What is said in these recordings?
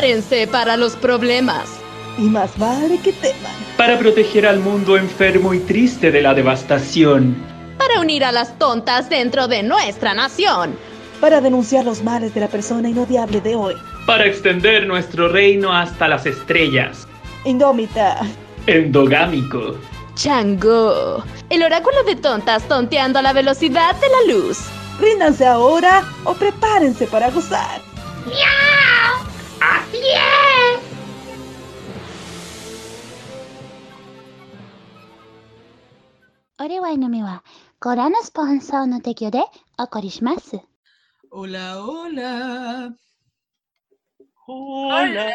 Prepárense para los problemas. Y más vale que teman. Para proteger al mundo enfermo y triste de la devastación. Para unir a las tontas dentro de nuestra nación. Para denunciar los males de la persona inodiable de hoy. Para extender nuestro reino hasta las estrellas. Indómita. Endogámico. Chango. El oráculo de tontas tonteando a la velocidad de la luz. Ríndanse ahora o prepárense para gozar. ¡Miau! ¡Así! Hola, hola. Hola.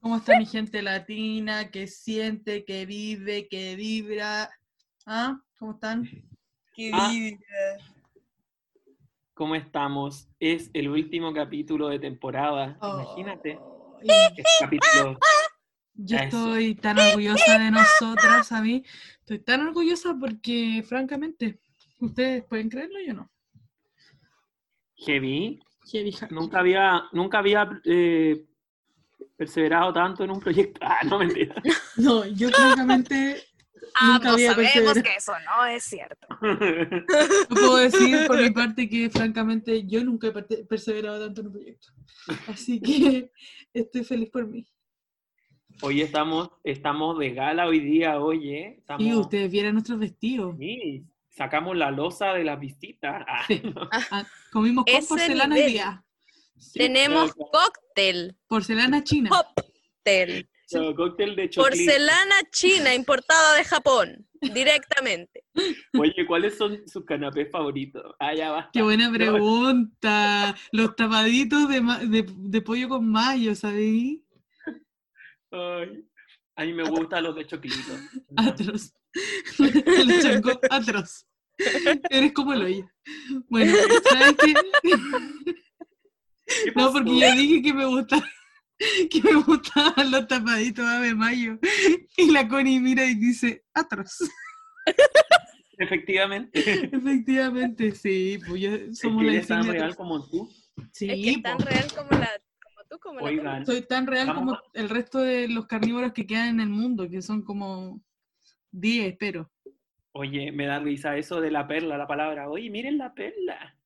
¿Cómo está mi gente latina que siente, que vive, que vibra? ¿Ah? ¿Cómo están? ¿Cómo estamos? Es el último capítulo de temporada. Imagínate. Ay, Este capítulo. Yo estoy tan orgullosa de nosotras, a mí. Estoy tan orgullosa porque, francamente, ustedes pueden creerlo, yo no. Heavy. Heavy. Nunca había, nunca había eh, perseverado tanto en un proyecto. Ah, no mentira. No, yo francamente Ambos había sabemos que eso no es cierto. No puedo decir por mi parte que francamente yo nunca he perseverado tanto en un proyecto. Así que estoy feliz por mí. Hoy estamos, estamos de gala hoy día, oye. Estamos, Y ustedes vieran nuestros vestidos. Sí, sacamos la losa de las visitas. Ah, Sí. Ah, comimos con porcelana hoy día. sí, Tenemos cóctel. Porcelana china. Cóctel. Cóctel de. Porcelana china importada de Japón. Directamente. Oye, ¿cuáles son sus canapés favoritos? Ah, ya basta. Qué buena pregunta. Los tapaditos de, de, de pollo con mayo, ¿sabéis? ay, a mí me gustan los de choclito. Atroz. El chango, atroz. Eres como el hoyo. Bueno, ¿sabes qué? ¿Qué No, porque yo dije que me gusta que me gustaban los tapaditos de mayo. Y la Connie mira y dice, atroz. Efectivamente. Efectivamente, sí, pues ya Es somos que la eres tan real como tú. Sí, es que es tan po. real como, la, como tú, como la Soy tan real Vamos como a- el resto de los carnívoros que quedan en el mundo, que son como 10, pero. oye, me da risa eso de la perla, la palabra. Oye, miren la perla.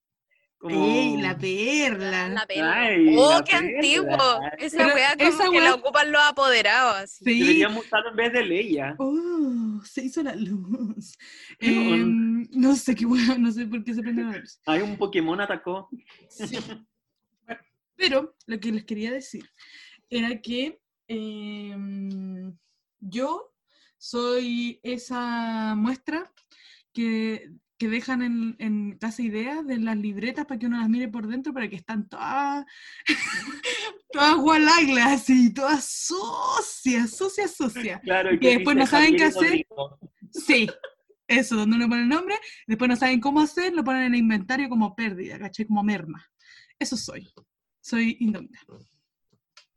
Como... ¡Ey, la perla! La perla. Ay, ¡Oh, la qué perla. antiguo! Esa Pero weá como esa que la ocupan los apoderados. Sí. Deberíamos usarlo en vez de Leia. ¡Oh! Se hizo la luz. ¿Qué on- Em, no sé qué weá, no sé por qué se prendió la luz. Hay un Pokémon atacó. Sí. Pero lo que les quería decir era que em, yo soy esa muestra que, que dejan en, en Casa Ideas de las libretas para que uno las mire por dentro, para que están todas, todas gualaglas, así, todas sucias, sucias, sucias. Claro, y Que después no saben qué hacer. Sí, eso, donde uno pone el nombre, después no saben cómo hacer, lo ponen en el inventario como pérdida, ¿cachai? Como merma. Eso soy. Soy indómita.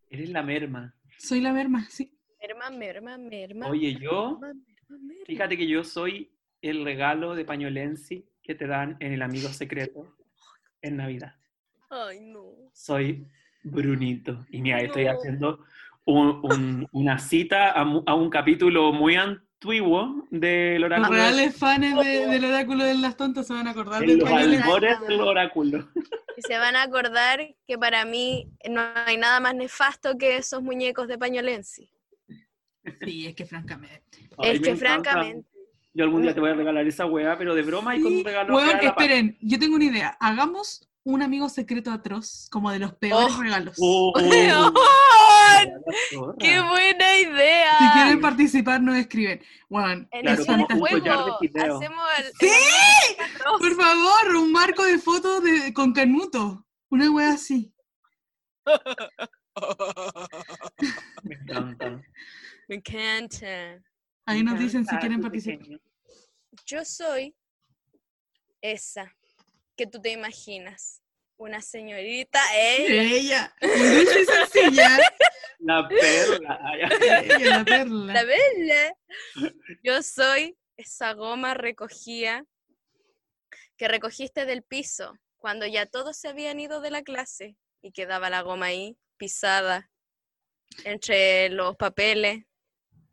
Eres la merma. Soy la merma, sí. Merma, merma, merma. Oye, yo, merma, merma, merma. fíjate que yo soy el regalo de pañolensi que te dan en el amigo secreto en Navidad. Ay, no. Soy Brunito. Y mira, estoy No. haciendo un- un- una cita a, a un capítulo muy antiguo del Los oráculo. de- reales fans de- del oráculo de las tontas se van a acordar del los albores del oráculo. Y se van a acordar que para mí no hay nada más nefasto que esos muñecos de pañolensi. Sí, es que francamente. Ay, es que encanta. francamente. Yo algún día te voy a regalar esa weá, pero de broma y con un regalo. Weón, esperen, yo tengo una idea. Hagamos un amigo secreto atroz, como de los peores Oh. regalos. Oh, la zorra. ¡Qué buena idea! Si quieren participar, nos escriben. Weón, En Claro, hacemos el, ¡Sí! el. Por favor, un marco de fotos de, con canuto. Una wea así. Me encanta. Me encanta. Ahí nos dicen si quieren participar. Yo soy esa que tú te imaginas. Una señorita, ella, Ella, muy dulce y sencilla. La perla. Ella, la perla. la bella. Yo soy esa goma recogida que recogiste del piso cuando ya todos se habían ido de la clase y quedaba la goma ahí pisada entre los papeles,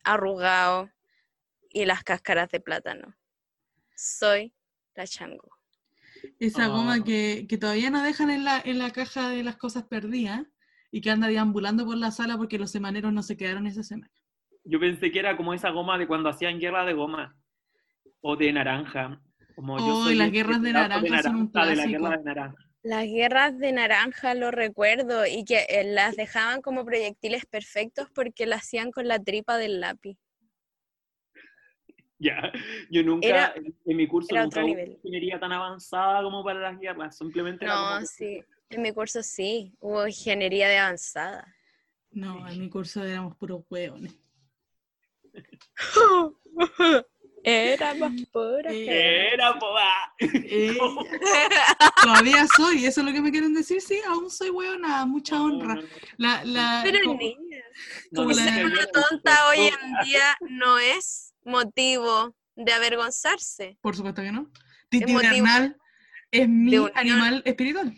arrugado y las cáscaras de plátano. Soy la chango. Esa goma Ah. que, que todavía no dejan en la, en la caja de las cosas perdidas y que anda deambulando por la sala porque los semaneros no se quedaron esa semana. Yo pensé que era como esa goma de cuando hacían guerra de goma. O de naranja. Como yo Oh, soy las guerras de naranja son un de la guerra de naranja. Las guerras de naranja lo recuerdo y que eh, las dejaban como proyectiles perfectos porque las hacían con la tripa del lápiz. Ya, yo nunca, Era- en, en mi curso era nunca otro nivel. ingeniería tan avanzada como para las guerras, simplemente era No, como- sí. En mi curso sí, hubo ingeniería de avanzada. No, en mi curso éramos puros hueones. Éramos puras Eh, Era boba. Eh, todavía soy, eso es lo que me quieren decir, sí, aún soy hueona, mucha honra. La, la, Pero como- niña, como la- ser una tonta hoy en día no es motivo de avergonzarse. Por supuesto que no. Titi Bernal es mi animal espiritual.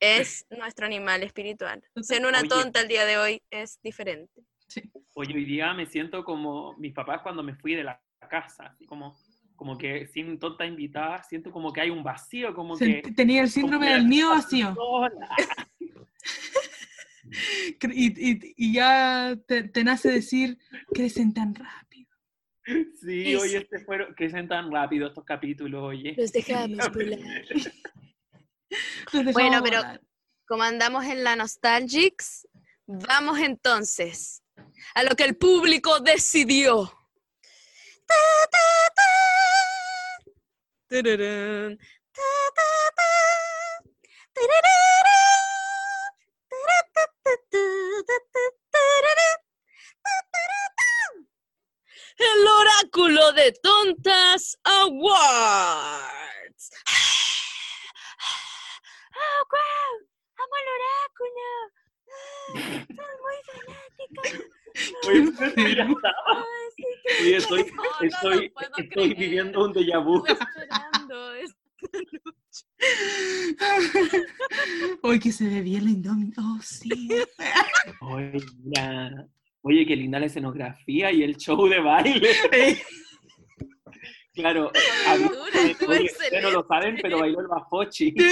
Es nuestro animal espiritual. Ser una Oye. tonta el día de hoy es diferente. Oye, hoy día me siento como mis papás cuando me fui de la casa, así como, como que sin tonta invitada, siento como que hay un vacío, como que... Tenía el síndrome del nido vacío. y ya te, te nace decir, crecen tan rápido. Sí, oye, sí. este fueron, crecen tan rápido estos capítulos, oye. Los dejamos volar. Los dejamos Bueno, pero- volar. Como andamos en la Nostalgics, vamos entonces a lo que el público decidió. Ta, ta, ta. Tururún. Ta, ta, El oráculo de Tontas Awards. ¡Oh, wow! ¡Amo el oráculo! ¡Ah, ¡Soy muy fanática! Oye, Ay, sí, oye, estoy. No, no estoy, viviendo un déjà vu. Estoy que se ve bien la Indomie. Oh, sí. Oye, mira. Oye, qué linda la escenografía y el show de baile. Claro, a mí- oye, ustedes no lo saben, pero bailó el bafochi.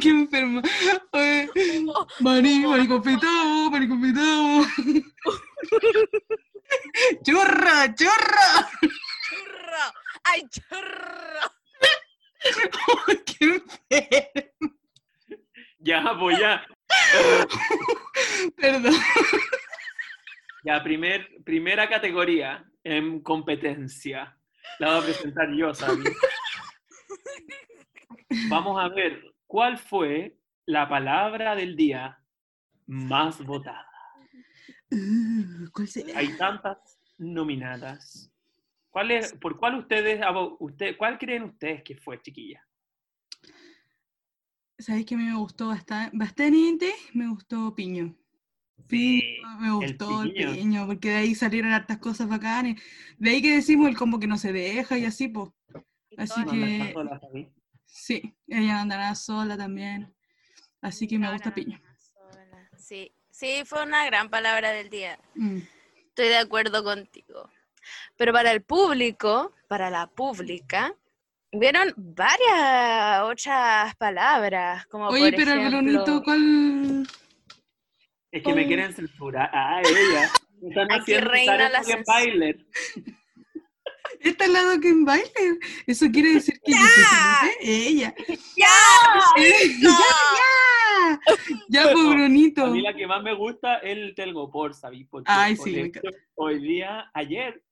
Qué enfermo. Oye, Oh, Mari, mariconfitado, mariconfitado. Churra, churra. ¡Churro! ¡Ay, churro! Qué enfermo. Ya, voy ya. Perdón. Ya, primer, primera categoría en competencia. La voy a presentar yo, Sabi. Vamos a ver, ¿cuál fue la palabra del día más votada? Uh, ¿Cuál será? Hay tantas nominadas. ¿Cuál es, ¿Por cuál ustedes, usted, cuál creen ustedes que fue, chiquilla? ¿Sabes que a mí me gustó bastante? Bastante, me gustó Piño. Sí, Me gustó el piño. piño. porque de ahí salieron hartas cosas bacanes. De ahí que decimos el como que no se deja y así, pues. Así que- sola. Sí, ella andará sola también. Así que me gusta Piño. Sí, sí, fue una gran palabra del día. Mm. Estoy de acuerdo contigo. Pero para el público, para la pública, vieron varias otras palabras, como Oye, por pero el ejemplo, Brunito, ¿cuál? Es que me quieren censurar. Ah, ella. Me están Aquí haciendo reina la en. Bailer. Esta es la de Kim Bailer. Eso quiere decir que Felipe, ella. ¡Ya! ¡Ya! ¡Ya! Ya, pues, A Brunito. mí la que más me gusta es el telgopor, ¿sabes? Porque Ay, por sí, hoy día, ayer,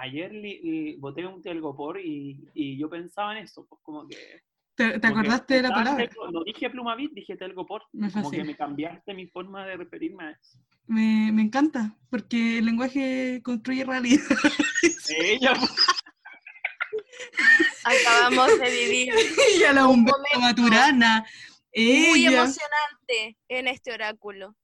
ayer li- li- boté un telgopor y, y yo pensaba en eso, pues como que... ¿Te, te como que acordaste de la palabra? telgo- No dije plumavit, dije telgopor. Me Como que me cambiaste mi forma de referirme a eso. Me, me encanta, porque el lenguaje construye realidad. Ella, pues, Acabamos de vivir y a la Humberto momento Maturana. muy Ella. emocionante en este oráculo.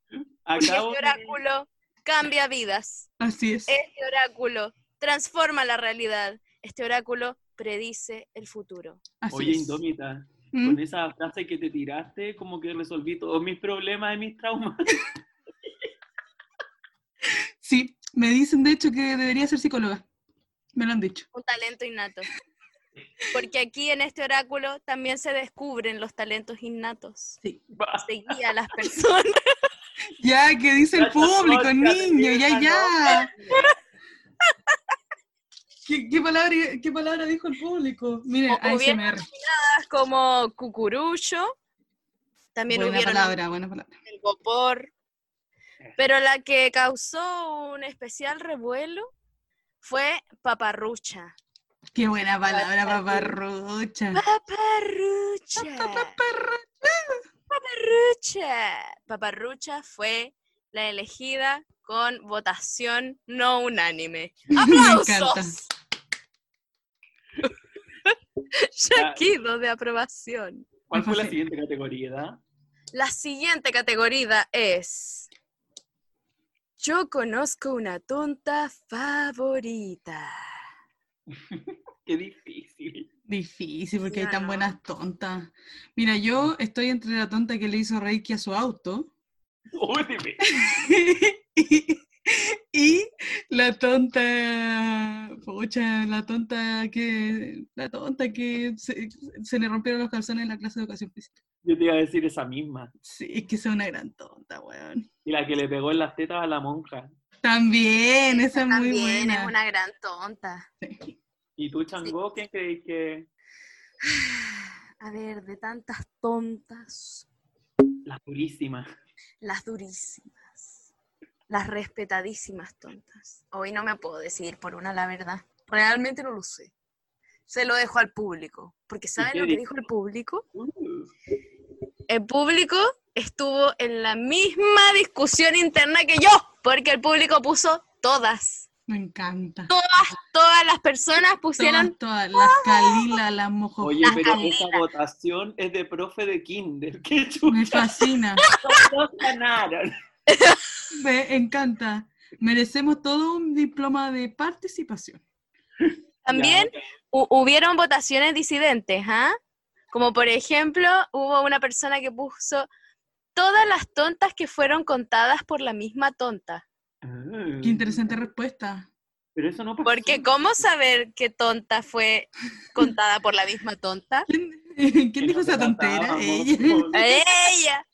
Acabo este de- oráculo cambia vidas. Así es. Este oráculo transforma la realidad. Este oráculo predice el futuro. Así Oye, es. Indómita, ¿Mm? con esa frase que te tiraste, como que resolví todos mis problemas y mis traumas. Sí, me dicen de hecho que debería ser psicóloga. Me lo han dicho. Un talento innato. Porque aquí en este oráculo también se descubren los talentos innatos. Sí. Se guía a las personas. Ya, que dice el público, niño, ya, ya. ¿Qué, qué palabra, ¿Qué palabra dijo el público? Miren, O- hubieron ASMR. como cucurucho. También Buena hubieron palabra, buena palabra. el gopor. Pero la que causó un especial revuelo fue paparrucha. Qué buena palabra, paparrucha. Paparrucha. Paparrucha. Paparrucha fue la elegida con votación no unánime. Me ¡Aplausos! encanta. Shaquido de aprobación. ¿Cuál fue la siguiente categoría? La siguiente categoría es. Yo conozco una tonta favorita. Qué difícil. Difícil porque hay Ya tan buenas tontas. Mira, yo estoy entre la tonta que le hizo Reiki a su auto y, y la tonta, pucha, la tonta que, la tonta que se, se le rompieron los calzones en la clase de educación física. Yo te iba a decir esa misma. Sí, es que es una gran tonta, weón. Y la que le pegó en las tetas a la monja. También, esa es muy También buena. es una gran tonta. Sí. ¿Y tú, Chango, quién creéis que A ver, de tantas tontas, las purísimas? las durísimas, las respetadísimas tontas. Hoy no me puedo decidir por una, la verdad. Realmente no lo sé. Se lo dejo al público. Porque ¿saben lo que dijo? el público? Uh, El público estuvo en la misma discusión interna que yo. Porque el público puso todas. Me encanta. Todas las personas pusieron Todas, todas, las calilas, las mojo. Oye, Las pero esa votación es de profe de kinder. ¡Qué chulo! Me fascina. Todos ganaron. Me encanta. Merecemos todo un diploma de participación. También hubieron votaciones disidentes, ¿ah? Como por ejemplo, hubo una persona que puso todas las tontas que fueron contadas por la misma tonta. Ah, Qué interesante respuesta. Pero eso no pasó. Porque ¿cómo saber qué tonta fue contada por la misma tonta? ¿Quién, dijo esa tontera? Ella. ¡Ella!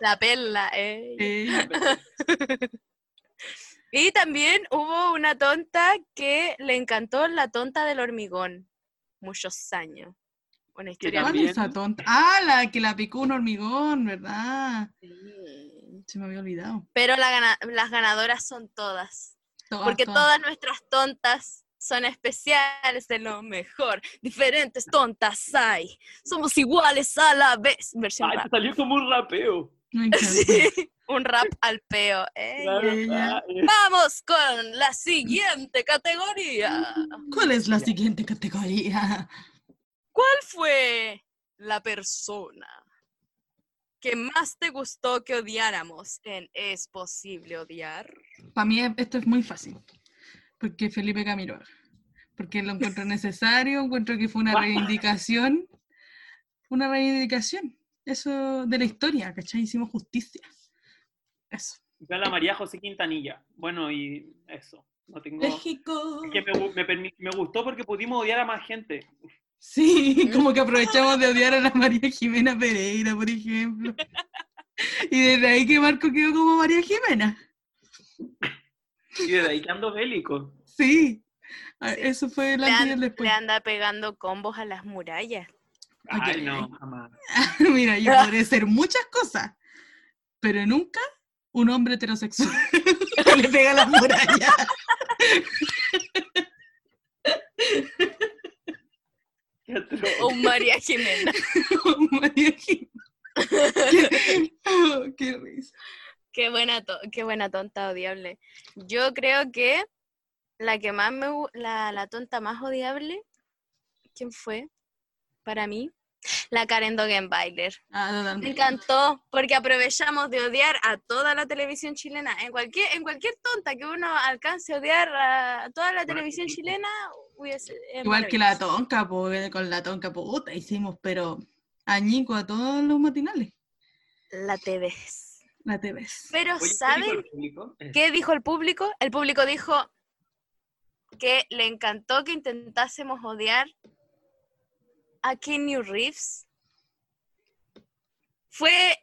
La perla. Ella. Y también hubo una tonta que le encantó la tonta del hormigón. Muchos años. Una historia ¿Cuál también- es esa tonta? Ah, la que la picó un hormigón, ¿verdad? Sí. Se me había olvidado. Pero la gana- las ganadoras son todas. Todas, Porque todas. todas nuestras tontas son especiales de lo mejor. Diferentes tontas hay. Somos iguales a la vez. Versión Ay, rap. te salió como un rapeo. Me encanta. Sí, un rap al peo. Ey. Claro, eh. Vamos con la siguiente categoría. ¿Cuál es la siguiente categoría? ¿Cuál fue la persona que más te gustó que odiáramos en Es posible odiar? Para mí esto es muy fácil. Porque Felipe Camiroaga. Porque lo encuentro necesario, encuentro que fue una reivindicación. Una reivindicación. Eso de la historia, ¿cachai? Hicimos justicia. Eso. Fue a la María José Quintanilla. Bueno, y eso. No tengo. México. Es que me, me me gustó porque pudimos odiar a más gente. Sí, como que aprovechamos de odiar a la María Jimena Pereira, por ejemplo. Y desde ahí que Marco quedó como María Jimena. Y desde ahí que ando bélico. Sí. Ah, Sí. Eso fue el antes y el an- después. le anda pegando combos a las murallas. Ay, no, jamás. Mira, yo podré ser muchas cosas, pero nunca un hombre heterosexual que le pega a las murallas. O un María Jimena. María Jimena. Qué, oh, qué risa. Qué buena, to- qué buena tonta odiable. Yo creo que la que más me la, la tonta más odiable, ¿quién fue? Para mí, la Karen Dogenbailer. Ah, Me totalmente. encantó porque aprovechamos de odiar a toda la televisión chilena. En cualquier, en cualquier tonta que uno alcance a odiar a toda la televisión chilena, hubiese... es Igual que la tonca, pues con la tonca, puta, hicimos, pero añico a todos los matinales. La TVs. La TVs. Pero, Oye, ¿qué dijo ¿saben qué dijo el público? El público dijo que le encantó que intentásemos odiar a Keanu Reeves. Fue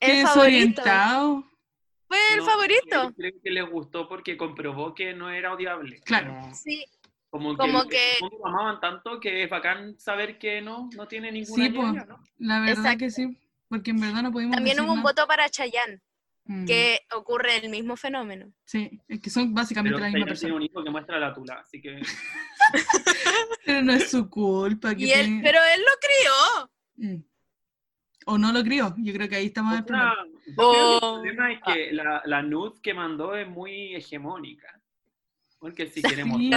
el favorito. Fue el no, favorito. Creo que les gustó porque comprobó que no era odiable. Claro. Como, Sí, como que, Como que- el fondo lo amaban tanto que es bacán saber que no, no tiene ninguna Sí, idea, ¿no? la verdad Exacto. que sí, porque en verdad no pudimos también decir hubo un nada. voto para Chayanne, Mm, que ocurre el mismo fenómeno. Sí, es que son básicamente Pero la misma Chayanne tiene persona. un hijo que muestra la tula, así que Pero no es su culpa. Que Y él, tiene- pero él lo crió. Mm. O no lo crió, yo creo que ahí está más el problema. Otra- creo que Oh. el problema es que la, la nude que mandó es muy hegemónica. Porque si queremos Sí.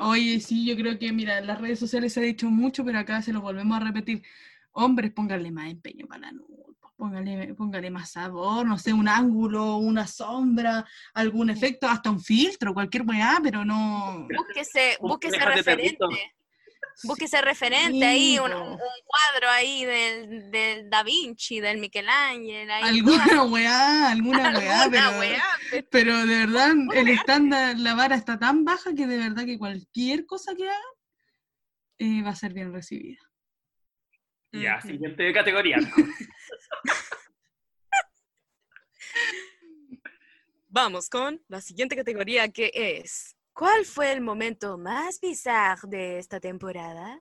Oye, sí, yo creo que, mira, en las redes sociales se ha dicho mucho, pero acá se lo volvemos a repetir. Hombres, pónganle más empeño para la nude, pónganle, pónganle más sabor, no sé, un ángulo, una sombra, algún efecto, hasta un filtro, cualquier weá, pero no... Búsquese, búsquese referente. Búsquese referente Sí, ahí, un, un cuadro ahí del, del Da Vinci, del Michelangelo. Ahí, Alguna weá, alguna weá, alguna pero, weá, pero- pero de verdad el estándar, la vara está tan baja que de verdad que cualquier cosa que haga eh, va a ser bien recibida. Ya, siguiente categoría. Vamos con la siguiente categoría que es ¿Cuál fue el momento más bizarro de esta temporada?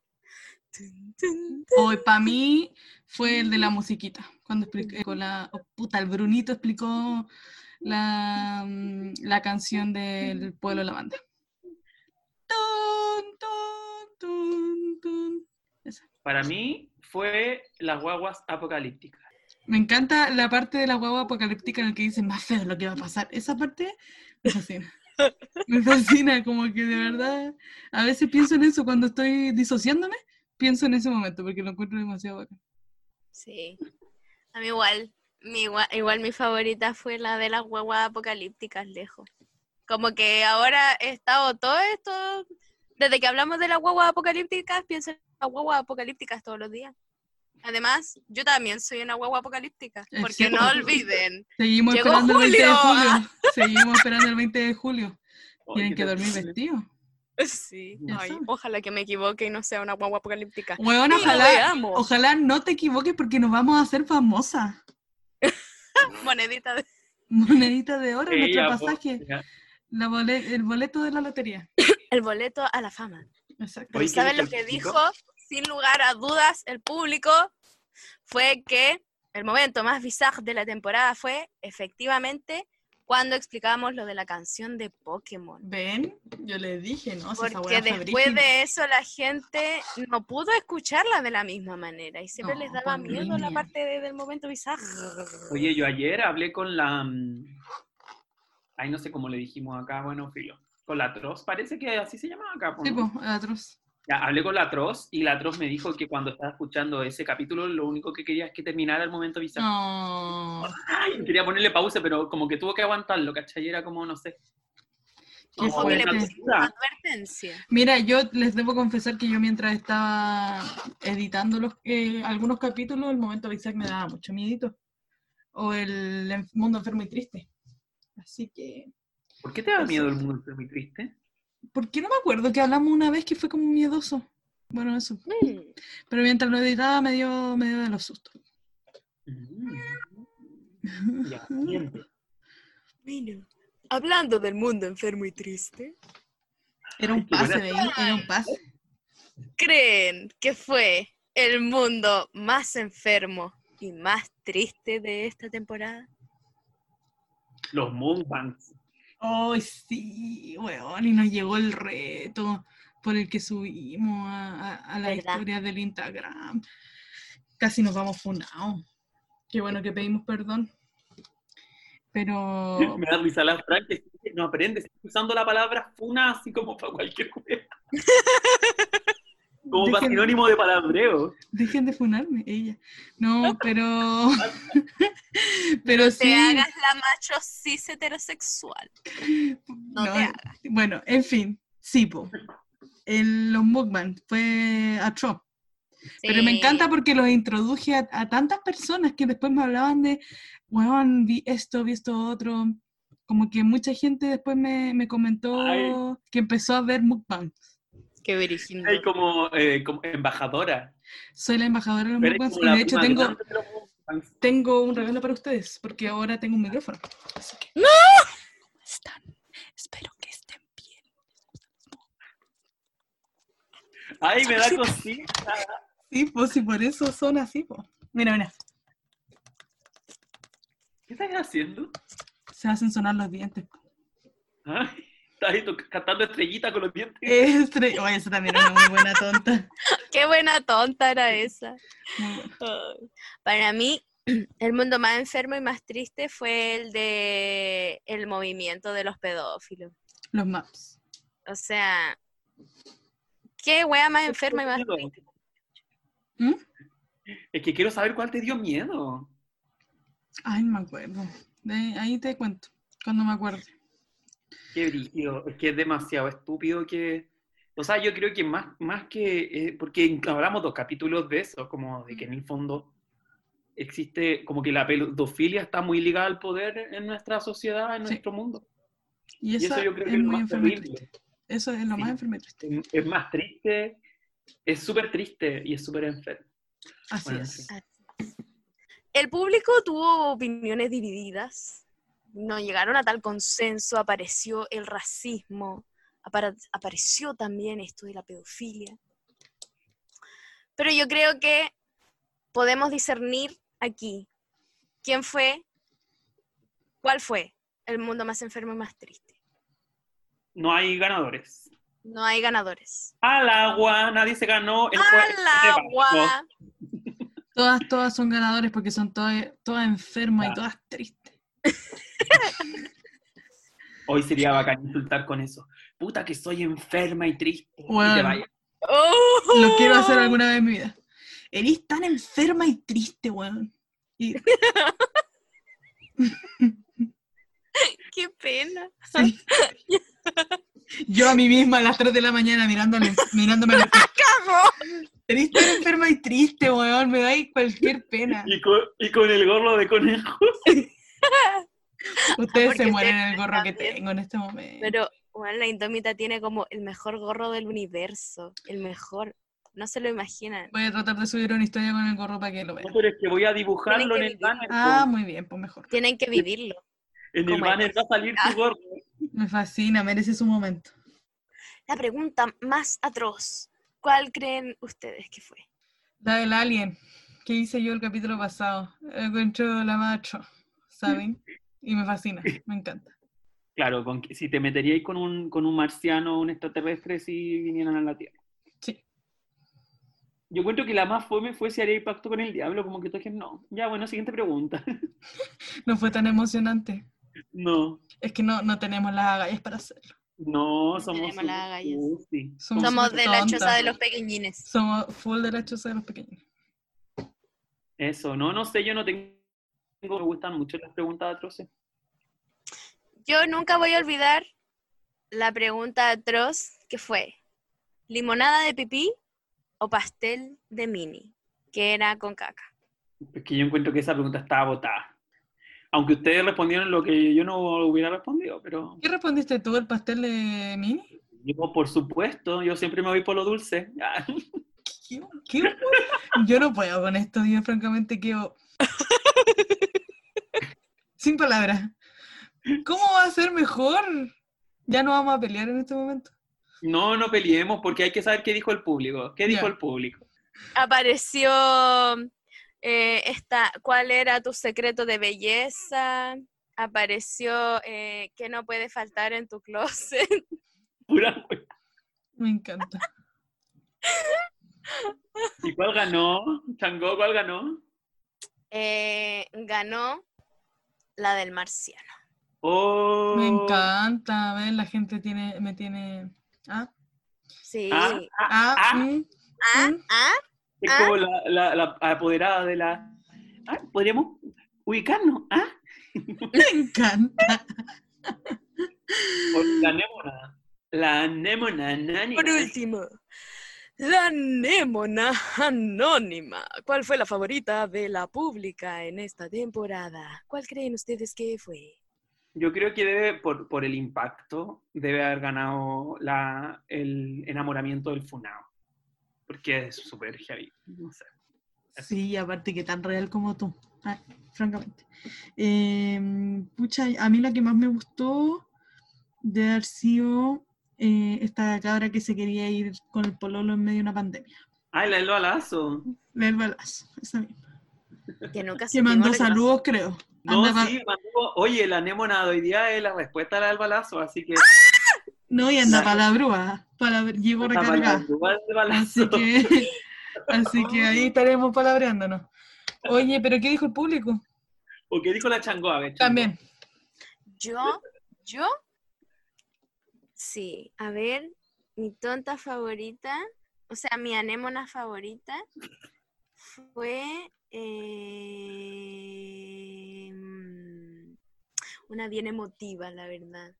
Hoy para mí fue el de la musiquita, cuando explicó la oh, puta, el Brunito explicó la, mm, la canción del pueblo de la banda. Tun, tun, tun, tun. Esa. Para mí fue las guaguas apocalípticas. Me encanta la parte de la guagua apocalíptica en la que dice más feo lo que va a pasar. Esa parte me fascina. Me fascina, como que de verdad, a veces pienso en eso cuando estoy disociándome, pienso en ese momento porque lo encuentro demasiado bacán. Sí. A mí igual. Mi, igua- igual mi favorita fue la de las guaguas apocalípticas lejos. Como que ahora he estado todo esto, desde que hablamos de las guaguas apocalípticas, pienso en las guaguas apocalípticas todos los días. Además, yo también soy una guagua apocalíptica, Eh, porque sí, no pues. olviden. Seguimos Llegó esperando el 20 de Julio. Seguimos esperando el 20 de julio. Tienen que dormir vestidos. Sí, ay, sabes. ojalá que me equivoque y no sea una guagua apocalíptica. Lo ojalá, ojalá no te equivoques porque nos vamos a hacer famosas. Monedita de... Monedita de oro en nuestro po, pasaje. ya. La bole- el boleto de la lotería. El boleto a la fama. Exacto. Pero Oye, ¿qué ¿saben dijo lo que dijo? Sin lugar a dudas, el público fue que el momento más bizarro de la temporada fue efectivamente cuando explicábamos lo de la canción de Pokémon. Ven, yo le dije, ¿no? Si Porque después de eso la gente no pudo escucharla de la misma manera y siempre No, les daba pues, miedo la parte de- del momento bizarro. Oye, yo ayer hablé con la. mm, Ay, no sé cómo le dijimos acá, bueno, filo. Con la Troz, parece que así se llamaba acá. po, Sí, ¿no? po, atroz. Ya, hablé con la Troz y la Troz me dijo que cuando estaba escuchando ese capítulo, lo único que quería es que terminara el momento bizarro. No. Ay, quería ponerle pausa, pero como que tuvo que aguantarlo, ¿cachai? Y Era como, no sé. Qué Ojo que le advertencia. Mira, yo les debo confesar que yo mientras estaba editando los, eh, algunos capítulos, el momento Isaac me daba mucho miedito. O el mundo enfermo y triste. Así que, ¿Por qué te da miedo el mundo muy triste? ¿Por qué no me acuerdo que hablamos una vez que fue como miedoso? Bueno, eso. Mm. Pero mientras lo editaba me dio, me dio de los sustos. Mm. Ya. Bueno, hablando del mundo enfermo y triste, Era un Ay, pase. Era un pase. ¿creen que fue el mundo más enfermo y más triste de esta temporada? Los Moonbanks. Ay, sí, weón, y nos llegó el reto por el que subimos a, a- a la ¿Verdad? historia del Instagram. Casi nos vamos funados. Qué bueno que pedimos perdón. Pero Me da risa la que no aprende, está usando la palabra funa así como para cualquier cosa. Como para Dejen- sinónimo de palabreo. dejen de funarme, ella. No, pero. pero No sí. te hagas la macho cis heterosexual. No te no, hagas. Bueno, en fin. Sí, po. En los mukbang fue atroz. Pero me Sí. encanta porque los introduje a, a tantas personas que después me hablaban de, weón, vi esto, vi esto otro. Como que mucha gente después me, me comentó Ay. que empezó a ver mukbang. Qué. Hay como, eh, como embajadora. Soy la embajadora de los como y de hecho tengo, tengo un regalo para ustedes porque ahora tengo un micrófono. Así que... ¡No! ¿Cómo están? Espero que estén bien. Ay, me da cosita. Sí, pues y por eso son así, pues. Mira, mira. ¿Qué estás haciendo? Se hacen sonar los dientes. Ay, estás ahí cantando estrellita con los dientes. Estre- Oye, esa también era una muy buena tonta. Qué buena tonta era esa. Para mí, el mundo más enfermo y más triste fue el de el movimiento de los pedófilos. Los maps. O sea, qué wea más enferma y más miedo? triste. ¿Mm? Es que quiero saber cuál te dio miedo. Ay, no me acuerdo. De- ahí te cuento, cuando me acuerde. Qué brígido. Es que es demasiado estúpido que... O sea, yo creo que más, más que... eh, porque hablamos dos capítulos de eso, como de que en el fondo existe... Como que la pedofilia está muy ligada al poder en nuestra sociedad, en Sí. nuestro mundo. Y Y eso, yo creo que es es lo muy más enfermo triste. Eso es lo más Sí. enfermo y triste. Es- Es más triste, es súper triste y es súper enfermo. Así Bueno, es. sí. El público tuvo opiniones divididas. No llegaron a tal consenso. Apareció el racismo. apareció también esto de la pedofilia. Pero yo creo que podemos discernir aquí quién fue, cuál fue el mundo más enfermo y más triste. No hay ganadores. No hay ganadores. Al agua, nadie se ganó el ¡Al agua! Todas, todas son ganadores porque son todas, todas enfermas y todas tristes. Hoy sería bacán insultar con eso. Puta que soy enferma y triste. Y te Bueno. vayas. ¡Oh! Lo quiero hacer alguna vez en mi vida. Eres tan enferma y triste, weón. Y, ¡Qué pena! sí. Yo a mí misma a las 3 de la mañana mirándole, mirándome al. Eres tan enferma y triste, weón. Me dais cualquier pena. Y con, y con el gorro de conejo. Ustedes se mueren en el gorro que tengo en este momento. Pero, bueno, la Indómita tiene como el mejor gorro del universo. El mejor. No se lo imaginan. Voy a tratar de subir una historia con el gorro para que lo No, vean. pero es que voy a dibujarlo en el vivir. banner. Ah, muy bien, pues mejor. Tienen que vivirlo. en el banner va a salir tu gorro. Me fascina, merece su momento. La pregunta más atroz. ¿Cuál creen ustedes que fue? La del alien, que hice yo el capítulo pasado. Encuentro la macho, ¿saben? Y me fascina, me encanta. Claro, con si te meteríais con un, con un marciano o un extraterrestre si vinieran a la Tierra. Sí. Yo encuentro que la más fome fue si haría pacto con el diablo, como que toques no. Ya, bueno, siguiente pregunta. No fue tan emocionante. no, Es que no, no tenemos las agallas para hacerlo. no, somos. tenemos las agallas. sí. Somos de la choza de los pequeñines. Somos full de la choza de los pequeños. Eso, no, no sé, yo no tengo. Me gustan mucho las preguntas atroces. Yo nunca voy a olvidar la pregunta atroz que fue, ¿limonada de pipí o pastel de mini? Que era con caca. Es que yo encuentro que esa pregunta estaba botada. Aunque ustedes respondieron lo que yo no hubiera respondido, pero ¿Qué respondiste tú, el pastel de mini? yo, por supuesto, yo siempre me voy por lo dulce. ¿Qué, qué hue- Yo no puedo con esto, yo francamente quedo... Sin palabras. ¿Cómo va a ser mejor? Ya no vamos a pelear en este momento. No, no peleemos porque hay que saber qué dijo el público. ¿Qué dijo el público? Apareció eh, esta, ¿cuál era tu secreto de belleza? Apareció eh, ¿qué no puede faltar en tu closet? Pura. Me encanta. ¿Y cuál ganó? ¿Changó cuál ganó? Eh, ganó la del marciano. Oh, Me encanta. ver la gente tiene, me tiene... ¿Ah? Sí. Ah, ah, Ah, ah. mm, Ah, mm. ah, es ah. como la, la- la apoderada de la... Ah, podríamos ubicarnos. ¿Ah? Me encanta. La anémona anónima. Por último, la anémona anónima. ¿Cuál fue la favorita de la pública en esta temporada? ¿Cuál creen ustedes que fue? Yo creo que debe, por, por el impacto, debe haber ganado la, el enamoramiento del Funao. Porque es súper heavy. No sé. Sí, aparte que tan real como tú, ah, francamente. Eh, pucha, a mí la que más me gustó de haber sido eh, esta cabra que se quería ir con el pololo en medio de una pandemia. Ay, la del balazo. Leer balazo, esa misma. Que nunca Que supimos mandó saludos, creo. No, Anda pa- sí, mandó- oye, la anémona de hoy día es la respuesta a la del balazo, así que... No, y anda Anda para recargada. lugar del balazo. Así que, así que ahí estaremos palabreándonos. Oye, pero ¿qué dijo el público? ¿O qué dijo la changoa. También. Yo, yo, sí, a ver, mi tonta favorita, o sea, mi anémona favorita fue eh, mm, una bien emotiva, la verdad.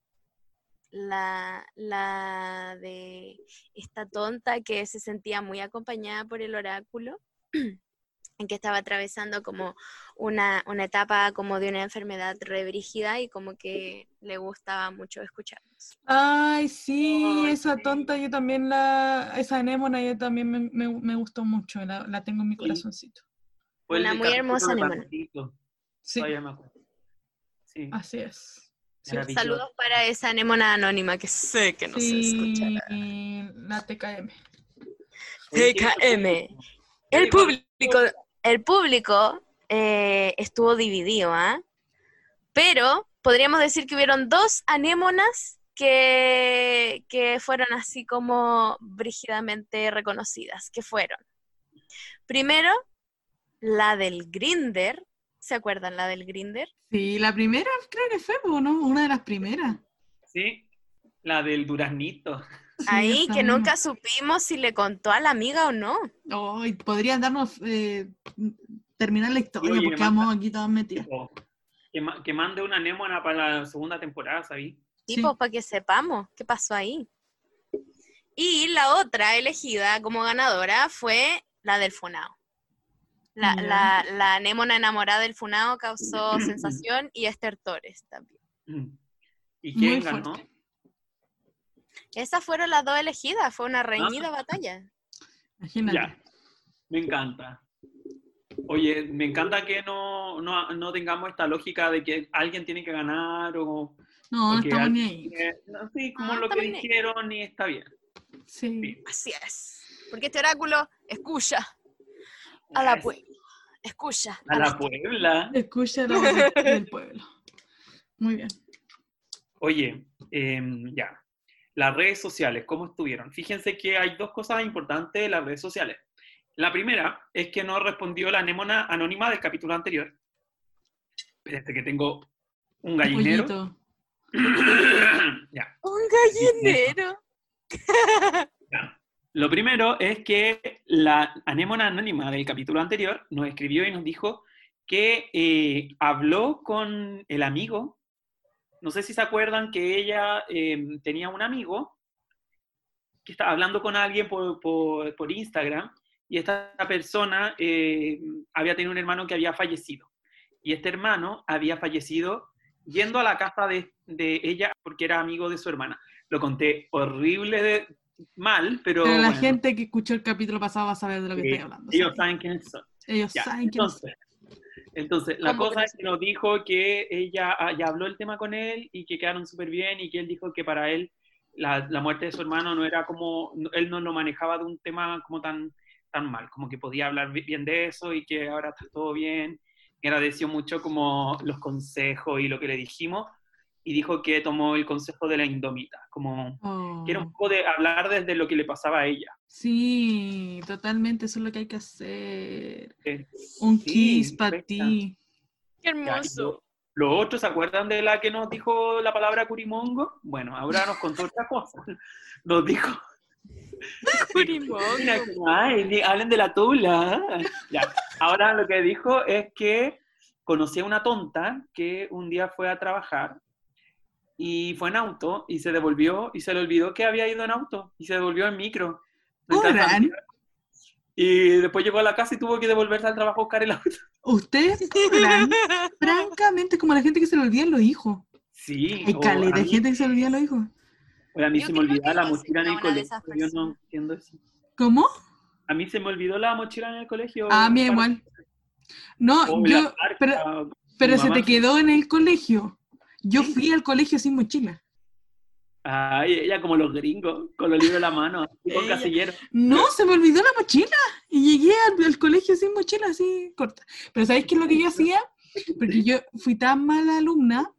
La, la de esta tonta que se sentía muy acompañada por el oráculo, en que estaba atravesando como una, una etapa como de una enfermedad rebrígida y como que le gustaba mucho escucharnos. Ay, sí, esa sí. tonta, yo también la, esa anémona, yo también me, me- me gustó mucho, la, la tengo en mi Sí. corazoncito. Fue Una muy hermosa anémona. Sí, así es. Saludos para esa anémona anónima que sé que no se sí, escuchará. la TKM. Oye, ¿qué TKM. El público, el público eh, estuvo dividido, ¿ah? Pero podríamos decir que hubieron dos anémonas que, que fueron así como brígidamente reconocidas, que fueron, primero, la del Grinder, ¿se acuerdan la del Grinder? Sí, la primera creo que fue, ¿o ¿no? Una de las primeras. Sí, la del duraznito. Ahí que nunca supimos si le contó a la amiga o no. Podrían darnos, eh, terminar la historia, Oye, porque vamos aquí todas metidas. Tipo, que, ma- que mande una anémona para la segunda temporada, ¿sabí? Sí. Tipo, para que sepamos qué pasó ahí. Y la otra elegida como ganadora fue la del Funao. La, Ya. la, la anémona enamorada del Funao causó sensación y Esther Torres también. ¿Y Muy quién ganó? fuerte. Esas fueron las dos elegidas, fue una reñida batalla. Imagínate. Ya, me encanta. Oye, me encanta que no, no, no tengamos esta lógica de que alguien tiene que ganar o... No, no o que estamos ni ahí. no, sí, como No, lo que dijeron y está bien. Sí. Así es. Porque este oráculo escucha a la Puebla. Escucha A la Puebla. Escucha la voz del- del pueblo. Muy bien. Oye, em, ya. Las redes sociales, ¿cómo estuvieron? Fíjense que hay dos cosas importantes de las redes sociales. La primera es que no respondió la anémona anónima del capítulo anterior. Espérate que tengo un gallinero. Ya. Un gallinero. Ya. Lo primero es que la anémona anónima del capítulo anterior nos escribió y nos dijo que eh, habló con el amigo. No sé si se acuerdan que ella eh, tenía un amigo que estaba hablando con alguien por, por- por Instagram y esta persona eh, había tenido un hermano que había fallecido. Y este hermano había fallecido yendo a la casa de, de ella porque era amigo de su hermana. Lo conté horrible de, mal, pero, Pero la bueno, gente que escuchó el capítulo pasado va a saber de lo que sí, estoy hablando. ellos ¿sabes? saben quiénes son. Ellos Ya, saben quién es. entonces, entonces, la ¿Cómo cosa es que nos dijo que ella ah, ya habló el tema con él y que quedaron súper bien y que él dijo que para él la, la muerte de su hermano no era como, él no lo manejaba de un tema como tan, tan mal, como que podía hablar bi- bien de eso y que ahora está todo bien. Y agradeció mucho como los consejos y lo que le dijimos y dijo que tomó el consejo de la indomita, como Oh, que era un poco de hablar desde lo que le pasaba a ella. Sí, totalmente, eso es lo que hay que hacer. Eh, Un sí, kiss para ti. Qué hermoso. lo- Los otros, ¿se acuerdan de la que nos dijo la palabra curimongo? Bueno, ahora nos contó otra cosa. Nos dijo, Curimongo. ay, hablen de la tula. Ya. Ahora lo que dijo es que conocía una tonta que un día fue a trabajar y fue en auto y se devolvió y se le olvidó que había ido en auto y se devolvió en micro. Y después llegó a la casa y tuvo que devolverse al trabajo a buscar el auto. Ustedes cobran francamente como la gente que se le olvidan los hijos. Sí. Hay caleta mí- gente que se le olvidan los hijos. a mí Yo se me olvidaba la mochila en el colegio. Yo no entiendo eso. ¿Cómo? A mí se me olvidó la mochila en el colegio. A mí para- igual. No, yo, pero, pero se te quedó en el colegio. Yo fui al colegio sin mochila. Ay, ella como los gringos, con los libros en la mano, con casillero. No, se me olvidó la mochila. Y llegué al, al colegio sin mochila, así corta. Pero ¿sabéis qué es lo que yo hacía? Porque yo fui tan mala alumna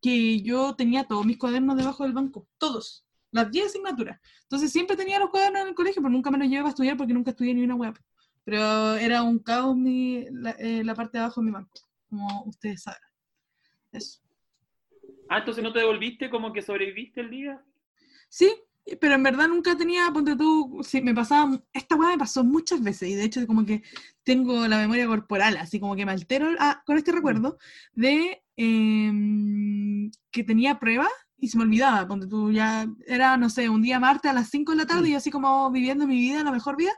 que yo tenía todos mis cuadernos debajo del banco. Todos. Las 10 asignaturas. Entonces siempre tenía los cuadernos en el colegio, pero nunca me los llevaba a estudiar porque nunca estudié ni una web. Pero era un caos mi, la, eh, la parte de abajo de mi banco, como ustedes saben. Eso. Ah, entonces no te devolviste, como que sobreviviste el día. Sí, pero en verdad nunca tenía, ponte tú, sí, me pasaba, esta weá me pasó muchas veces y de hecho como que tengo la memoria corporal, así como que me altero ah, con este recuerdo de em, que tenía prueba y se me olvidaba, ponte tú, ya era, no sé, un día martes a las 5 de la tarde y yo así como viviendo mi vida, la mejor vida,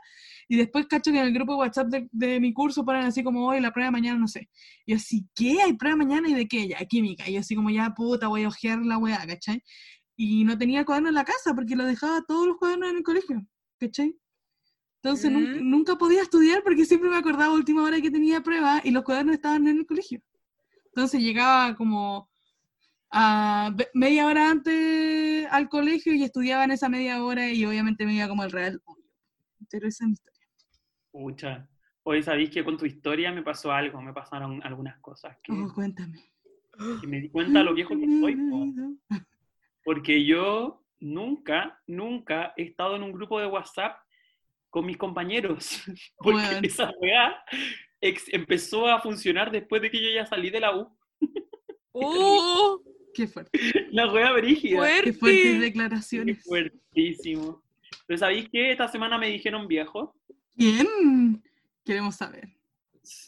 y después cacho que en el grupo de WhatsApp de, de mi curso ponen así como hoy la prueba de mañana, no sé. Y yo así, ¿qué? ¿Hay prueba mañana y de qué? Ya, química. Y yo así como ya, puta, voy a ojear la weá, ¿cachai? y no tenía cuaderno en la casa porque lo dejaba todos los cuadernos en el colegio, ¿cachai? Entonces Mm. nunca podía estudiar porque siempre me acordaba a última hora que tenía prueba y los cuadernos estaban en el colegio. Entonces llegaba como a media hora antes al colegio y estudiaba en esa media hora y obviamente me iba como el real. Pero esa. Pucha. Hoy sabéis que con tu historia me pasó algo, me pasaron algunas cosas que, Oh, cuéntame. que me di cuenta lo viejo que soy. po. Porque yo nunca, nunca he estado en un grupo de WhatsApp con mis compañeros. Porque Weón. esa weá empezó a funcionar después de que yo ya salí de la U. ¡Uh! Qué fuerte. La weá brígida. Qué fuertes ¡Fuerte! Qué declaraciones. fuertísimo. Pero ¿sabéis qué? Esta semana me dijeron viejo. ¿Quién? Queremos saber.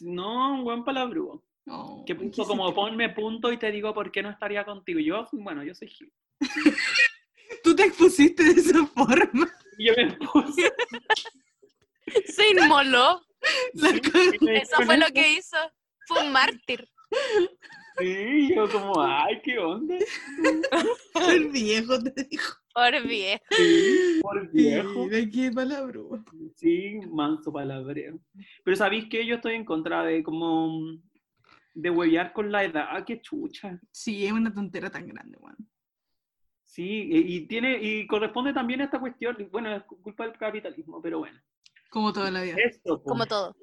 No, un buen palabrúo. Oh, Que ¿qué puso como ponme punto y te digo por qué no estaría contigo. Yo, bueno, yo soy Gil. Tú te expusiste de esa forma. Y yo me puse. Se inmoló. Sí, Eso fue lo que hizo. Fue un mártir. Sí, yo como, ay, qué onda. El viejo te dijo. Por viejo. Sí, por viejo. Mira qué palabra. Sí, manso palabreo. Pero ¿sabéis que Yo estoy en contra de como de huevear con la edad. Ah, qué chucha. Sí, es una tontera tan grande, weón. Sí, y, y tiene, y corresponde también a esta cuestión. Bueno, es culpa del capitalismo, pero bueno. Como toda la vida. Eso, po. Como todo.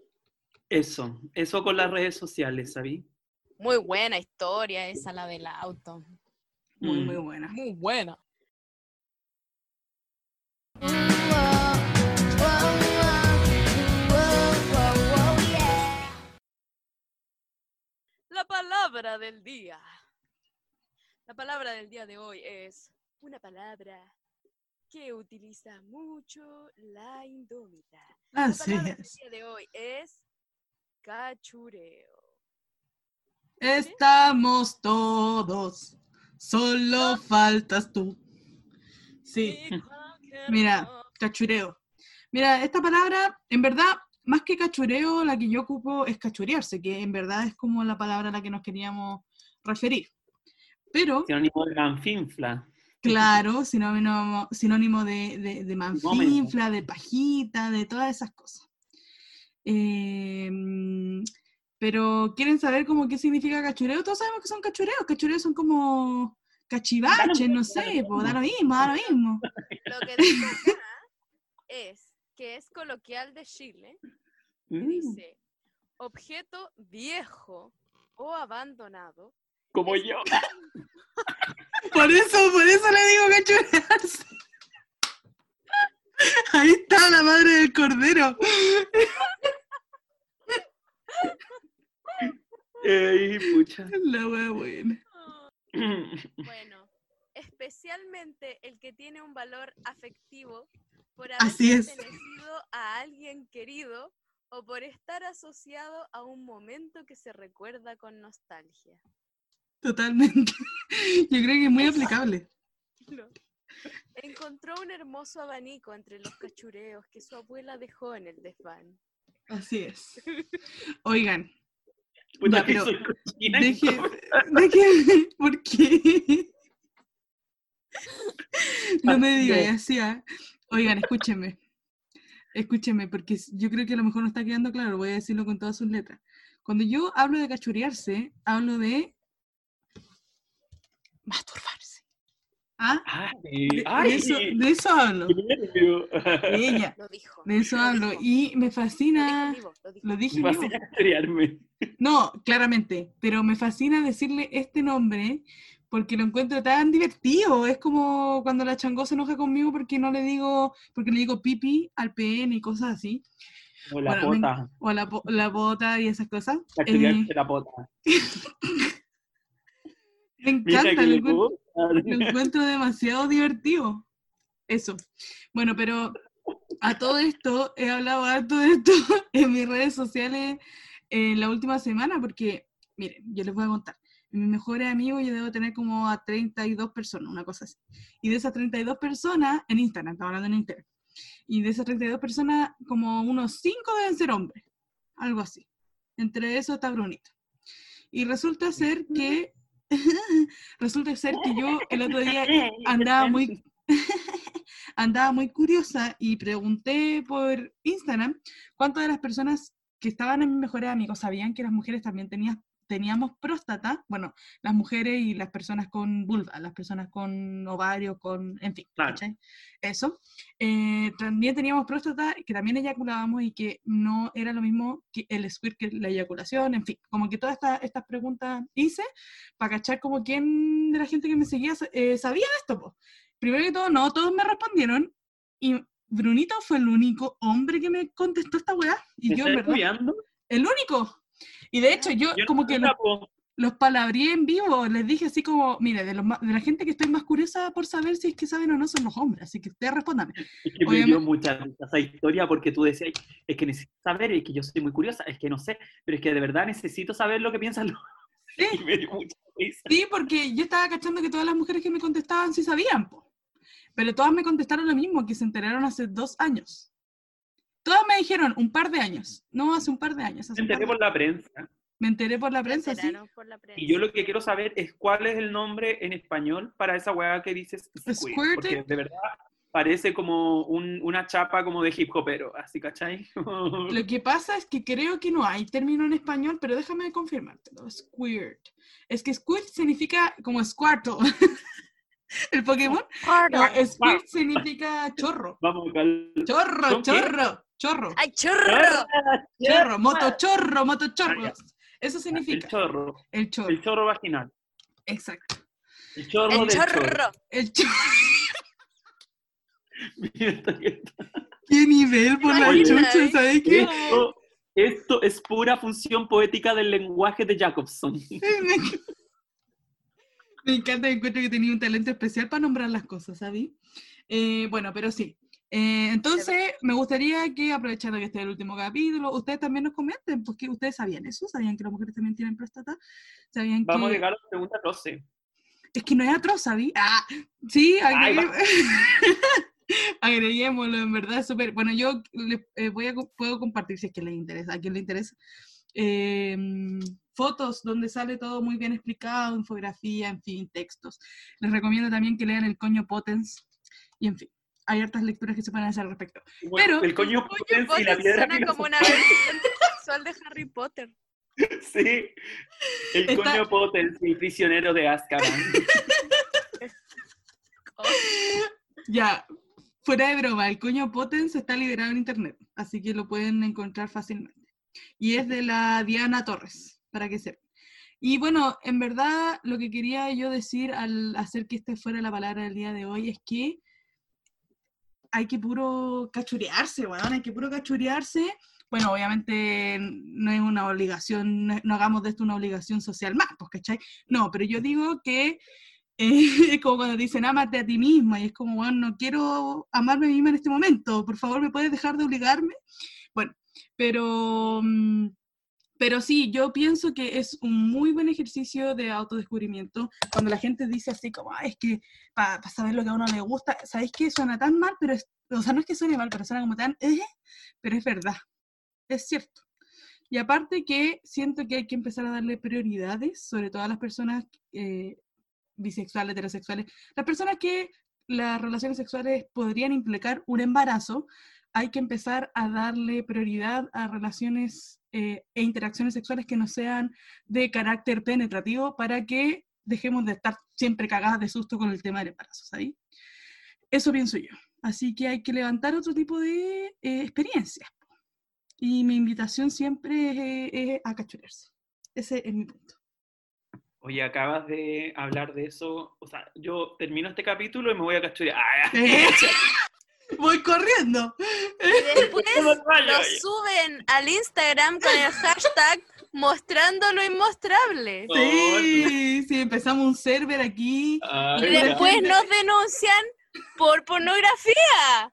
eso, eso con las redes sociales, ¿sabí? Muy buena historia esa, la del auto. Muy, Mm. muy buena. Muy buena. La palabra del día. La palabra del día de hoy es una palabra que utiliza mucho la indómita. La palabra del día de hoy es cachureo. Estamos todos. Solo faltas tú. Sí, Mira. cachureo. Mira, esta palabra, en verdad, más que cachureo, la que yo ocupo es cachurearse, que en verdad es como la palabra a la que nos queríamos referir. Pero, Sinónimo de anfinfla. claro, sinónimo, sinónimo de, de, de manfinfla, de pajita, de todas esas cosas. Em, pero, ¿quieren saber cómo qué significa cachureo? Todos sabemos que son cachureos. Cachureos son como cachivaches, no sé, pues da lo mismo, da lo mismo. Lo que dice acá es que es coloquial de Chile y Mm, dice objeto viejo o abandonado. como es yo. Por eso, por eso le digo cachurearse. Ahí está la madre del cordero. Ey, pucha. La wea buena. Bueno, especialmente el que tiene un valor afectivo por haber Así es. pertenecido a alguien querido o por estar asociado a un momento que se recuerda con nostalgia. Totalmente. Yo creo que es muy aplicable. No. Encontró un hermoso abanico entre los cachureos que su abuela dejó en el desván. Así es. Oigan, Puta Ya, que pero soy cochina. deje, deje, ¿por qué? No me digas Ya. así. Oigan, escúchenme. Escúchenme, porque yo creo que a lo mejor no está quedando claro, voy a decirlo con todas sus letras. Cuando yo hablo de cachurearse, hablo de masturbarse. ¿Ah? Ay, De, de ay, eso, de eso hablo. De ella, Lo dijo. de eso lo hablo. Y me lo dijo fascina. vivo, lo dijo. Lo dije Me vivo. fascina cachurearme. No, claramente, pero me fascina decirle este nombre porque lo encuentro tan divertido. Es como cuando la changó se enoja conmigo porque no le digo, porque le digo pipi al PN y cosas así, O la Bueno, me- pota. o la, la bota y esas cosas. Cachurearse Eh, la pota. me encanta, lo encuentro, lo encuentro demasiado divertido. Eso. Bueno, pero a todo esto, he hablado harto de esto en mis redes sociales en la última semana, porque, miren, yo les voy a contar. Mis mejores amigos yo debo tener como a 32 personas, una cosa así. Y de esas 32 personas, en Instagram, estamos hablando en Instagram. Y de esas 32 personas, como unos 5 deben ser hombres, algo así. Entre eso está Brunito. Y resulta ser que, resulta ser que yo el otro día andaba muy andaba muy curiosa y pregunté por Instagram cuántas de las personas que estaban en mis mejores amigos sabían que las mujeres también tenían teníamos próstata, bueno, las mujeres y las personas con vulva, las personas con ovario, con, en fin, Claro. Eso. Eh, también teníamos próstata, que también eyaculábamos y que no era lo mismo que el squirt que la eyaculación, en fin, como que todas esta- estas preguntas hice para cachar como quién de la gente que me seguía eh, sabía de esto, po. Primero que todo, no, todos me respondieron y Brunito fue el único hombre que me contestó esta weá. Y ¿Me yo, estás verdad, estudiando? el único. Y de hecho, yo, Yo como no que los, los palabreé en vivo, les dije así como, mire, de, los de la gente que estoy más curiosa por saber si es que saben o no son los hombres, así que ustedes respondan. Es que me dio mucha esa historia porque tú decías, es que necesito saber, es que yo soy muy curiosa, es que no sé, pero es que de verdad necesito saber lo que piensan los... Sí. Sí, porque yo estaba cachando que todas las mujeres que me contestaban sí sabían, po. pero todas me contestaron lo mismo, que se enteraron hace dos años. Me dijeron un par de años, no hace un par de años. hace Me enteré por la prensa. Me enteré por la prensa, sí. enteraron por la prensa. Y yo lo que quiero saber es cuál es el nombre en español para esa weá que dices Squirting. Porque de verdad parece como un- una chapa como de hip hopero, así, ¿cachai? Lo que pasa es que creo que no hay término en español, pero déjame confirmártelo. Squirt. Es que squirt significa como Squirtle. El Pokémon. Squirt significa chorro. Vamos, cal... Chorro, chorro, chorro. ¡Ay, chorro! Chorro, motochorro, motochorro. Ah, Eso El significa chorro, el chorro. el chorro vaginal. Exacto. El chorro ¡El del chorro! El chorro. ¿Qué nivel por la chucha? ¿Sabes qué? Esto, esto es pura función poética del lenguaje de Jacobson. Me, me encanta, encuentro que tenía un talento especial para nombrar las cosas, ¿sabes? Eh, bueno, pero sí. Eh, entonces, me gustaría que, aprovechando que este es el último capítulo, ustedes también nos comenten, porque ustedes sabían eso, sabían que las mujeres también tienen próstata, sabían Vamos a llegar a la pregunta 12. Es que no es atroz, ¿sabí? Ah, sí, agregué- agreguémoslo, en verdad, súper. Bueno, yo le- eh, voy a, puedo compartir si es que les interesa, a quien le interesa. eh, fotos donde sale todo muy bien explicado, infografía, en fin, textos. Les recomiendo también que lean el coño Potens y en fin, hay hartas lecturas que se pueden hacer al respecto. Bueno, Pero- el coño Coño, potens y la Potter piedra suena como una versión sexual de Harry Potter. Sí. El Está- coño potens, el prisionero de Azkaban. Ya, fuera de broma, el coño Potens está liberado en internet, así que lo pueden encontrar fácilmente. Y es de la Diana Torres, para que sepan. Y bueno, en verdad lo que quería yo decir al hacer que este fuera la palabra del día de hoy es que hay que puro cachurearse, weón, hay que puro cachurearse. Bueno, obviamente no es una obligación, no, hagamos de esto una obligación social más, pues, ¿cachai? No, pero yo digo que eh, es como cuando dicen, ámate a ti misma, y es como, bueno, no quiero amarme a mí misma en este momento, por favor, ¿me puedes dejar de obligarme? Bueno, pero mm, Pero sí, yo pienso que es un muy buen ejercicio de autodescubrimiento cuando la gente dice así como, "Ah, es que para saber lo que a uno le gusta, ¿sabéis que suena tan mal? Pero es, o sea, no es que suene mal, pero suena como tan, "Eh", pero es verdad, es cierto. Y aparte que siento que hay que empezar a darle prioridades, sobre todo a las personas eh, bisexuales, heterosexuales, las personas que las relaciones sexuales podrían implicar un embarazo, hay que empezar a darle prioridad a relaciones eh, e interacciones sexuales que no sean de carácter penetrativo para que dejemos de estar siempre cagadas de susto con el tema del embarazo, ¿sabes? Eso pienso yo. Así que hay que levantar otro tipo de eh, experiencias. Y mi invitación siempre es, es a cachurearse. Ese es mi punto. Oye, acabas de hablar de eso. O sea, yo termino este capítulo y me voy a cachurear. Voy corriendo. Y después lo suben al Instagram con el hashtag mostrando lo inmostrable. Sí, sí, empezamos un server aquí. Ay, Y después nos denuncian por pornografía.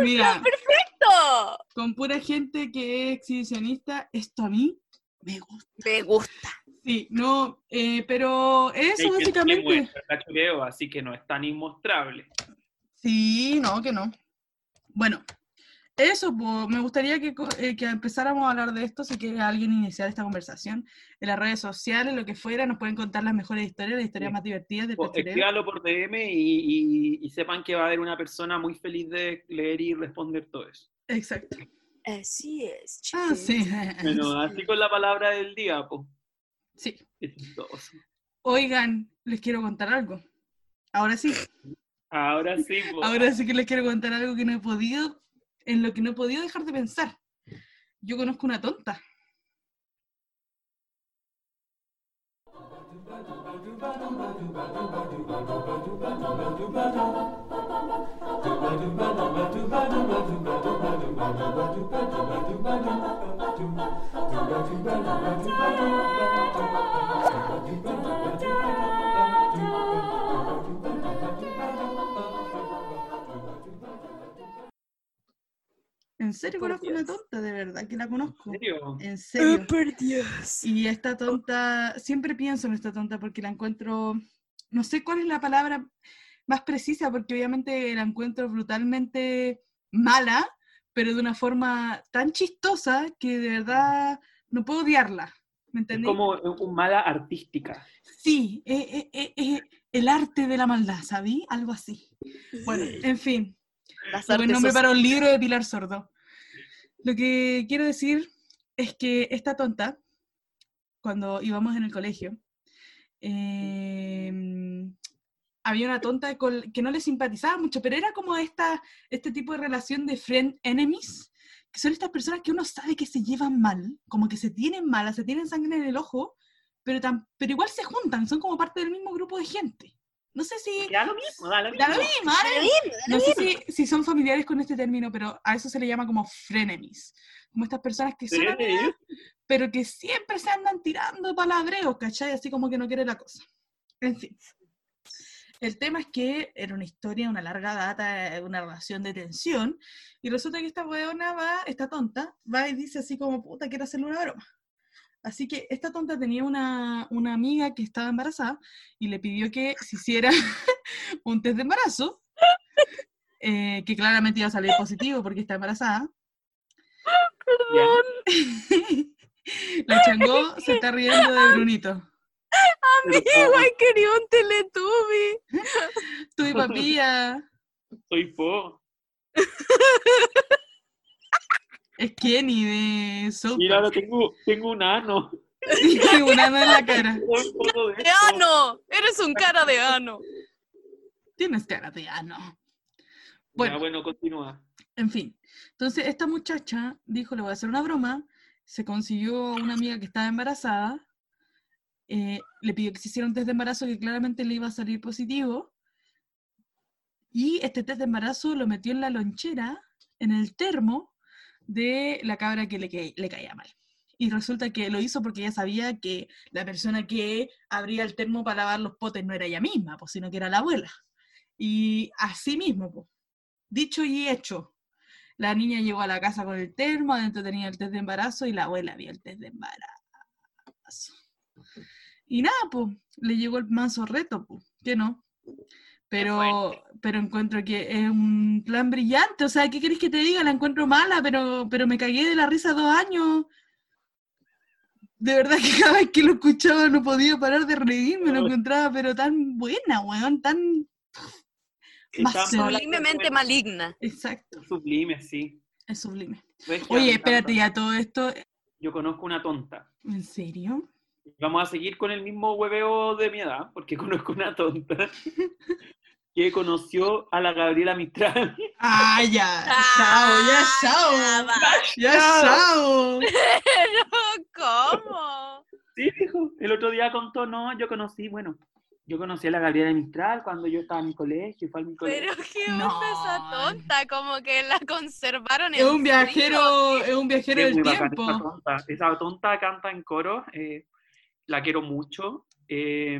Mira, ¡Perfecto! con pura gente que es exhibicionista, esto a mí me gusta. Me gusta. Sí, no, eh, pero eso que no básicamente. muestra el cachureo, así que no es tan inmostrable. Sí, no, que no. Bueno, eso, po, me gustaría que, co- eh, que empezáramos a hablar de esto, si quiere alguien iniciar esta conversación en las redes sociales, lo que fuera, nos pueden contar las mejores historias, las historias Sí. más divertidas de Escríbalo por DM y, y- y sepan que va a haber una persona muy feliz de leer y responder todo eso. Exacto. Así es, Ah, chicos. sí. Bueno, así con la palabra del día, pues. Sí. Oigan, les quiero contar algo. Ahora sí, Ahora sí, po. ahora sí que les quiero contar algo que no he podido, en lo que no he podido dejar de pensar. Yo conozco una tonta. En serio Por conozco una tonta, de verdad que la conozco. ¿En serio? En serio. por Dios. Y esta tonta, siempre pienso en esta tonta porque la encuentro, no sé cuál es la palabra más precisa, porque obviamente la encuentro brutalmente mala, pero de una forma tan chistosa que de verdad no puedo odiarla. ¿Me Es entendés? como un mala artística. Sí, eh, eh, eh, eh, el arte de la maldad, ¿sabí? Algo así. Bueno, en fin. Buen nombre sociales. para un libro de Pilar Sordo. Lo que quiero decir es que esta tonta, cuando íbamos en el colegio, eh, había una tonta que no le simpatizaba mucho, pero era como esta, este tipo de relación de friend enemies, que son estas personas que uno sabe que se llevan mal, como que se tienen malas, se tienen sangre en el ojo, pero, pero igual se juntan, son como parte del mismo grupo de gente. No sé si... Da lo mismo, da lo mismo. Da lo mismo, da lo mismo. No sé si, si son familiares con este término, pero a eso se le llama como frenemies. Como estas personas que son amigas, pero que siempre se andan tirando palabreos, ¿cachai? Así como que no quiere la cosa. En fin. El tema es que era una historia, una larga data, una relación de tensión, y resulta que esta weona va, esta tonta, va y dice así como, puta, quiero hacerle una broma. Así que esta tonta tenía una, una amiga que estaba embarazada y le pidió que se hiciera un test de embarazo, eh, que claramente iba a salir positivo porque está embarazada. La changó se está riendo de Brunito. Amigo, ay, quería un Teletubby. Tu papilla Soy po. es Kenny de South Mira, ahora tengo, tengo un ano. Sí, una mano en la cara. Un de ¡De esto. ano! Eres un cara de ano. Tienes cara de ano. Ya, Bueno, bueno, continúa. en fin. Entonces, esta muchacha dijo, le voy a hacer una broma. Se consiguió una amiga que estaba embarazada. eh, le pidió que se hiciera un test de embarazo que claramente le iba a salir positivo. Y este test de embarazo lo metió en la lonchera, en el termo de la cabra que le, ca- le caía mal. Y resulta que lo hizo porque ella sabía que la persona que abría el termo para lavar los potes no era ella misma, pues, sino que era la abuela. Y así mismo, pues, dicho y hecho. La niña llegó a la casa con el termo, adentro tenía el test de embarazo y la abuela vio el test de embarazo. Y nada, pues, le llegó el manso reto, pues, que no. Pero, pero encuentro que es un plan brillante. O sea, ¿qué querés que te diga? La encuentro mala, pero, pero me cagué de la risa dos años. De verdad que cada vez que lo escuchaba no podía parar de reírme, lo encontraba, pero tan buena, weón, tan... Sublimemente maligna. Exacto, sublime, sí. es sublime. Oye, espérate, ya todo esto, Yo conozco una tonta. ¿en serio? Vamos a seguir con el mismo hueveo de mi edad, porque conozco una tonta que conoció a la Gabriela Mistral. Ah, ya, chao, ya, chao, ya, chao. ¿Cómo? Sí, dijo. El otro día contó, no, yo conocí, bueno, yo conocí a la Gabriela Mistral cuando yo estaba en mi colegio, fue a mi colegio. Pero qué No. onda esa tonta, como que la conservaron en Es un viajero, es un viajero Es del tiempo. Esa tonta. Esa tonta canta en coro, eh, la quiero mucho, eh,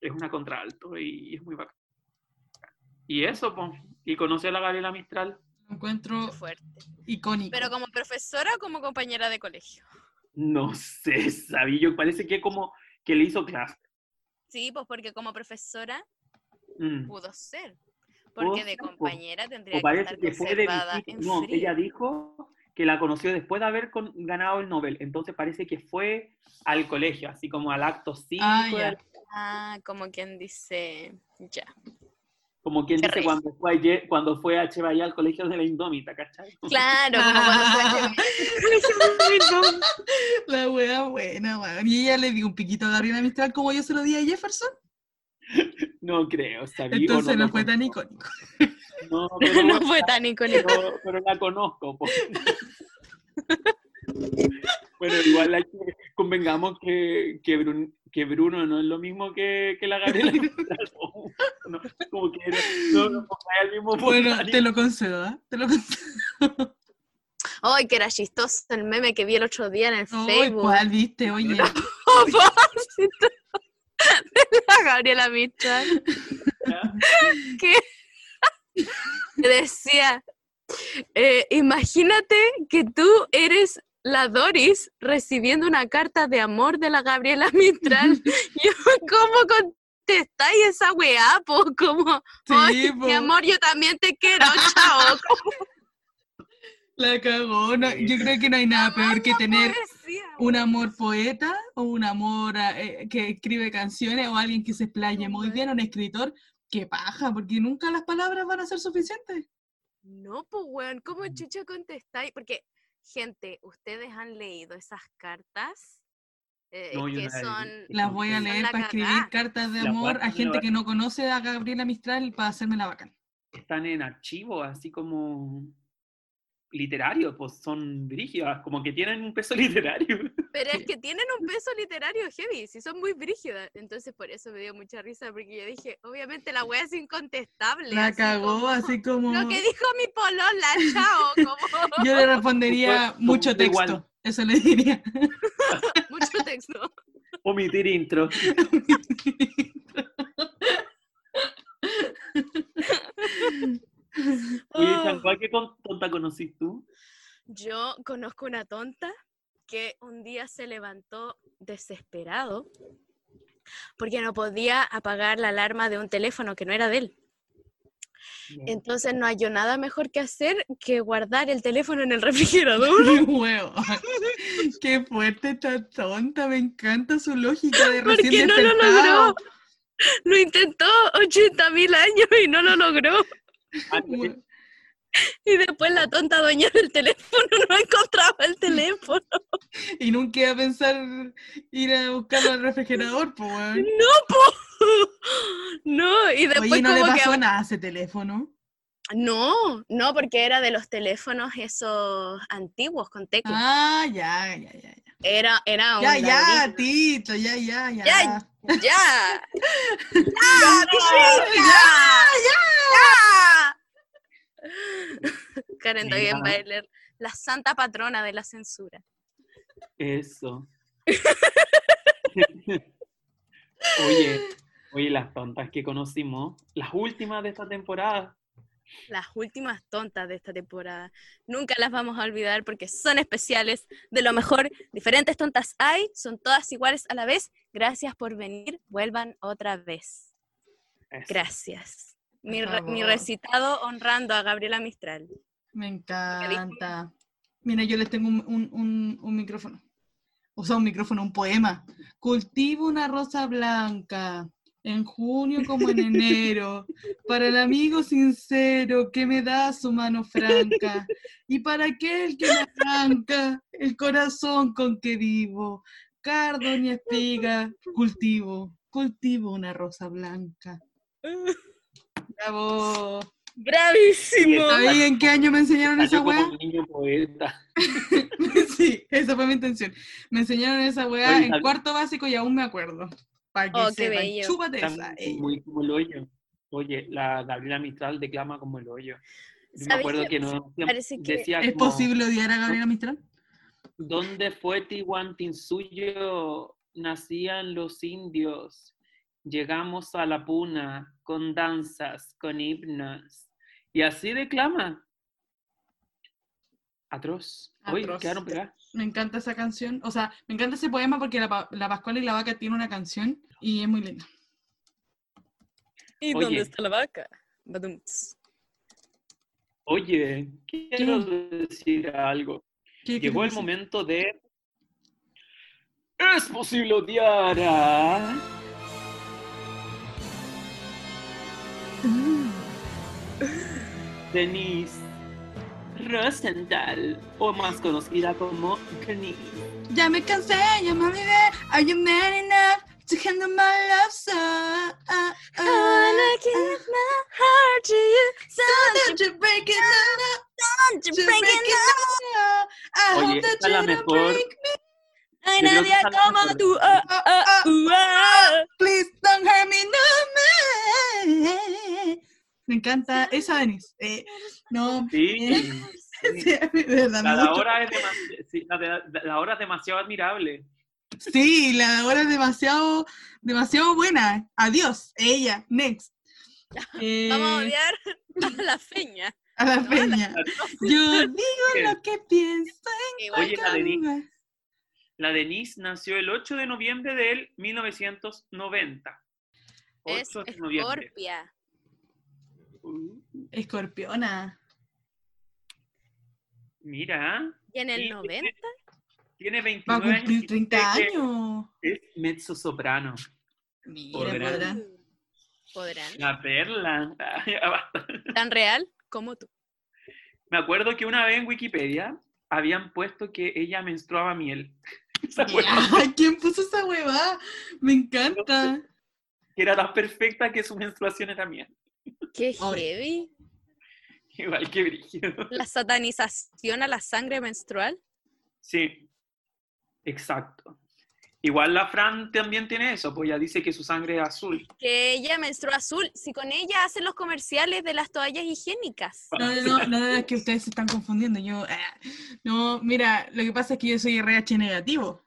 es una contralto y es muy bacán. Y eso, pues, y conocí a la Gabriela Mistral. Lo encuentro fuerte. icónico. Pero como profesora o como compañera de colegio. No sé, sabía yo, parece que como que le hizo clase. Sí, pues porque como profesora Mm. pudo ser. Pudo Porque de ser, po. compañera tendría O que parece estar que fue de visita. No, frío. ella dijo que la conoció después de haber con- ganado el Nobel. Entonces parece que fue al colegio, así como al acto cívico. Ah, ya. del- Ah, como quien dice, ya. Como quien dice cuando fue, ayer- cuando fue a Chevallá al colegio de la Indómita, ¿cachai? Claro, como cuando fue a. La wea buena, weón. Y ella le dio un piquito a Gabriela Mistral como yo se lo di a Jefferson. No creo, sabía. o Entonces no, fue tan icónico. No, pero, No fue tan icónico. pero, pero la conozco. Bueno, igual hay que convengamos que, que, Brun- que Bruno no es lo mismo que, que la Gabriela. No, como que no, no al mismo Bueno, te lo concedo, ¿ah? Te lo concedo. Ay, que era chistoso el meme que vi el otro día en el Ay, Facebook. ¿cuál viste? Oye, propósito de la Gabriela Mistral que decía, eh, imagínate que tú eres la Doris recibiendo una carta de amor de la Gabriela Mistral. Yo, ¿cómo contestáis esa weá? Po? Como, Sí, "Ay, po. mi amor, yo también te quiero, chao. La cagó. no, yo creo que no hay nada peor que tener poesía, un amor poeta o un amor eh, que escribe canciones o alguien que se explaye muy bien, un escritor. Que paja, porque nunca las palabras van a ser suficientes. No, pues, weón, ¿cómo chucha contestáis? Porque, gente, ¿ustedes han leído esas cartas? Eh, No, yo que no las he son... Las voy a leer para escribir cartas de amor a gente que no conoce a Gabriela Mistral para hacerme la bacán. Están en archivo, así como literario, pues son brígidas, como que tienen un peso literario. Pero es que tienen un peso literario heavy, si son muy brígidas. Entonces, por eso me dio mucha risa, porque yo dije, obviamente la wea es incontestable. La así cagó, como, así como... Lo que dijo mi polola, chao, como Yo le respondería mucho igual. texto. Eso le diría. mucho texto. Omitir intro. Oye, Ah. Chancuá, ¿qué tonta conocís tú? Yo conozco una tonta que un día se levantó desesperado porque no podía apagar la alarma de un teléfono que no era de él. Entonces no halló nada mejor que hacer que guardar el teléfono en el refrigerador. Qué huevo. Qué fuerte esta tonta. Me encanta su lógica de recién Porque no lo logró. Lo intentó 80 mil años y no lo logró. Y después la tonta dueña del teléfono no encontraba el teléfono. Y nunca iba a pensar ir a buscarlo al refrigerador, pues. No, po. No, y después Oye, ¿no le como que pasó nada a ese teléfono? No, no, porque era de los teléfonos esos antiguos con teclas. Ah, ya, ya, ya. Ya, Era, era un ya, ya, ladrillo. Tito, ya, ya, ya. Ya, ¡Ya! ¡Ya, pichita! ¡Ya! Karen Sí, Doyen ya. Bailer, la santa patrona de la censura. Eso. oye, oye, las tontas que conocimos, las últimas de esta temporada, las últimas tontas de esta temporada. Nunca las vamos a olvidar porque son especiales, de lo mejor. Diferentes tontas hay, son todas iguales a la vez. Gracias por venir, vuelvan otra vez. Eso. Gracias. Mi, re- mi recitado honrando a Gabriela Mistral. Me encanta. Mira, yo les tengo un, un- un- un micrófono. O sea, un micrófono, un poema. Cultivo una rosa blanca en junio como en enero, para el amigo sincero que me da su mano franca, y para aquel que me arranca el corazón con que vivo. Cardo ni espiga, cultivo, cultivo una rosa blanca. Bravo. ¡Bravísimo! ¿Sabéis en qué año me enseñaron esa weá? un niño poeta. Sí, esa fue mi intención. Me enseñaron esa weá en cuarto básico y aún me acuerdo. Para que Oh, qué bello. Chúpate esa. Ella. muy como el hoyo. Oye, la Gabriela Mistral declama como el hoyo. Yo me ¿Sabes acuerdo que no Parece que- decía ¿Es como, posible odiar a Gabriela Mistral? ¿Dónde fue Tihuantinsuyo? Nacían los indios. Llegamos a la puna con danzas, con himnos. Y así declama. Atroz. Atroz. quedaron pegadas. Me encanta esa canción. O sea, me encanta ese poema porque la, la Pascual y la Vaca tiene una canción y es muy linda. ¿Y Oye. dónde está la vaca? Badumts. Oye, quiero decir algo. ¿Qué Llegó el decir? momento de. ¿Es posible odiar a.? Denise Rosenthal, o más conocida como Denise. Ya me cansé, ya me olvidé. Are you man enough to handle my love so? ah, ah, I wanna give my heart to you, so Don't you break it down, don't you break it down. I Oye, hope that you don't mejor. break me. No hay nadie como tú. ah, Ah, ah, ah, uh, ah. Please don't hurt me no more. Me encanta esa Denise. Eh, no, Sí. sí, de verdad, me La ahora es, demasi- sí, la de- la ahora es demasiado admirable. Sí, la de ahora es demasiado, demasiado buena. Adiós, ella, next. Eh, Vamos a odiar a la feña. a la peña. Yo digo ¿Qué? lo que pienso Oye, la Denise, en la Denise nació el 8 de noviembre del 1990. es 8 de noviembre. Escorpia. Escorpiona. mira, Y en el Sí, 90, tiene Va a 29 años. cumplir y 30 dice que años. Es mezzo soprano. Mira, Podrán. podrán. podrán. La perla. Basta. Tan real como tú. Me acuerdo que una vez en Wikipedia habían puesto que ella menstruaba miel. ¿Quién puso esa hueva? Me encanta. que era tan perfecta que su menstruación era miel. Qué heavy. Igual que brígido. La satanización a la sangre menstrual. Sí, exacto. Igual la Fran también tiene eso, pues ella dice que su sangre es azul. Que ella menstrua azul. Si con ella hacen los comerciales de las toallas higiénicas. No, no, no, no, no, es que ustedes se están confundiendo. Yo, eh, no, mira, lo que pasa es que yo soy RH negativo.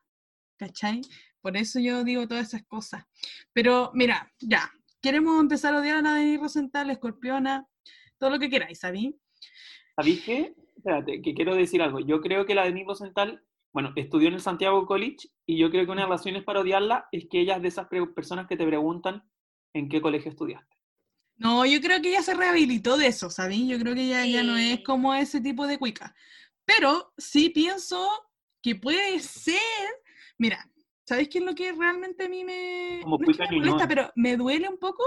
¿Cachai? Por eso yo digo todas esas cosas. Pero mira, ya, queremos empezar a odiar a la Denise Rosenthal, Escorpiona, todo lo que queráis, ¿sabí? ¿Sabéis qué? Espérate, que quiero decir algo. Yo creo que la de Nico Central, bueno, estudió en el Santiago College y yo creo que una de las razones para odiarla es que ella es de esas personas que te preguntan en qué colegio estudiaste. No, yo creo que ella se rehabilitó de eso, ¿sabí? Yo creo que ella ya no es como ese tipo de cuica. Pero sí pienso que puede ser. Mira, ¿sabéis qué es lo que realmente a mí me, no es que cuica me molesta, pero me duele un poco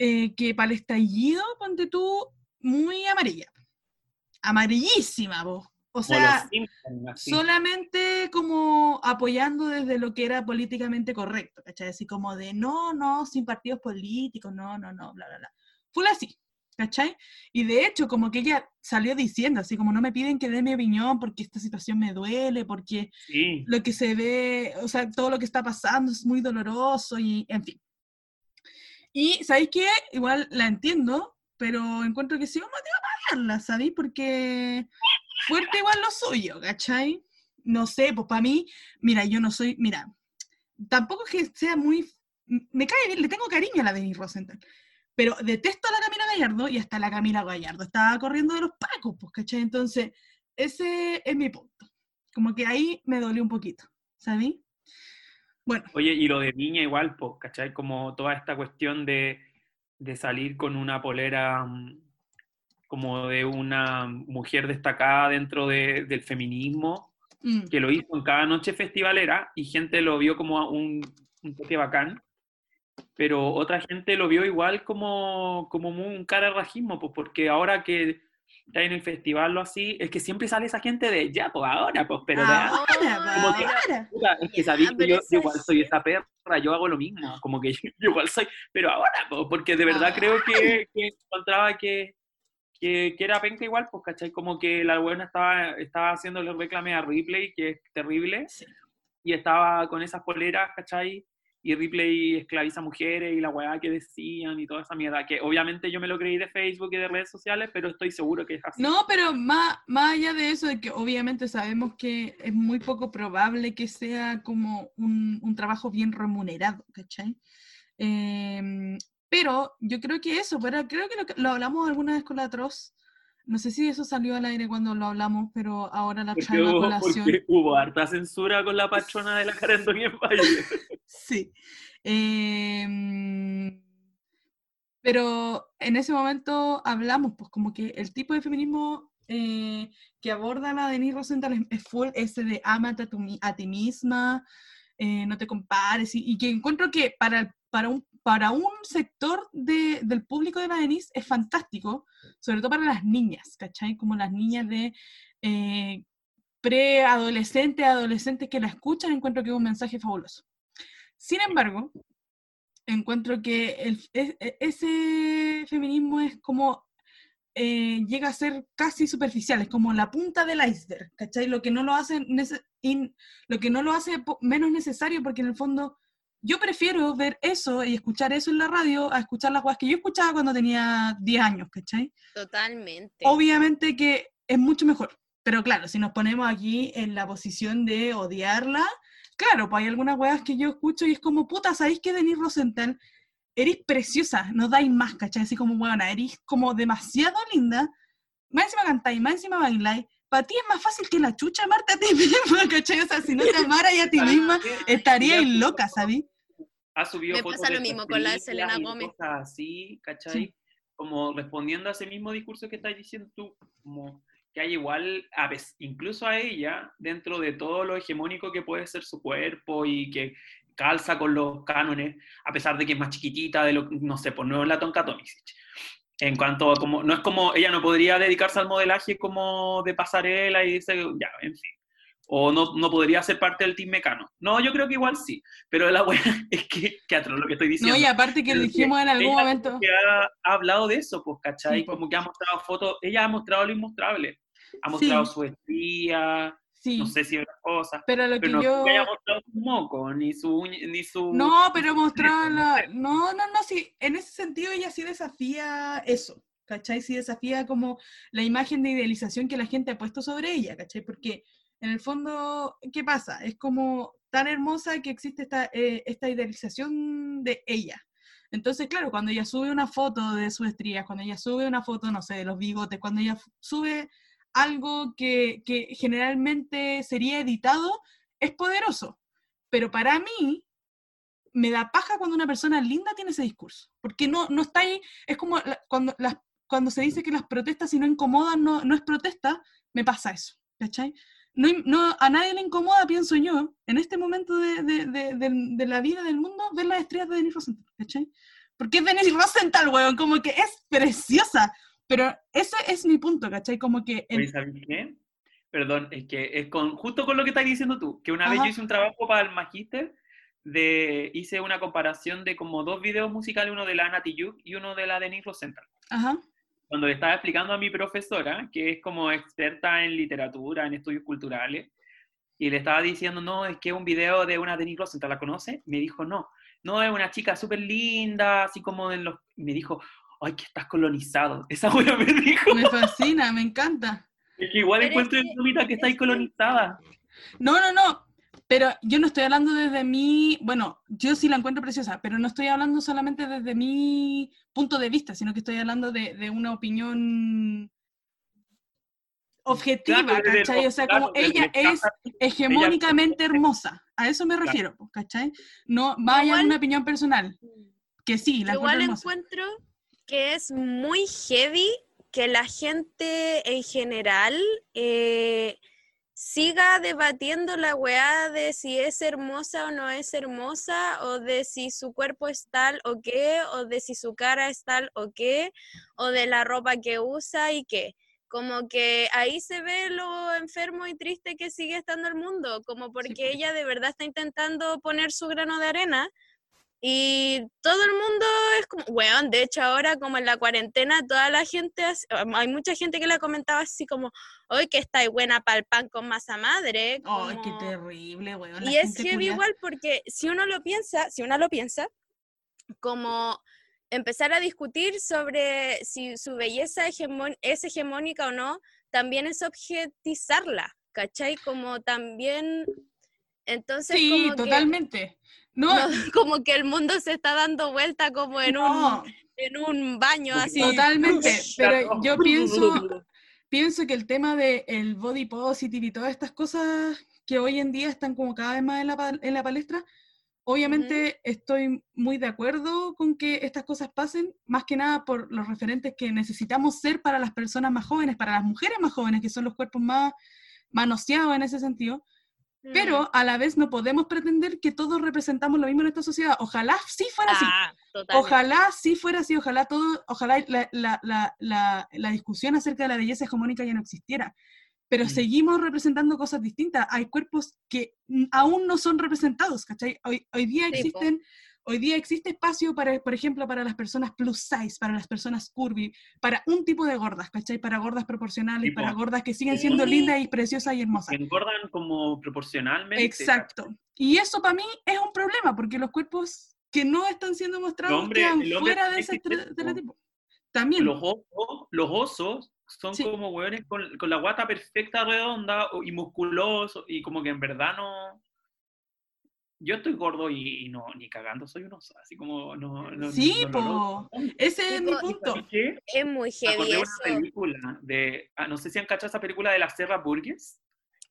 eh, que para el estallido, ponte tú, muy amarilla. Amarillísima, vos. O sea, Simpsons, solamente como apoyando desde lo que era políticamente correcto, ¿cachai? Así como de no, no, sin partidos políticos, no, no, no, bla, bla, bla. Full así, ¿cachai? Y de hecho, como que ella salió diciendo, así como no me piden que dé mi opinión porque esta situación me duele, porque Sí, lo que se ve, o sea, todo lo que está pasando es muy doloroso y, en fin. Y, ¿sabéis qué? Igual la entiendo, pero encuentro que sí vamos a amarla, ¿sabéis? Porque fuerte igual lo suyo, ¿cachai? No sé, pues para mí, mira, yo no soy, mira, tampoco es que sea muy, me cae bien, le tengo cariño a la Denise Rosenthal, pero detesto a la Camila Gallardo y hasta la Camila Gallardo estaba corriendo de los pacos, pues, ¿cachai? Entonces, ese es mi punto. Como que ahí me dolió un poquito, ¿sabí? Bueno, Oye, y lo de niña igual, pues, ¿cachai? Como toda esta cuestión de, de salir con una polera mm, como de una mujer destacada dentro de- del feminismo, mm, que lo hizo en cada noche festivalera y gente lo vio como un, un toque bacán, pero otra gente lo vio igual como, como un cara de rajismo, pues porque ahora que está en el festival o así, es que siempre sale esa gente de, ya, pues ahora, pues, pero de ahora, como que- ahora. Es que sabéis que yo, yo igual soy esa perra, yo hago lo mismo, como que yo, yo igual soy, pero ahora, po, porque de verdad creo que, que encontraba que, que, que era penca igual, pues, ¿cachai? Como que la buena estaba, estaba haciéndole reclame a Ripley, que es terrible, Sí. y estaba con esas poleras, ¿cachai? Y Ripley esclaviza mujeres y la weá que decían y toda esa mierda, que obviamente yo me lo creí de Facebook y de redes sociales, pero estoy seguro que es así. No, pero más, más allá de eso, de que obviamente sabemos que es muy poco probable que sea como un, un trabajo bien remunerado, ¿cachai? Em, pero yo creo que eso, pero creo que lo, lo hablamos alguna vez con la Troz. No sé si eso salió al aire cuando lo hablamos, pero ahora la Porque traigo a hubo, colación. porque hubo harta censura con la patrona de la Karen en Valle. Sí. Em, pero en ese momento hablamos, pues como que el tipo de feminismo eh, que aborda la Denise Rosenthal es, full ese de ámate a, tu a ti misma, eh, no te compares, y, y que encuentro que para, para, un, para un sector de- del público de la Denise es fantástico, sobre todo para las niñas, ¿cachai? Como las niñas de... eh, preadolescentes, adolescentes que la escuchan, encuentro que es un mensaje fabuloso. Sin embargo, encuentro que el- e- e- ese feminismo es como, eh, llega a ser casi superficial, es como la punta del iceberg, ¿cachai? Lo que no lo hace, in- lo que no lo hace menos necesario, porque en el fondo yo prefiero ver eso y escuchar eso en la radio a escuchar las cosas que yo escuchaba cuando tenía 10 años, ¿cachai? Totalmente. Obviamente que es mucho mejor. Pero claro, si nos ponemos aquí en la posición de odiarla, claro, pues hay algunas weas que yo escucho y es como, puta, ¿sabéis que Denise Rosenthal? Eres preciosa, no dais más, ¿cachai? Así como, weona, eres como demasiado linda, más encima cantáis, más encima bailáis, para ti es más fácil que la chucha amarte a ti misma, ¿cachai? O sea, si no te amaras a ti misma, estaríais loca, ¿sabes? Ha subido Me fotos pasa de lo sus mismo con la de Selena Gómez. Cosas así, ¿cachai? Sí. Como respondiendo a ese mismo discurso que estás diciendo tú, como que hay igual, a vez- incluso a ella, dentro de todo lo hegemónico que puede ser su cuerpo y que calza con los cánones, a pesar de que es más chiquitita de lo no sé, pues no es la Tonka Tomisic. En cuanto a como, no es como, ella no podría dedicarse al modelaje como de pasarela y dice, ya, en fin. O no, no podría ser parte del team mecano. No, yo creo que igual sí. Pero la buena es que, que atroz lo que estoy diciendo. No, y aparte que Pero dijimos en algún momento... que ha, ha hablado de eso, pues, ¿cachai? Sí, como que ha mostrado fotos, ella ha mostrado lo inmostrable. Ha mostrado Sí. su estría, Sí, no sé si otras cosas, pero lo que pero no yo... que haya mostrado su moco, ni su ni su... No, pero teléfono, la... No, no, no, sí. En ese sentido ella sí desafía eso, ¿cachai? Sí desafía como la imagen de idealización que la gente ha puesto sobre ella, ¿cachai? Porque en el fondo, ¿qué pasa? Es como tan hermosa que existe esta, eh, esta idealización de ella. Entonces, claro, cuando ella sube una foto de sus estrías, cuando ella sube una foto, no sé, de los bigotes, cuando ella sube algo que, que generalmente sería editado, es poderoso. Pero para mí, me da paja cuando una persona linda tiene ese discurso. Porque no, no está ahí, es como la- cuando, las, cuando se dice que las protestas si no incomodan no, no es protesta, me pasa eso, ¿cachai? No, no, a nadie le incomoda, pienso yo, en este momento de, de- de- de- la vida del mundo, ver las estrellas de Denise Rosenthal, ¿cachai? Porque es Denise Rosenthal, weón, como que es preciosa. Pero ese es mi punto, ¿cachai? Como que... Oye, ¿sabes qué? Perdón, es que es con, justo con lo que estás diciendo tú, que una vez Ajá. yo hice un trabajo para el Magíster, de, hice una comparación de como dos videos musicales, uno de la Ana Tijoux y uno de la Denise Rosenthal. Ajá, Cuando le estaba explicando a mi profesora, que es como experta en literatura, en estudios culturales, y le estaba diciendo, no, es que es un video de una Denise Rosenthal, ¿la conoce? Me dijo, no, no, es una chica súper linda, así como en los... y me dijo, ay, que estás colonizado. Esa wea me dijo. me fascina, me encanta. Es que igual Pero es encuentro que- en Sumita que estáis es que- colonizada. No, no, no. Pero yo no estoy hablando desde mi, bueno, yo sí la encuentro preciosa, pero no estoy hablando solamente desde mi punto de vista, sino que estoy hablando de, de una opinión objetiva, Claro, ¿cachai? O sea, como claro, ella el es hegemónicamente hermosa, a eso me refiero, pues, ¿cachai? No vaya Igual- una opinión personal, que sí, la Igual encuentro que es muy heavy que la gente en general eh, siga debatiendo la weá de si es hermosa o no es hermosa, o de si su cuerpo es tal o qué, o de si su cara es tal o qué, o de la ropa que usa y qué. Como que ahí se ve lo enfermo y triste que sigue estando el mundo, como porque pues. ella de verdad está intentando poner su grano de arena y todo el mundo es como, weón, de hecho ahora como en la cuarentena toda la gente, hace- hay mucha gente que la comentaba así como, hoy que está buena para el pan con masa madre. Ay, qué como- terrible, weón. la y es heavy igual porque si uno lo piensa, si uno lo piensa, como empezar a discutir sobre si su belleza es hegemónica o no, también es objetizarla, ¿cachai? Como también... Entonces, Sí, como que- totalmente. No, no, como que el mundo se está dando vuelta como en, no, un, en un baño así. totalmente. Pero yo pienso, pienso que el tema del body positive y todas estas cosas que hoy en día están como cada vez más en la, en la palestra, obviamente estoy muy de acuerdo con que estas cosas pasen, más que nada por los referentes que necesitamos ser para las personas más jóvenes, para las mujeres más jóvenes, que son los cuerpos más manoseados en ese sentido. Mm. Pero a la vez no podemos pretender que todos representamos lo mismo en esta sociedad. Ojalá sí fuera así. Ah, totalmente. Ojalá sí fuera así, ojalá todo, ojalá la, la- la- la- discusión acerca de la belleza hegemónica ya no existiera. Pero Mm. seguimos representando cosas distintas. Hay cuerpos que mm, aún no son representados, ¿cachai? Hoy, hoy día Sí, existen, hoy día existe espacio para, por ejemplo, para las personas plus size, para las personas curvy, para un tipo de gordas, ¿cachai? Para gordas proporcionales, para gordas que siguen siendo Sí. lindas y preciosas y hermosas. Que engordan como proporcionalmente. Exacto. Y eso para mí es un problema, porque los cuerpos que no están siendo mostrados hombre- quedan fuera de también ese estereotipo. También. Los osos, los osos son Sí. como hueones con, con la guata perfecta, redonda y musculoso y como que en verdad no... Yo estoy gordo y, y no, ni cagando soy un oso, así como no... no Sí, no po. Ese es mi punto. Es muy heavy acordé de una eso. película de... ah, no sé si han cachado esa película de la Serra Burgess,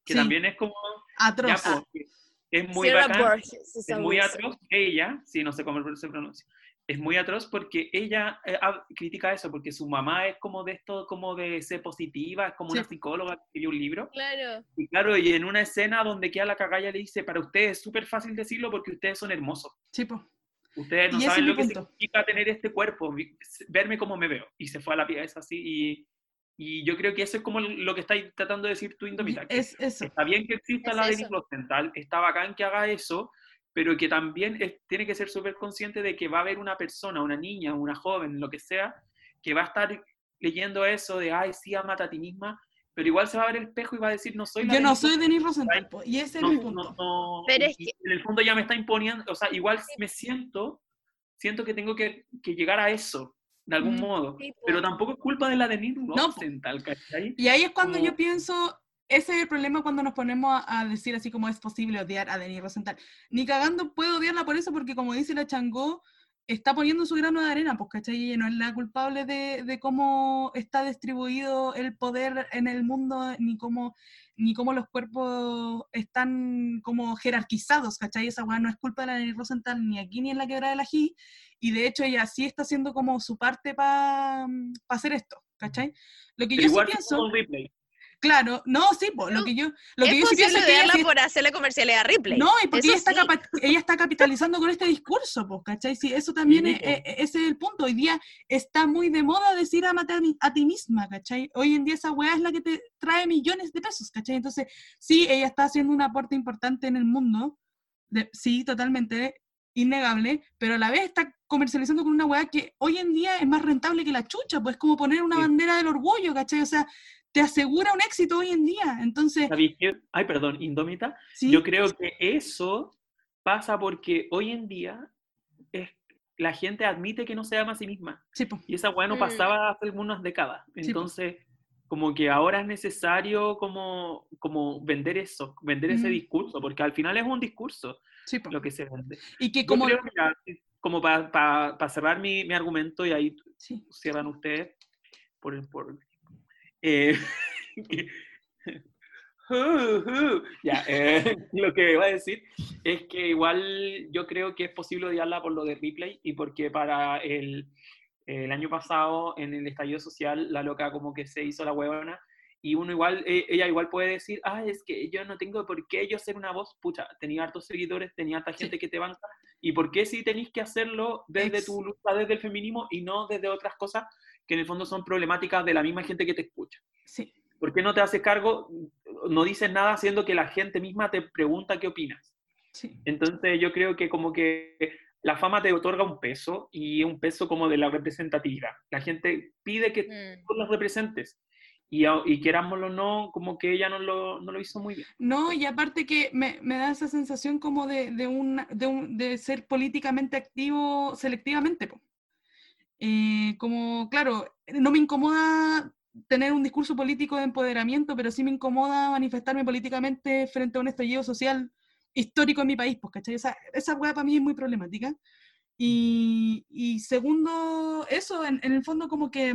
que Sí. también es como... Atroz. Ya, po, que es muy Sarah bacán. Borges, esa es muy atroz ella, sí, no sé cómo se pronuncia, es muy atroz porque ella eh, critica eso, porque su mamá es como de esto, como de ser positiva, es como Sí. una psicóloga que escribió un libro, Claro. y claro, y en una escena donde queda la cagalla le dice, para ustedes es súper fácil decirlo porque ustedes son hermosos, Sí, po. ustedes no saben lo que punto. significa tener este cuerpo, verme como me veo, y se fue a la pieza así, y, y yo creo que eso es como lo que estáis tratando de decir tú, Indomita, Es eso. Está bien que exista Es la Rosenthal, está bacán que haga eso, pero que también es- tiene que ser súper consciente de que va a haber una persona, una niña, una joven, lo que sea, que va a estar leyendo eso de, ay, sí, amate a ti misma, pero igual se va a ver el espejo y va a decir, no soy la Yo no soy Denis Rosenthal, y ese es no, mi no, punto. no", Pero es que- en el fondo ya me está imponiendo, o sea, igual me siento, siento que tengo que, que llegar a eso, de algún Mm. modo, Sí, po. pero tampoco es culpa de la Denis. Rosenthal, ¿cachai? Y ahí es cuando Como- yo pienso, ese es el problema cuando nos ponemos a, a decir así como es posible odiar a Denis Rosenthal. Ni cagando puedo odiarla por eso, porque como dice la Changó, está poniendo su grano de arena, pues, ¿cachai? Y ella no es la culpable de, de cómo está distribuido el poder en el mundo, ni cómo, ni cómo los cuerpos están como jerarquizados, ¿cachai? Esa weá no es culpa de la Denis Rosenthal ni aquí ni en la quebrada de la G, y de hecho ella sí está haciendo como su parte para hacer esto, ¿cachai? Lo que Pero yo sí igual pienso... Claro, no, sí, po, lo que yo, lo que yo sí pienso es que ella por hacerle comerciales a Ripley. no, y porque ella está, sí. capa- ella está capitalizando con este discurso, pues, ¿cachai? Sí, eso también es, po. ese es el punto. Hoy día está muy de moda decir amate a, a ti misma, ¿cachai? Hoy en día esa weá es la que te trae millones de pesos, ¿cachai? Entonces, sí, ella está haciendo un aporte importante en el mundo, de- sí, totalmente innegable, pero a la vez está comercializando con una weá que hoy en día es más rentable que la chucha, pues como poner una Sí. bandera del orgullo, ¿cachai? O sea, te asegura un éxito hoy en día. Entonces. Ay, perdón, Indómita. sí, Yo creo que eso pasa porque hoy en día es, la gente admite que no se ama a sí misma. sí. Y esa weá no Mm. pasaba hace algunas décadas. Entonces, como que ahora es necesario como, como vender eso, vender ese Mm. discurso, porque al final es un discurso Sí, lo que se vende. Y que Yo como... creo, mira, como para cerrar mi, mi argumento, y ahí Sí. cierran ustedes, por, por eh, ya, eh, lo que iba a decir es que igual yo creo que es posible odiarla por lo de Ripley y porque para el, el año pasado en el estallido social la loca como que se hizo la huevona y uno igual, eh, ella igual puede decir, ah, es que yo no tengo por qué yo ser una voz, pucha, tenía hartos seguidores, tenía harta gente que te banca, y por qué si tenéis que hacerlo desde Ex- tu lucha, desde el feminismo y no desde otras cosas que en el fondo son problemáticas de la misma gente que te escucha. Sí. ¿Por qué no te haces cargo? No dices nada haciendo que la gente misma te pregunta qué opinas. Sí. Entonces yo creo que como que la fama te otorga un peso y un peso como de la representatividad. La gente pide que Mm. tú los representes y, a- y querámoslo o no, como que ella no lo, no lo hizo muy bien. No, y aparte que me, me da esa sensación como de, de, un, de, un- de ser políticamente activo selectivamente. po. Eh, como, claro, no me incomoda tener un discurso político de empoderamiento, pero sí me incomoda manifestarme políticamente frente a un estallido social histórico en mi país, pues, ¿cachai? Esa, esa para mí es muy problemática. Y, y segundo, eso, en, en el fondo como que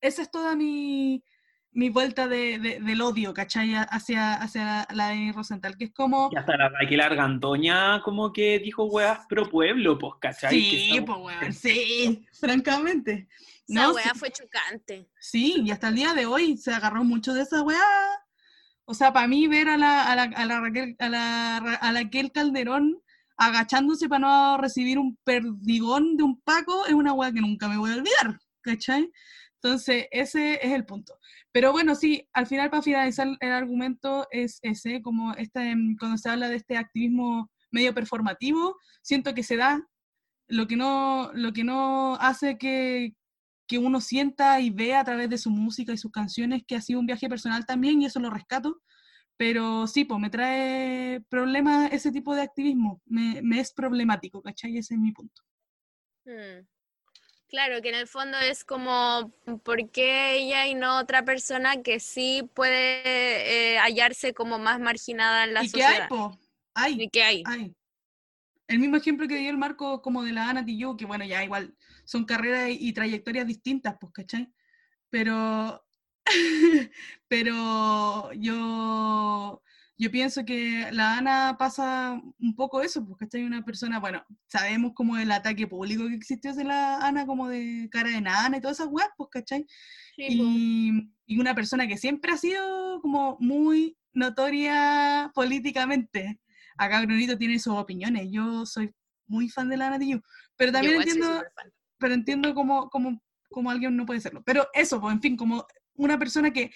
esa es toda mi, mi vuelta de, de- del odio, ¿cachai? Hacia, hacia la de Rosenthal, que es como... Y hasta la Raquel Argandoña como que dijo weas pro pueblo, pues, ¿cachai? Que Sí, pues weón, sí, francamente. Esa No, sí. fue chocante. Sí, y hasta el día de hoy se agarró mucho de esa weá. O sea, para mí ver a la, a la, a la Raquel, a la, a la Raquel Calderón agachándose para no recibir un perdigón de un Paco es una weá que nunca me voy a olvidar, ¿cachai? Entonces, ese es el punto. Pero bueno, sí, al final para finalizar el argumento es ese, como este, cuando se habla de este activismo medio performativo, siento que se da lo que no, lo que no hace que, que uno sienta y vea a través de su música y sus canciones que ha sido un viaje personal también y eso lo rescato. Pero sí, pues me trae problemas ese tipo de activismo. Me, me es problemático, ¿cachai? Ese es mi punto. Mm. Claro, que en el fondo es como, ¿por qué ella y no otra persona que sí puede eh, hallarse como más marginada en la ¿Y qué hay, sociedad? po? Hay, ¿Y qué hay? hay. El mismo ejemplo que dio el Marco como de la Ana Tijoux, que bueno, ya igual son carreras y, y trayectorias distintas, pues, ¿cachai? Pero, pero yo, yo pienso que la Ana pasa un poco eso, porque está una persona, bueno, sabemos como el ataque público que existió hacia la Ana, como de cara de nana y todas esas weas, pues, ¿cachai? Sí, po. y, y una persona que siempre ha sido como muy notoria políticamente. Acá Brunito tiene sus opiniones, yo soy muy fan de la Ana Tijoux, pero también entiendo, pero entiendo cómo, cómo, cómo alguien no puede serlo. Pero eso, pues, en fin, como una persona que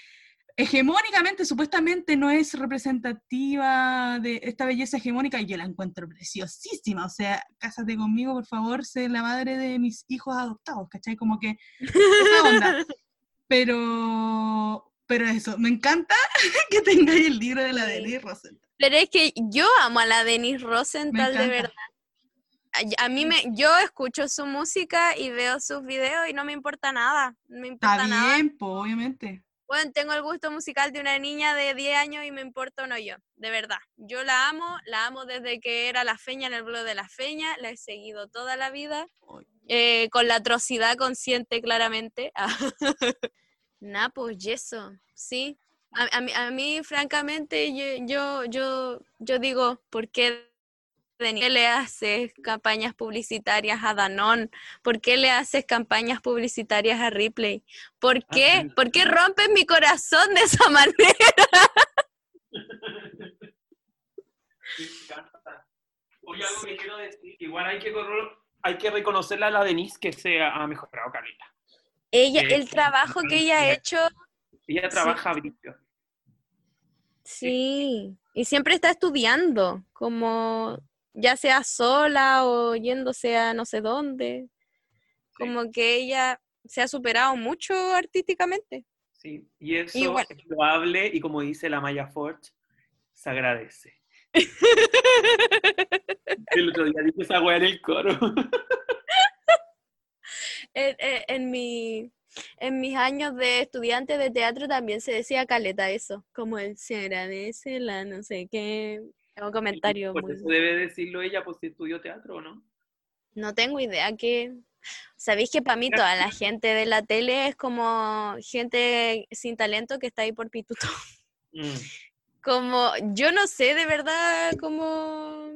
hegemónicamente, supuestamente, no es representativa de esta belleza hegemónica, y yo la encuentro preciosísima. O sea, cásate conmigo, por favor, sé la madre de mis hijos adoptados, ¿cachai? Como que esa onda. Pero, pero eso, me encanta que tengáis el libro de la. Denise Rosenthal. Pero es que yo amo a la Denise Rosenthal de verdad. A- A mí me, yo escucho su música y veo sus videos y no me importa nada. No me importa Está nada. bien, po, obviamente. Bueno, tengo el gusto musical de una niña de 10 años y me importa o no yo, de verdad. Yo la amo, la amo desde que era la feña en el blog de la feña, la he seguido toda la vida, eh, con la atrocidad consciente claramente. nah, pues eso, sí. A, a mí, a mí, francamente, yo, yo, yo, yo digo, ¿por qué Denis, le haces campañas publicitarias a Danone? ¿Por qué le haces campañas publicitarias a Ripley? ¿Por qué? sí. ¿Por qué rompes mi corazón de esa manera? Oye, algo que quiero decir, igual hay que, hay que reconocerle a la Denise que se ha mejorado caleta. Ella, Eh, el trabajo que ella ha hecho, Ella trabaja brillo. sí, y siempre está estudiando, como ya sea sola o yéndose a no sé dónde, como que ella se ha superado mucho artísticamente. Sí, y eso Igual. es loable y como dice la Maya Forge, se agradece. El otro día dije esa weá en el coro. en, en- en mi, en mis años de estudiante de teatro también se decía caleta eso, como el se agradece la no sé qué, es un comentario Por muy... eso debe decirlo ella, pues si estudió teatro, ¿no? No tengo idea que... Sabéis que para mí toda la gente de la tele es como gente sin talento que está ahí por pituto. Mm. Como, yo no sé de verdad como...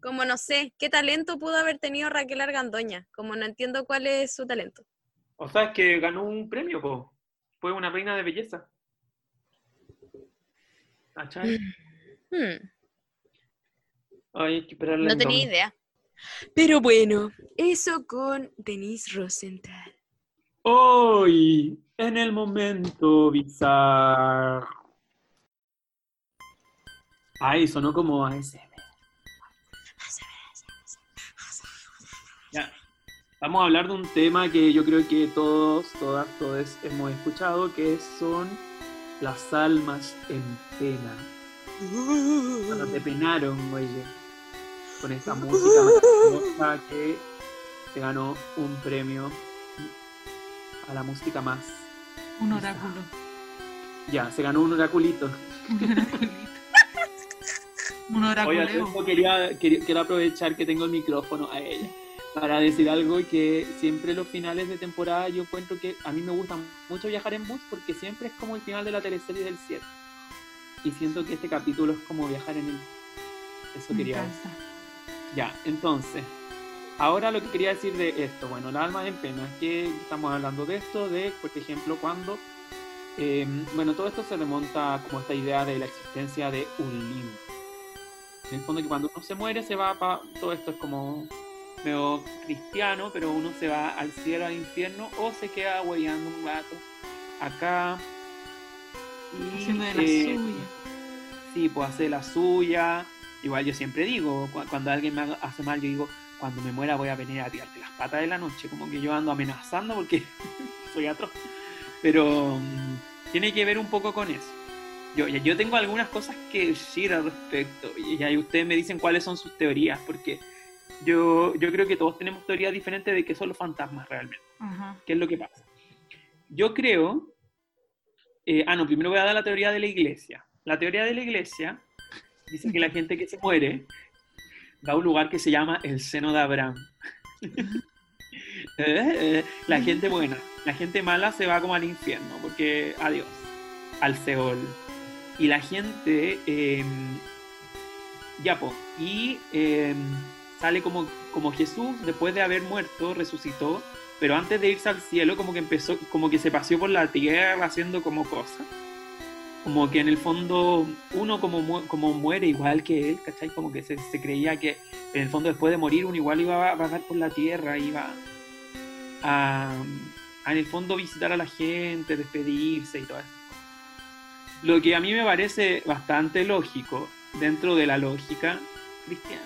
Como no sé, qué talento pudo haber tenido Raquel Argandoña. Como no entiendo cuál es su talento. O sea, es que ganó un premio, po. Fue una reina de belleza. Hmm. Ay, hay que esperarle No tenía idea. Pero bueno, eso con Denise Rosenthal. Hoy, en el momento bizarro. Ay, sonó como ASMR. Ya. Vamos a hablar de un tema que yo creo que todos, todas, todos hemos escuchado, que son las almas en pena. Cuando te penaron, oye, con esta música maravillosa que se ganó un premio a la música más. Un oráculo. Ya, se ganó un oraculito. Un oraculito. Un Oye, oraculeo. Alfonso, quería, quería- quiero aprovechar que tengo el micrófono a ella para decir algo que siempre los finales de temporada yo encuentro que a mí me gusta mucho viajar en bus porque siempre es como el final de la teleserie del 7. Y siento que este capítulo es como viajar en el... Eso Me quería decir. Ya, entonces, ahora lo que quería decir de esto, bueno, las almas en pena, que estamos hablando de esto, de, por ejemplo, cuando, eh, bueno, todo esto se remonta como esta idea de la existencia de un limbo. En el fondo que cuando uno se muere se va para, todo esto es como medio cristiano, pero uno se va al cielo, al infierno, o se queda hueveando un rato acá. Y, Haciendo de la eh, suya. Sí, pues hacer la suya. Igual yo siempre digo, cu- cuando alguien me hace mal, yo digo, cuando me muera voy a venir a tirarte las patas de la noche. Como que yo ando amenazando porque soy atroz. Pero mm, tiene que ver un poco con eso. Yo, yo tengo algunas cosas que decir al respecto. Y ahí ustedes me dicen cuáles son sus teorías. Porque yo, yo creo que todos tenemos teorías diferentes de qué son los fantasmas realmente. Ajá. ¿Qué es lo que pasa? Yo creo. Eh, ah, no, primero voy a dar la teoría de la iglesia. La teoría de la iglesia dice que la gente que se muere va a un lugar que se llama el seno de Abraham. Eh, la gente buena, la gente mala se va como al infierno, porque adiós, al Seol. Y la gente, eh, ya po, y eh, sale como, como Jesús, después de haber muerto, resucitó, pero antes de irse al cielo, como que empezó, como que se paseó por la tierra haciendo como cosas. Como que en el fondo uno como, mu- como muere igual que él, ¿cachai? Como que se, se creía que en el fondo después de morir uno igual iba a vagar por la tierra, iba a, a en el fondo visitar a la gente, despedirse y todo eso. Lo que a mí me parece bastante lógico dentro de la lógica cristiana.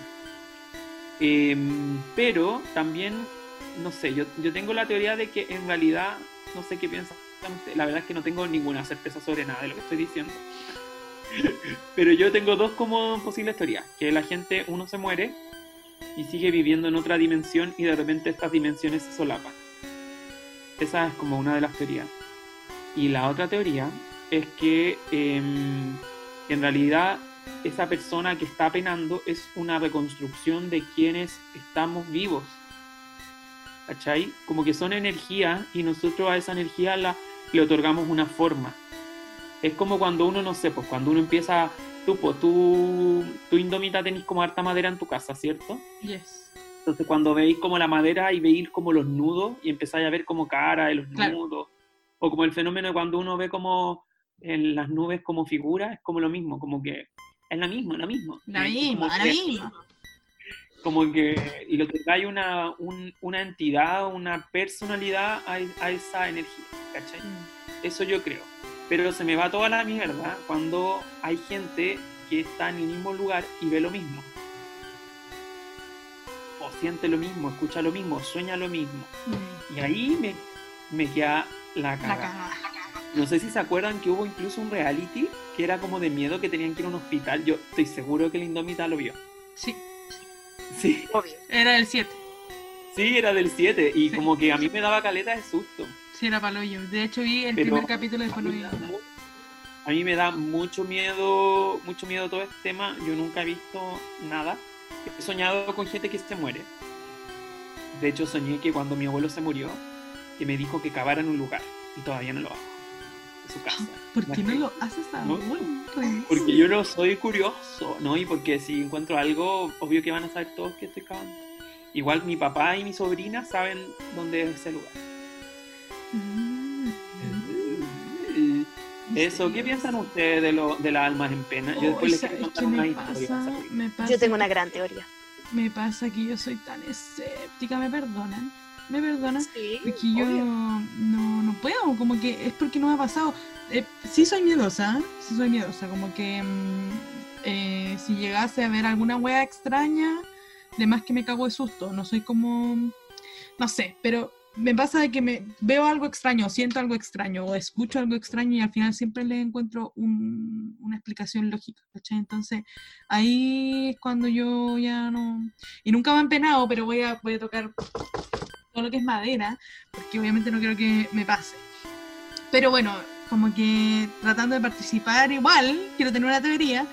Em, pero también, no sé, yo, yo tengo la teoría de que en realidad, no sé qué piensan la verdad es que no tengo ninguna certeza sobre nada de lo que estoy diciendo. Pero yo tengo dos como posibles teorías, que la gente, uno se muere y sigue viviendo en otra dimensión y de repente estas dimensiones se solapan. Esa es como una de las teorías. Y la otra teoría es que em, en realidad esa persona que está penando es una reconstrucción de quienes estamos vivos. ¿Cachai? Como que son energía y nosotros a esa energía la, le otorgamos una forma. Es como cuando uno, no sé, pues cuando uno empieza, tú, pues, tú, tú Indomita tenés como harta madera en tu casa, ¿cierto? Yes. Entonces cuando veis como la madera y veis como los nudos y empezáis a ver como cara de los Claro. nudos, o como el fenómeno de cuando uno ve como en las nubes como figuras, es como lo mismo, como que es la misma, la misma. La misma, la misma. Como que, y lo que trae una, un- una entidad, una personalidad a, a esa energía, ¿cachai? Eso yo creo. Pero se me va toda la mierda cuando hay gente que está en el mismo lugar y ve lo mismo. O siente lo mismo, escucha lo mismo, sueña lo mismo. Mm, Y ahí me, me queda la La cara. cagada. No sé si se acuerdan que hubo incluso un reality que era como de miedo que tenían que ir a un hospital. Yo estoy seguro que el Indomita lo vio. Sí, Sí, era el 7. Sí, era del 7 y como que a mí me daba caleta de susto. Sí, era paloyo. De hecho, vi el Pero- primer capítulo vi nada. A mí me da mucho miedo, mucho miedo todo este tema. Yo nunca he visto nada. He soñado con gente que se muere. De hecho, soñé que cuando mi abuelo se murió, que me dijo que cavara en un lugar y todavía no lo hago. Su casa. ¿Por qué no lo haces No. aún? Rey? Porque yo no soy curioso, ¿no? Y porque si encuentro algo, obvio que van a saber todos que estoy cavando. Igual mi papá y mi sobrina saben dónde es ese lugar. Mm. Eso, ¿qué piensan ustedes de, lo, de las almas en pena? Yo después Uy, les quiero ¿sabes contar una historia. Yo tengo una gran teoría. Me pasa que yo soy tan escéptica, ¿me perdonan? ¿Me perdonan? Sí, Porque yo no, no puedo, como que es porque no me ha pasado. Eh, sí soy miedosa, sí soy miedosa, como que mm, eh, si llegase a ver alguna wea extraña, de más que me cago de susto, no soy como, no sé, pero me pasa de que me veo algo extraño, siento algo extraño o escucho algo extraño y al final siempre le encuentro un- una explicación lógica, ¿cachai? Entonces ahí es cuando yo ya no... Y nunca me han penado, pero voy a, voy a tocar todo lo que es madera, porque obviamente no quiero que me pase. Pero bueno, como que tratando de participar igual, quiero tener una teoría.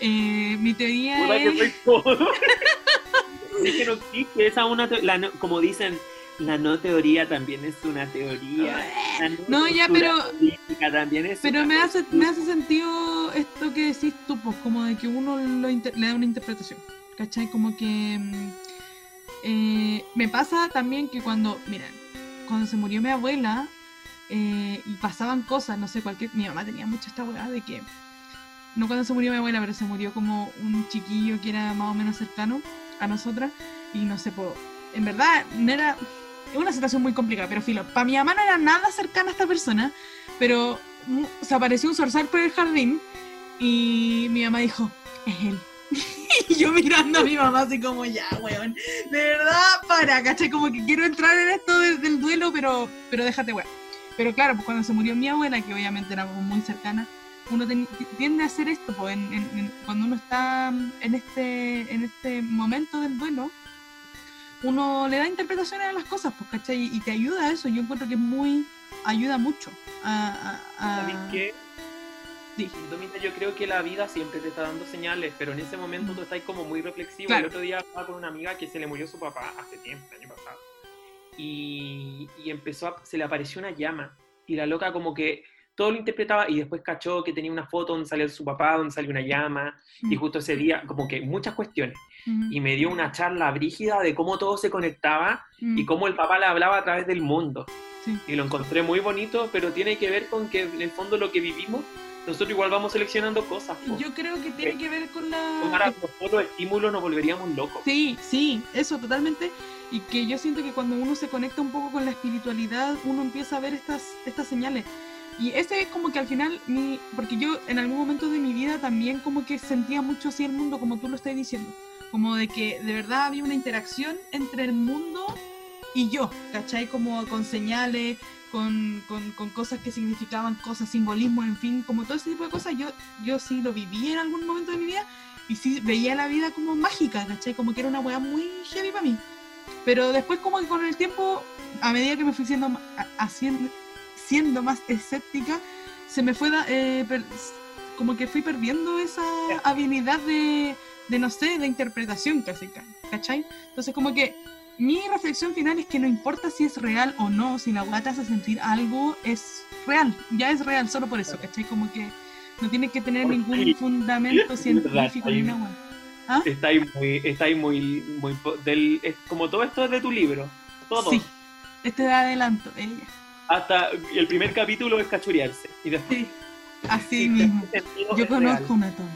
Eh, mi teoría que es... soy todo. es que no existe esa una la no- como dicen, la no teoría también es una teoría. La No, ya, pero- también es Pero me hace, me hace sentido esto que decís tú, pues como de que uno lo inter- le da una interpretación. ¿Cachai? Como que mm, eh, me pasa también que cuando, miren, cuando se murió mi abuela eh, y pasaban cosas, no sé, cualquier, mi mamá tenía mucho esta weá de que, no cuando se murió mi abuela, pero se murió como un chiquillo que era más o menos cercano a nosotras y no sé, po, en verdad no era, una situación muy complicada, pero filo, para mi mamá no era nada cercana a esta persona, pero mm, se apareció un zorzal por el jardín y mi mamá dijo, es él. y yo mirando a mi mamá así como, ya, weón, de verdad, para, ¿cachai? Como que quiero entrar en esto del, duelo, pero, pero déjate, weón. Pero claro, pues cuando se murió mi abuela, que obviamente era muy cercana, uno tiende a hacer esto, pues, en- cuando uno está en este, en este momento del duelo, uno le da interpretaciones a las cosas, pues, ¿cachai? Y te ayuda a eso, yo encuentro que es muy, ayuda mucho a... a- a- ¿Sabes qué? Sí. Yo creo que la vida siempre te está dando señales, pero en ese momento tú estás como muy reflexivo. Claro. El otro día estaba con una amiga que se le murió su papá hace tiempo, el año pasado. Y, y empezó a, se le apareció una llama. Y la loca como que todo lo interpretaba y después cachó que tenía una foto donde salía su papá, donde salió una llama. Y Mm. justo ese día, como que muchas cuestiones. Mm, Y me dio una charla brígida de cómo todo se conectaba mm, y cómo el papá le hablaba a través del mundo. Sí. Y lo encontré muy bonito, pero tiene que ver con que en el fondo lo que vivimos, nosotros igual vamos seleccionando cosas. Yo creo que tiene que ver con la... Tomara como solo estímulo nos volveríamos locos. Sí, sí, eso totalmente. Y que yo siento que cuando uno se conecta un poco con la espiritualidad, uno empieza a ver estas, estas señales. Y ese es como que al final, mi, porque yo en algún momento de mi vida también como que sentía mucho así el mundo, como tú lo estás diciendo. Como de que de verdad había una interacción entre el mundo y yo, ¿cachai? Como con señales, con, con, cosas que significaban cosas, simbolismo, en fin, como todo ese tipo de cosas. Yo, yo sí lo viví en algún momento de mi vida y sí veía la vida como mágica, ¿cachai? Como que era una weá muy heavy para mí. Pero después como que con el tiempo, a medida que me fui siendo, haciendo, siendo más escéptica, se me fue, eh, como que fui perdiendo esa habilidad de, de, no sé, de interpretación casi, ca- ¿cachai? Entonces como que mi reflexión final es que no importa si es real o no, si la weá te hace sentir algo, es real, ya es real solo por eso, ¿cachai? Como que no tiene que tener ningún fundamento científico ni weá. ¿Ah? Está ahí muy, está ahí muy, muy del, es como todo esto es de tu libro. Todo. Sí, este de adelanto, ella. Hasta el primer capítulo es cachurearse. Y después. Sí, así Sí, mismo. Yo conozco real. una tonta.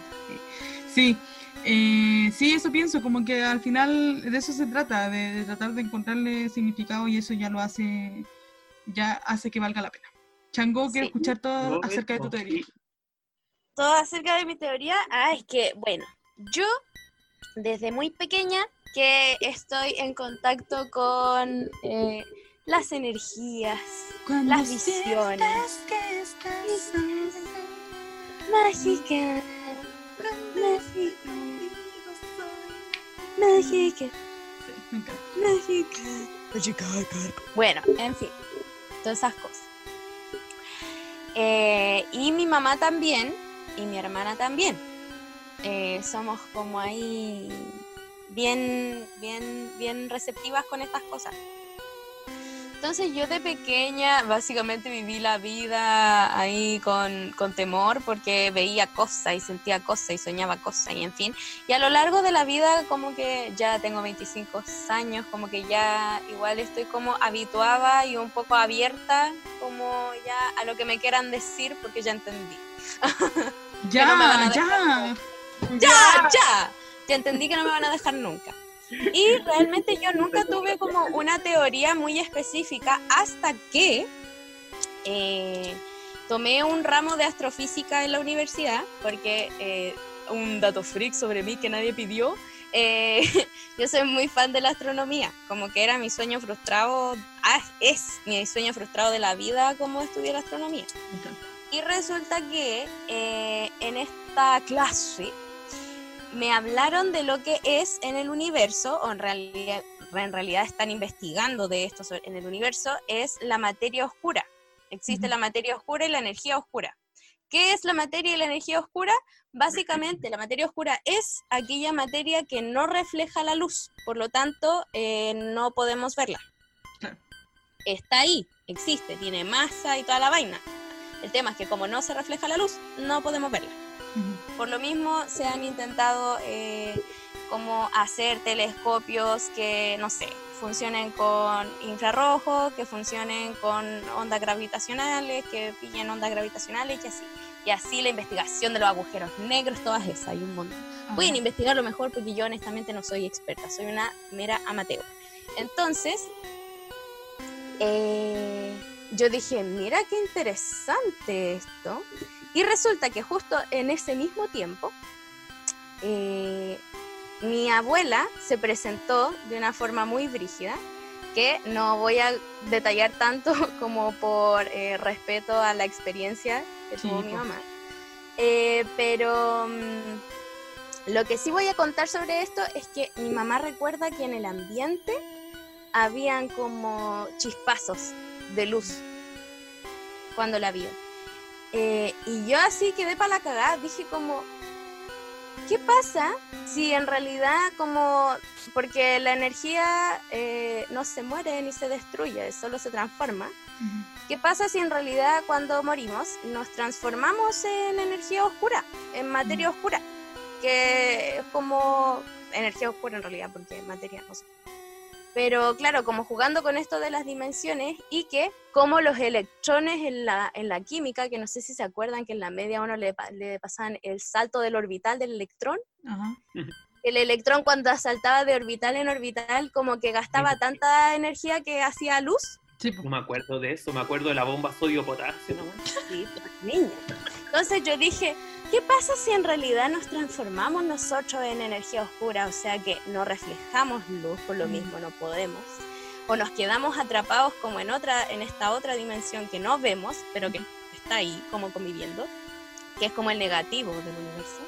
Sí, eh, sí, eso pienso, como que al final de eso se trata, de, de tratar de encontrarle significado y eso ya lo hace, ya hace que valga la pena. Chango, quiero Sí. escuchar todo acerca de tu teoría. todo acerca de mi teoría. Ah, es que, bueno, yo desde muy pequeña que estoy en contacto con eh, las energías, Cuando las visiones. que estás sola, mágica, Me encanta. Bueno, en fin, todas esas cosas. Eh, y mi mamá también, y mi hermana también. Eh, somos como ahí bien, bien, bien receptivas con estas cosas. Entonces yo de pequeña básicamente viví la vida ahí con, con temor porque veía cosas y sentía cosas y soñaba cosas y en fin. Y a lo largo de la vida como que ya tengo 25 años, como que ya igual estoy como habituada y un poco abierta como ya a lo que me quieran decir porque ya entendí. Ya, no me van a ya. ¡Ya! ¡Ya! Ya entendí que no me van a dejar nunca. Y realmente yo nunca tuve como una teoría muy específica hasta que eh, tomé un ramo de astrofísica en la universidad, porque eh, un dato freak sobre mí que nadie pidió. eh, yo soy muy fan de la astronomía, como que era mi sueño frustrado, ah, es mi sueño frustrado de la vida como estudiar astronomía. Y resulta que eh, en esta clase me hablaron de lo que es en el universo, o en realidad, en realidad están investigando de esto en el universo, es la materia oscura. Existe la materia oscura y la energía oscura. ¿Qué es la materia y la energía oscura? Básicamente, la materia oscura es aquella materia que no refleja la luz, por lo tanto, eh, no podemos verla. Claro. Está ahí, existe, tiene masa y toda la vaina. El tema es que como no se refleja la luz, no podemos verla. Por lo mismo se han intentado eh, como hacer telescopios que, no sé, funcionen con infrarrojo, que funcionen con ondas gravitacionales, que pillen ondas gravitacionales y así. Y así la investigación de los agujeros negros, todas esas, hay un montón. Pueden investigarlo mejor porque yo honestamente no soy experta, soy una mera amateur. Entonces, eh, yo dije, mira qué interesante esto. Y resulta que justo en ese mismo tiempo, eh, mi abuela se presentó de una forma muy brígida, que no voy a detallar tanto como por eh, respeto a la experiencia que Sí, tuvo mi mamá. Eh, pero mm, lo que sí voy a contar sobre esto es que mi mamá recuerda que en el ambiente habían como chispazos de luz cuando la vio. Eh, y yo así quedé para la cagada, dije como, ¿qué pasa si en realidad como, porque la energía eh, no se muere ni se destruye, solo se transforma? ¿Qué pasa si en realidad cuando morimos nos transformamos en energía oscura, en materia oscura? Que es como energía oscura en realidad, porque materia no sé. Pero claro, como jugando con esto de las dimensiones y que como los electrones en la, en la química, que no sé si se acuerdan que en la media a uno le, pa- le pasaban el salto del orbital del electrón, Ajá. el electrón cuando saltaba de orbital en orbital como que gastaba tanta energía que hacía luz Sí, po. No me acuerdo de eso, me acuerdo de la bomba sodio-potasio nomás. Sí, pues, niña. Entonces yo dije, ¿qué pasa si en realidad nos transformamos nosotros en energía oscura? O sea que no reflejamos luz, por lo mismo no podemos. O nos quedamos atrapados como en otra, en esta otra dimensión que no vemos, pero que está ahí como conviviendo, que es como el negativo del universo.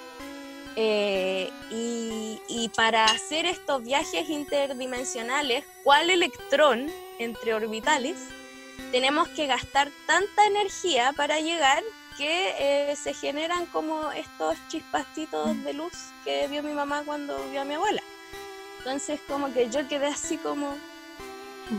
Eh, y, y para hacer estos viajes interdimensionales, ¿cuál electrón entre orbitales tenemos que gastar tanta energía para llegar que eh, se generan como estos chispacitos de luz que vio mi mamá cuando vio a mi abuela. Entonces como que yo quedé así como,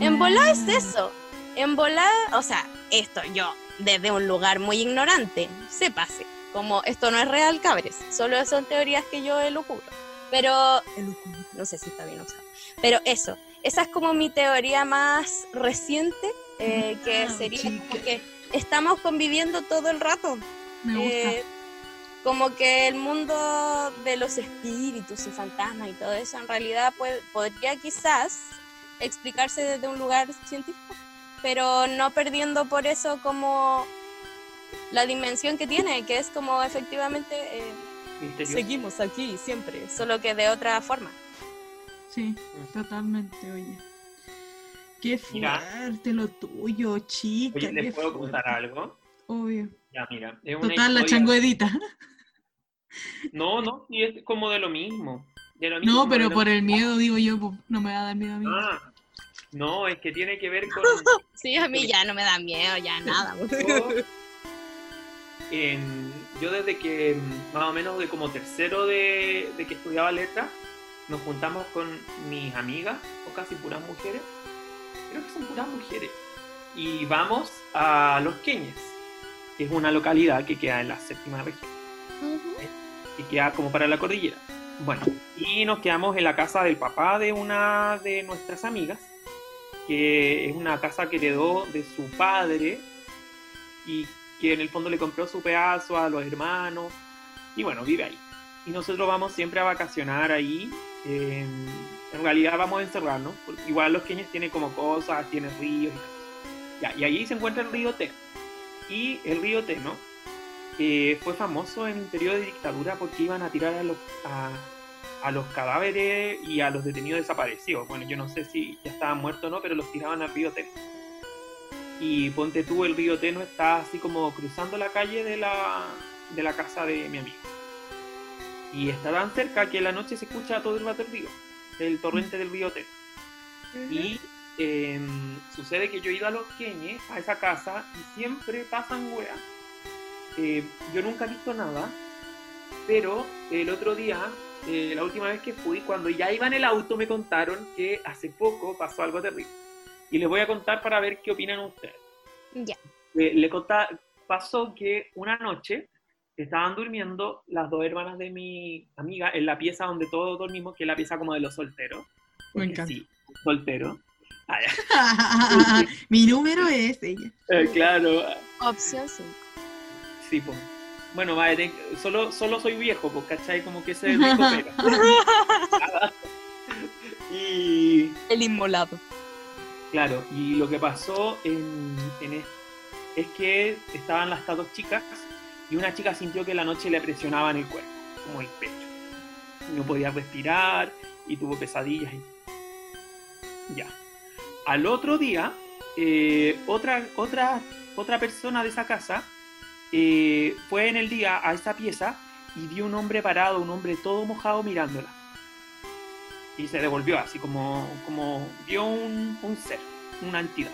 en volar es eso, en volar, o sea, esto yo desde un lugar muy ignorante, sépase, como esto no es real, cabres, solo son teorías que yo elucubro. Pero, elucubro, no sé si está bien usado, pero eso, esa es como mi teoría más reciente, eh, que Ah, sería como que estamos conviviendo todo el rato. Me gusta. Eh, como que el mundo de los espíritus y fantasmas y todo eso en realidad puede- podría quizás explicarse desde un lugar científico, pero no perdiendo por eso como la dimensión que tiene, que es como efectivamente eh, seguimos aquí siempre, solo que de otra forma. Sí, totalmente, oye. Qué Mira. lo tuyo, chica. Oye, qué ¿les puedo fuerte. contar algo? Obvio. Ya, mira. Es una Total, la changuedita. No, no, y es como de lo mismo. Ya lo mismo, No, pero lo- por el miedo, digo yo, pues, no me va a dar miedo a mí. Ah, no, es que tiene que ver con... Sí, a mí ya no me da miedo, ya nada. Yo, en- yo desde que más o menos de como tercero de, de que estudiaba letras, nos juntamos con mis amigas, o casi puras mujeres, creo que son puras mujeres, y vamos a Los Queñes, que es una localidad que queda en la séptima región, que queda como para la cordillera. Bueno, y nos quedamos en la casa del papá de una de nuestras amigas, que es una casa que heredó de su padre y que en el fondo le compró su pedazo a los hermanos y bueno, vive ahí. Y nosotros vamos siempre a vacacionar ahí. eh, en realidad vamos a encerrarnos, porque igual los queños tienen como cosas, tienen ríos y. Ya, y allí se encuentra el río Teno. Y el río Teno eh, fue famoso en el periodo de dictadura porque iban a tirar a los, a, los cadáveres y a los detenidos desaparecidos. Bueno, yo no sé si ya estaban muertos o no, pero los tiraban al río Teno. Y ponte tú, el río Teno está así como cruzando la calle de la, de la casa de mi amigo. Y está tan cerca que en la noche se escucha todo el el río, el torrente del Teno. Y em, sucede que yo he ido a los Queñes, a esa casa, y siempre pasan weas. Eh, yo nunca he visto nada, pero el otro día, eh, la última vez que fui, cuando ya iba en el auto, me contaron que hace poco pasó algo terrible. Y les voy a contar para ver qué opinan ustedes. Ya. Eh, le pasó que una noche estaban durmiendo las dos hermanas de mi amiga en la pieza donde todos dormimos, que es la pieza como de los solteros. Me encanta. Sí, soltero. Ah, ya. Mi número es ella. Eh, claro, Opción 5. sí, pues. Bueno, vale, ten- solo, solo soy viejo, pues, ¿cachai? Como que ese rico pega. y El inmolado. claro, y lo que pasó en, en es, es que estaban las dos chicas y una chica sintió que en la noche le presionaban el cuerpo, como el pecho. No podía respirar y tuvo pesadillas. y- Ya. Al otro día, eh, otra, otra, otra persona de esa casa eh, fue en el día a esa pieza y vio un hombre parado, un hombre todo mojado mirándola. Y se devolvió así como, como vio un, un ser, una entidad.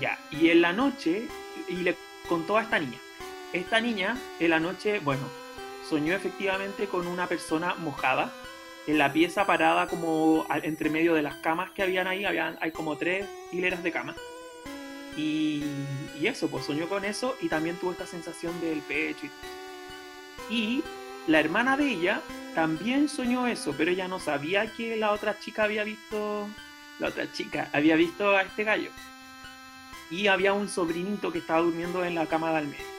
Ya, y en la noche, y le contó a esta niña. Esta niña, en la noche, bueno, soñó efectivamente con una persona mojada en la pieza parada como entre medio de las camas que habían ahí, habían, hay como tres hileras de camas. Y, y eso, pues soñó con eso y también tuvo esta sensación del pecho. Y, y la hermana de ella también soñó eso, pero ella no sabía que la otra chica había visto, la otra chica había visto a este gallo. Y había un sobrinito que estaba durmiendo en la cama de al.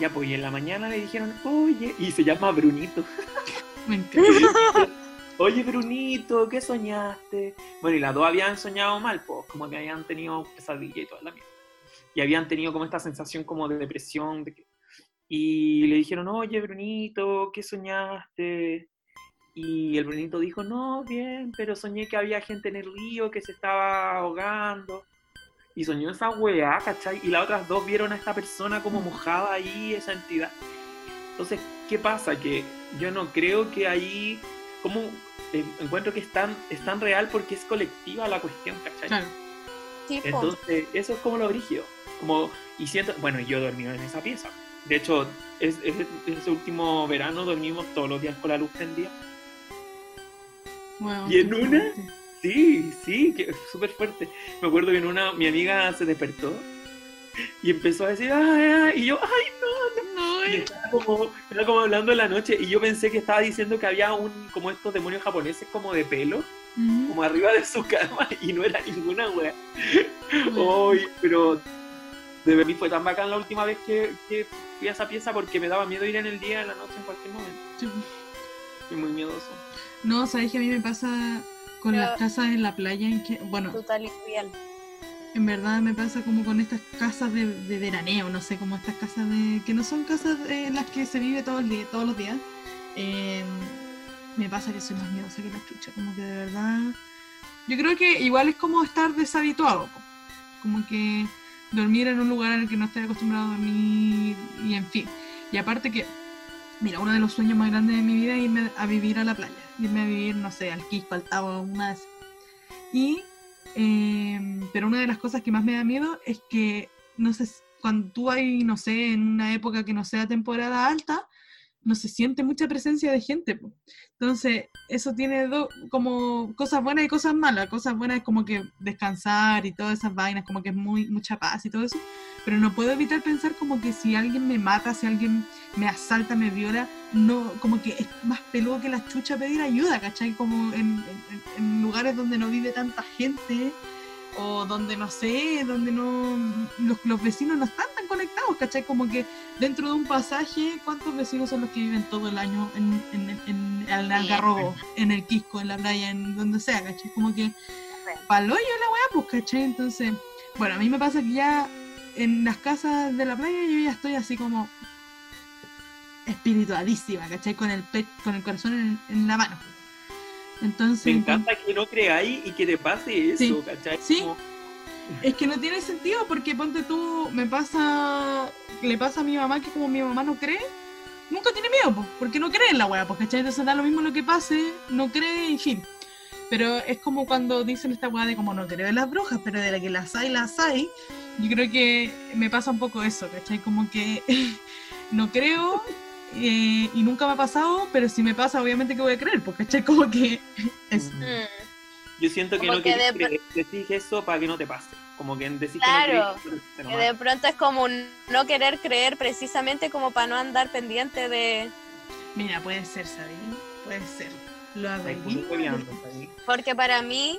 Ya, pues, y en la mañana le dijeron, oye, y se llama Brunito. Me encanta. Oye, Brunito, ¿qué soñaste? Bueno, y las dos habían soñado mal, pues, como que habían tenido pesadilla y toda la mierda. Y habían tenido como esta sensación como de depresión. de que- Y le dijeron, oye, Brunito, ¿qué soñaste? Y el Brunito dijo, no, bien, pero soñé que había gente en el río que se estaba ahogando. Y soñó esa weá, ¿cachai? Y las otras dos vieron a esta persona como mojada ahí, esa entidad. Entonces, ¿qué pasa? Que yo no creo que ahí, como eh, encuentro que es tan, es tan real porque es colectiva la cuestión, ¿cachai? Claro. Entonces, eso es como lo brígido. Como, y siento, bueno, yo he dormido en esa pieza. De hecho, es, es- ese último verano dormimos todos los días con la luz prendida. Wow, ¿Y en una? Sí, sí, que súper fuerte. Me acuerdo que en una, mi amiga se despertó y empezó a decir, ay, ay", y yo, ay, no, no. Y estaba como, estaba como hablando en la noche y yo pensé que estaba diciendo que había un, como estos demonios japoneses como de pelo, Ujú. como arriba de su cama y no era ninguna wea. Ay, pero de verdad fue tan bacán la última vez que, que fui a esa pieza porque me daba miedo ir en el día, en la noche, en cualquier momento. Sí. Muy miedoso. No, sabes que a mí me pasa con Pero- las casas en la playa, en que, bueno, Total en verdad me pasa como con estas casas de, de veraneo, no sé, como estas casas de que no son casas en las que se vive todo el día, todos los días. Eh, me pasa que soy más miedosa que la chucha, como que de verdad. Yo creo que igual es como estar deshabituado, como que dormir en un lugar en el que no estoy acostumbrado a dormir y en fin. Y aparte que Mira, uno de los sueños más grandes de mi vida es irme a vivir a la playa. Irme a vivir, no sé, al Quisco, al Tabo, una vez. Y, eh, pero una de las cosas que más me da miedo es que, no sé, cuando tú hay, no sé, en una época que no sea temporada alta, no se siente mucha presencia de gente. po. Entonces, eso tiene do- como cosas buenas y cosas malas. Cosas buenas es como que descansar y todas esas vainas, como que es muy mucha paz y todo eso. Pero no puedo evitar pensar como que si alguien me mata, si alguien me asalta, me viola, no, como que es más peludo que la chucha pedir ayuda, ¿cachai? Como en, en- en lugares donde no vive tanta gente o donde no sé, donde no los, los vecinos no están tan conectados, ¿cachai? Como que dentro de un pasaje, ¿cuántos vecinos son los que viven todo el año en, en, en, en el Algarrobo, en el Quisco, en la playa, en donde sea, ¿cachai? Como que palo yo la weá, pues, ¿cachai? Entonces, bueno, a mí me pasa que ya en las casas de la playa yo ya estoy así como espiritualísima, ¿cachai? Con el, pe- con el corazón en, en la mano. Entonces, Me encanta que no creáis y que te pase eso, Sí. ¿cachai? Sí. Como- Es que no tiene sentido porque ponte tú, me pasa, le pasa a mi mamá que como mi mamá no cree, nunca tiene miedo, po, porque no cree en la weá, pues, ¿cachai? Entonces da lo mismo lo que pase, no cree y fin. Pero es como cuando dicen esta weá de como no creo en las brujas, pero de la que las hay, las hay. Yo creo que me pasa un poco eso, ¿cachai? Como que no creo eh, y nunca me ha pasado, pero si me pasa, obviamente que voy a creer, pues, ¿cachai? Como que eso. Mm. Yo siento que Como no que querés de- creer, decís eso para que no te pase. Como que decís Claro, que no crees, Que de pronto es como un no querer creer precisamente como para no andar pendiente de... Mira, puede ser, ¿sabes? Puede ser. Lo hueveando, ¿sabes? Porque para mí,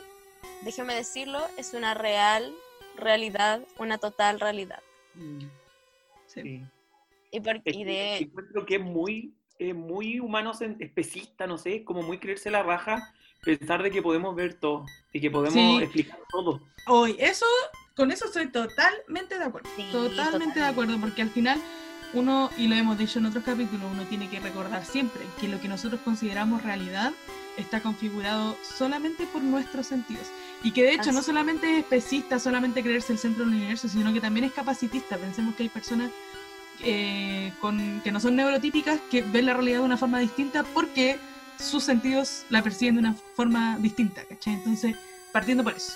déjeme decirlo, es una real realidad, una total realidad. Mm, Sí. sí. Y, por- Es y de... encuentro que es muy, eh, muy humano, especista, no sé, es como muy creerse la raja, pensar de que podemos ver todo y que podemos Sí. explicar todo. Hoy, eso, con eso estoy totalmente de acuerdo. Sí, totalmente de acuerdo, porque al final uno, y lo hemos dicho en otros capítulos, uno tiene que recordar siempre que lo que nosotros consideramos realidad está configurado solamente por nuestros sentidos. Y que de hecho no solamente es especista, solamente creerse el centro del universo, sino que también es capacitista. Pensemos que hay personas eh, con, que no son neurotípicas que ven la realidad de una forma distinta porque sus sentidos la perciben de una forma distinta, ¿cachai? Entonces, partiendo por eso.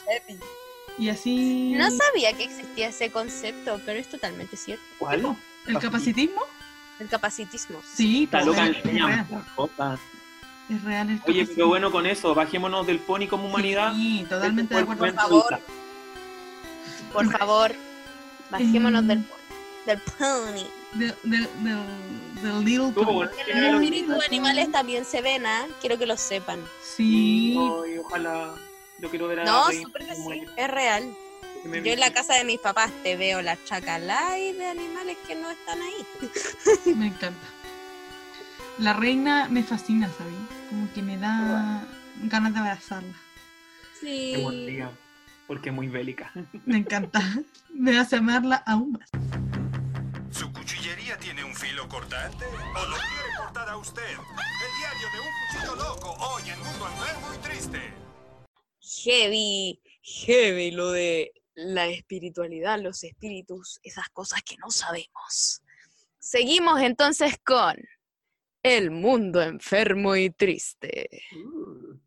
Y así... No sabía que existía ese concepto, pero es totalmente cierto. ¿Cuál? ¿El capacitismo? El capacitismo. Sí, Está loca, es, real, el Oye, pero bueno con eso, bajémonos del pony como humanidad. Sí, totalmente de Este acuerdo. Por favor. Por favor, bajémonos del, del pony. Del, del, del, Little Pony. los espíritus animales también se ven, ¿ah? Quiero que lo sepan. Sí, Ay, ojalá. Yo quiero ver a No, súper que sí, es real. Yo en la casa de mis papás te veo las chacalay de animales que no están ahí. me encanta. La reina me fascina, ¿sabes? Que me da ganas de abrazarla. Sí. Qué buen día, porque es muy bélica. Me encanta. Me hace amarla aún más. ¿Su cuchillería tiene un filo cortante? ¿O lo quiere cortar a usted? El diario de un cuchillo loco, hoy en Mundo Enfermo y Triste. Heavy, heavy lo de la espiritualidad, los espíritus, esas cosas que no sabemos. Seguimos entonces con el mundo enfermo y triste. Uh,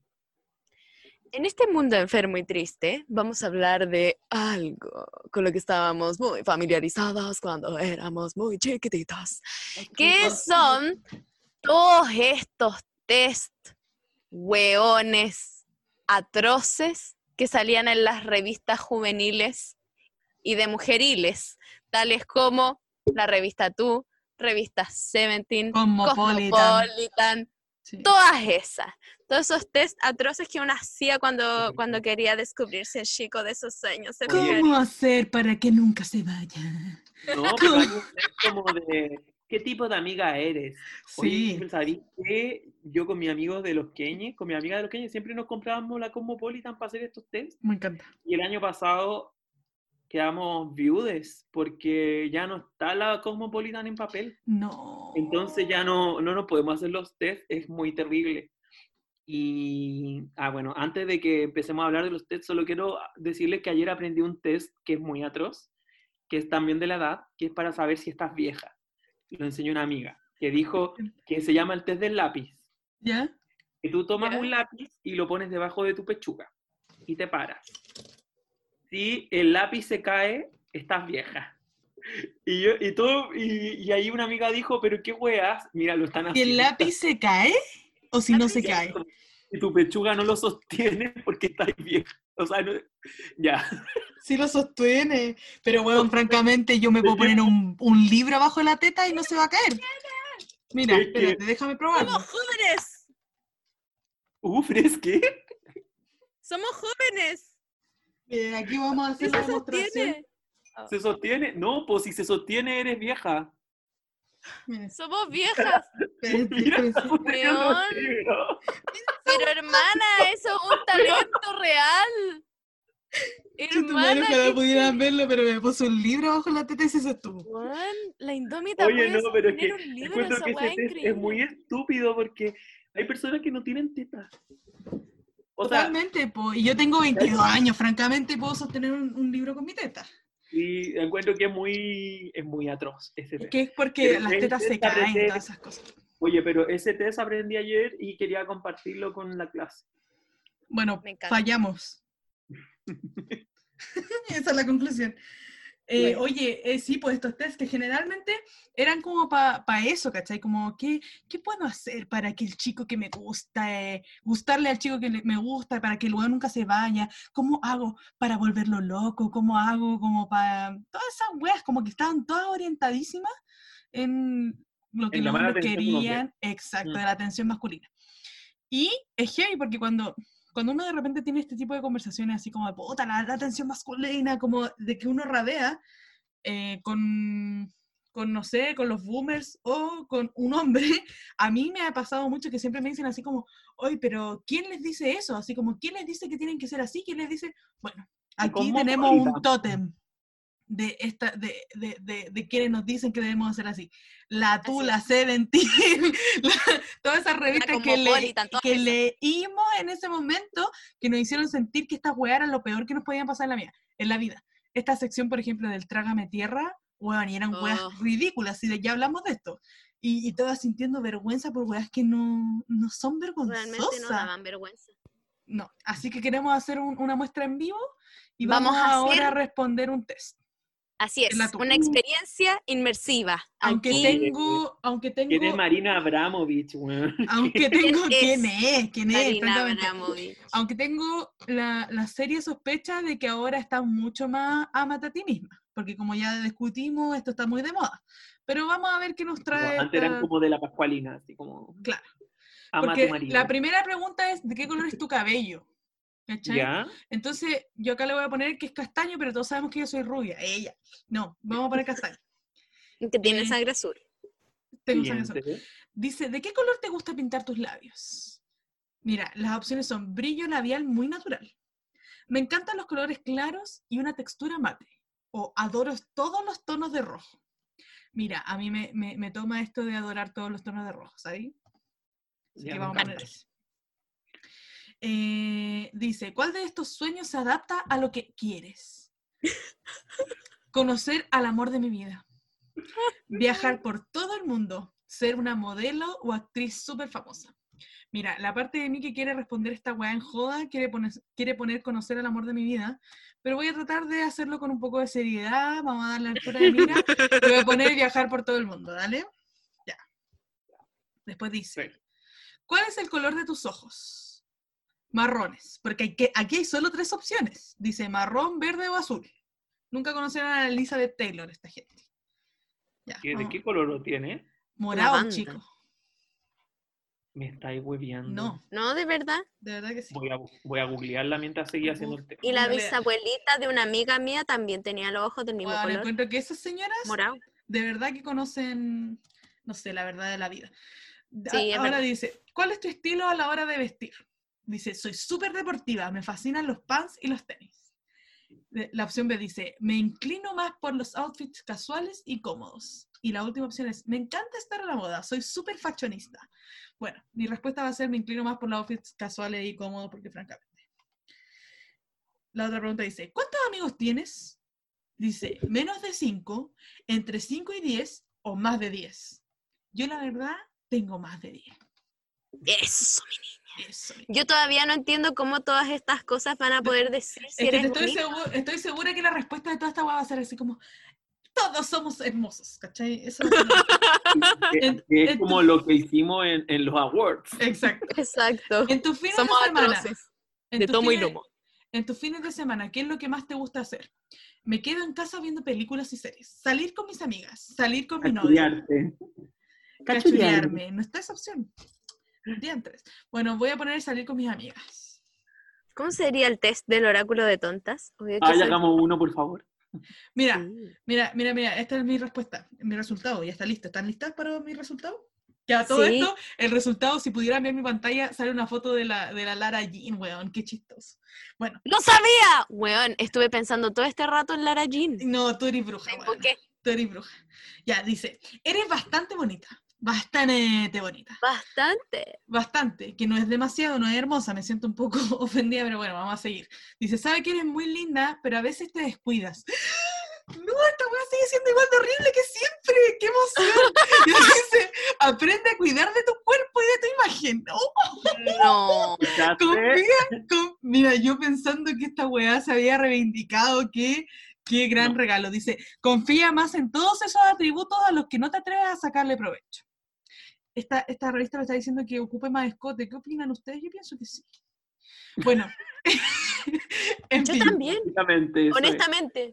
En este mundo enfermo y triste vamos a hablar de algo con lo que estábamos muy familiarizados cuando éramos muy chiquititos, que son todos estos test hueones atroces que salían en las revistas juveniles y de mujeriles, tales como la revista Tú, revista Seventeen, Cosmopolitan. Cosmopolitan, Sí. todas esas, todos esos test atroces que uno hacía cuando, cuando quería descubrirse el chico de sus sueños. ¿Cómo hacer para que nunca se vaya? No, pero hay un test como de ¿qué tipo de amiga eres? Sí, Oye, ¿sabéis qué? Yo con mis amigos de los Queñes, con mi amiga de los Queñes, siempre nos comprábamos la Cosmopolitan para hacer estos tests. me encanta. Y el año pasado quedamos viudes porque ya no está la Cosmopolitan en papel. No. Entonces ya no, no nos podemos hacer los test, es muy terrible. Y, ah, bueno, antes de que empecemos a hablar de los tests, solo quiero decirles que ayer aprendí un test que es muy atroz, que es también de la edad, que es para saber si estás vieja. Lo enseñó una amiga. que dijo que se llama el test del lápiz. ¿Ya? Que tú tomas Ya. un lápiz y lo pones debajo de tu pechuga y te paras. Si el lápiz se cae, estás vieja. Y, yo, y, todo, y, y ahí una amiga dijo, pero qué weas, mira, lo están ¿Y haciendo. el lápiz se cae o si no se cae? Y tu pechuga no lo sostiene porque estás vieja. O sea, no- ya. Sí lo sostiene. Pero bueno, francamente, yo me puedo poner un, un libro abajo de la teta y no se va a caer. Mira, espérate, déjame probarlo. ¡Somos jóvenes! Uf, ¿es que? ¡Somos jóvenes! Eh, aquí vamos a ¿Sí hacer la demostración. sostiene? ¿Se sostiene? No, pues si se sostiene eres vieja. Miren, ¡Somos viejas! Mira, negro. Pero hermana, eso es un talento real. Si tu madre Hermana, ojalá ¿qué pudieran verlo, pero me puso un libro abajo la teta y se sostuvo. Weón, la indómita Oye, puede no, pero es que un libro, encuentro esa que ese increíble. es muy estúpido porque hay personas que no tienen tetas. O sea, Totalmente, po. y yo tengo 22 años, francamente puedo sostener un, un libro con mi teta. y encuentro que es muy, es muy atroz ese Es test. que es porque Pero las tetas se caen, receta- todas esas cosas. Oye, pero ese test aprendí ayer y quería compartirlo con la clase. Bueno, fallamos. Esa es la conclusión. Eh, Bueno. Oye, eh, sí, pues estos test que generalmente eran como para eso, ¿cachai? Como, ¿qué, ¿qué puedo hacer para que el chico que me gusta, eh, gustarle al chico que le- me gusta, para que luego nunca se vaya? ¿Cómo hago para volverlo loco? ¿Cómo hago como para... Todas esas weas como que estaban todas orientadísimas en lo que los hombres querían, exacto, Mm. de la atención masculina. Y es heavy porque cuando, cuando uno de repente tiene este tipo de conversaciones así como de puta, la, la atención masculina, como de que uno radea eh, con, con, no sé, con los boomers o con un hombre, a mí me ha pasado mucho que siempre me dicen así como, oye, pero ¿quién les dice eso? Así como, ¿quién les dice que tienen que ser así? ¿Quién les dice? Bueno, aquí tenemos un tótem de, esta, de, de, de, de quienes nos dicen que debemos hacer así. La tú, Así la Seventeen, todas esas revistas que, le, que leímos en ese momento que nos hicieron sentir que estas weas eran lo peor que nos podían pasar en la, vida, en la vida. Esta sección, por ejemplo, del Trágame Tierra, weón, y eran weas Oh. ridículas, y de ya hablamos de esto. Y, y todas sintiendo vergüenza por weas que no, no son vergonzosas. Realmente no daban vergüenza. No, así que queremos hacer un- una muestra en vivo y Vamos vamos, a ahora a responder un test. Así es, una experiencia inmersiva. Aunque Aquí, tengo, aunque ¿Quién es tengo, Marina Abramovich, aunque tengo, ¿Quién ¿quién es? ¿Quién es? Abramovich. Aunque tengo la, la seria sospecha de que ahora está mucho más ámate a ti misma, porque como ya discutimos, esto está muy de moda. Pero vamos a ver qué nos trae. Antes eran esta- como de la Pascualina, así como. Claro. Ama a tu Porque marido. la primera pregunta es, ¿de qué color es tu cabello? ¿Cachai? ¿Ya? Entonces, yo acá le voy a poner que es castaño, pero todos sabemos que yo soy rubia. Ella. No, vamos a poner castaño. Que tiene Eh, sangre azul. Tengo sangre azul. Dice, ¿de qué color te gusta pintar tus labios? Mira, las opciones son brillo labial muy natural. Me encantan los colores claros y una textura mate. O adoro todos los tonos de rojo. Mira, a mí me, me- me toma esto de adorar todos los tonos de rojo, ¿sabes? Así Ya, que vamos a poner ese. Eh, dice, ¿cuál de estos sueños se adapta a lo que quieres? Conocer al amor de mi vida. Viajar por todo el mundo. Ser una modelo o actriz súper famosa. Mira, la parte de mí que quiere responder esta weá en joda quiere poner, quiere poner conocer al amor de mi vida, pero voy a tratar de hacerlo con un poco de seriedad. Vamos a darle altura de mira. y voy a poner viajar por todo el mundo, ¿dale? Ya. Después dice. ¿cuál es el color de tus ojos? Marrones, porque hay que, aquí hay solo tres opciones. Dice marrón, verde o azul. Nunca conocieron a Elizabeth Taylor, esta gente. Ya, ¿Qué- ¿De vamos. qué color lo tiene? Morado, chico. Me estáis hueviando. No, No, de verdad. de verdad que sí. Voy a, voy a googlearla mientras seguía haciendo el tema. Y la bisabuelita de una amiga mía también tenía los ojos del mismo Bueno, color. encuentro que esas señoras Morado. de verdad que conocen, no sé, la verdad de la vida. Sí, Ahora dice, ¿cuál es tu estilo a la hora de vestir? Dice, soy súper deportiva, me fascinan los pants y los tenis. La opción B dice, me inclino más por los outfits casuales y cómodos. Y la última opción es, me encanta estar a la moda, soy súper fashionista. Bueno, mi respuesta va a ser, me inclino más por los outfits casuales y cómodos porque francamente. La otra pregunta dice, ¿cuántos amigos tienes? Dice, menos de 5, entre 5 y 10 o más de 10. Yo la verdad tengo más de 10. Eso, mi niña. Eso. Yo todavía no entiendo cómo todas estas cosas van a poder decir si Es eres estoy, segura, estoy segura que la respuesta de toda esta hueá va a ser así como, todos somos hermosos, ¿cachai? Eso Que- En- que es en- como lo que hicimos en, en los awards. Exacto. Exacto. En tus fines Somos de semana. De tus tomo y fines- lomo. En tus fines de semana, ¿qué es lo que más te gusta hacer? Me quedo en casa viendo películas y series. Salir con mis amigas. Salir con mi novio. Cachurearte. Cachurearme. No está esa opción. Diantres. Bueno, voy a poner salir con mis amigas. ¿Cómo sería el test del oráculo de tontas? Obvio que Ay, soy- hagamos uno, por favor. Mira, Sí. mira, mira, mira. Esta es mi respuesta. Mi resultado. Ya está listo. ¿Están listas para mi resultado? Ya, todo Sí. esto, el resultado, si pudieran ver mi pantalla, sale una foto de la, de la Lara Jean, weón. Qué chistoso. Bueno, ¡Lo sabía! Weón, estuve pensando todo este rato en Lara Jean. no, tú eres bruja, weón. enfoqué. Tú eres bruja. Ya, dice, eres bastante bonita. Bastante bonita. Bastante. Bastante. Que no es demasiado, no es hermosa. Me siento un poco ofendida, pero bueno, vamos a seguir. Dice, sabe que eres muy linda, pero a veces te descuidas. No, esta weá sigue siendo igual de horrible que siempre. ¡Qué emoción! Y dice, aprende a cuidar de tu cuerpo y de tu imagen. ¡Oh! No. Confía, con- Mira, yo pensando que esta weá se había reivindicado, qué, qué gran No. regalo. Dice, confía más en todos esos atributos a los que no te atreves a sacarle provecho. Esta, esta revista me está diciendo que ocupe más escote. ¿Qué opinan ustedes? Yo pienso que sí. Bueno, en Yo fin, también. Honestamente,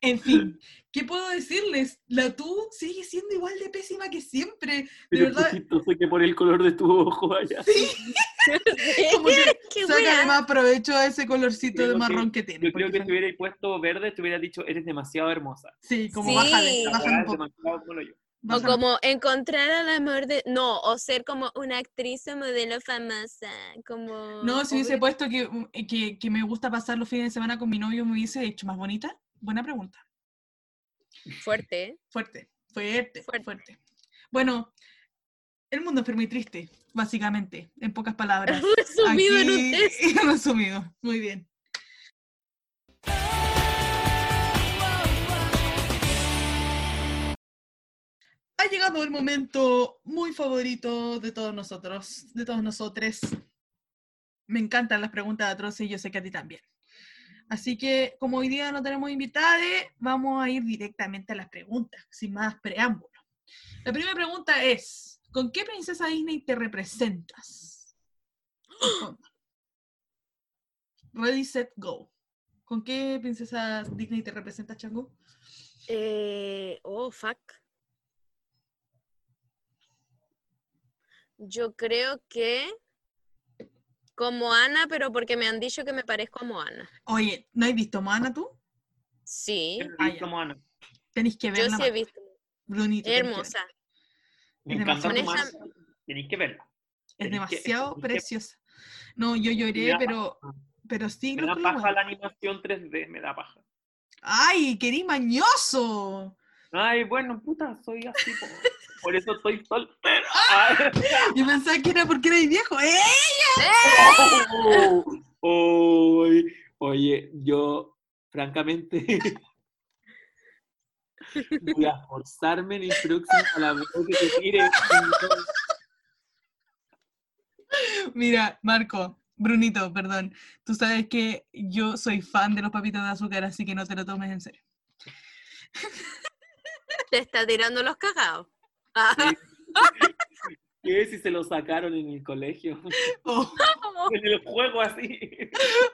en fin, ¿qué puedo decirles? La tú sigue siendo igual de pésima que siempre. De Pero verdad, chistoso que por el color de tu ojo allá. como que wea. más provecho a ese colorcito de Creo que- marrón que tiene. Yo creo que si hubierais puesto verde, te hubiera dicho, eres demasiado hermosa. Sí, como Sí. bájale, verdad un poco. demasiado como yo. O como encontrar al amor de... No, o ser como una actriz o modelo famosa. Como... No, si hubiese puesto que, mm, que, que me gusta pasar los fines de semana con mi novio, me hubiese hecho más bonita. Buena pregunta. Fuerte. Fuerte, fuerte, Fuerte. fuerte. Bueno, el mundo es muy triste, básicamente, en pocas palabras. Resumido en un Aquí- test. Resumido, muy bien. Ha llegado el momento muy favorito de todos nosotros, de todos nosotros. Me encantan las preguntas atroces y yo sé que a ti también. Así que, como hoy día no tenemos invitados, vamos a ir directamente a las preguntas, sin más preámbulo. La primera pregunta es, ¿con qué princesa Disney te representas? Responda. Ready, set, go. ¿Con qué princesa Disney te representas, Chango? Eh, oh, fuck. Yo creo que como Ana, pero porque me han dicho que me parezco como Ana. Oye, ¿no has visto Moana tú? Sí, Yo Ah, visto Moana. Tenéis que yo verla. sí he visto. Brunito. Hermosa. Me encanta Moana. Tenéis que verla. Es que- demasiado que- preciosa. No, yo lloré, pero, paja. pero sí. Me da paja la animación 3D, me da paja. ¡Ay, querí mañoso! Ay, bueno, puta, soy así. po. Por eso estoy soltero. Ay. Yo pensaba que era porque eres viejo. ¡Eh! Oh, oy, oye, yo, francamente, voy a forzarme en el próximo a la vez que te tire. Mira, Marco, Brunito, perdón. Tú sabes que yo soy fan de los papitos de azúcar, así que no te lo tomes en serio. Te está tirando los cagados. Ah, ¿Qué si se lo sacaron en el colegio? Oh, En el juego así.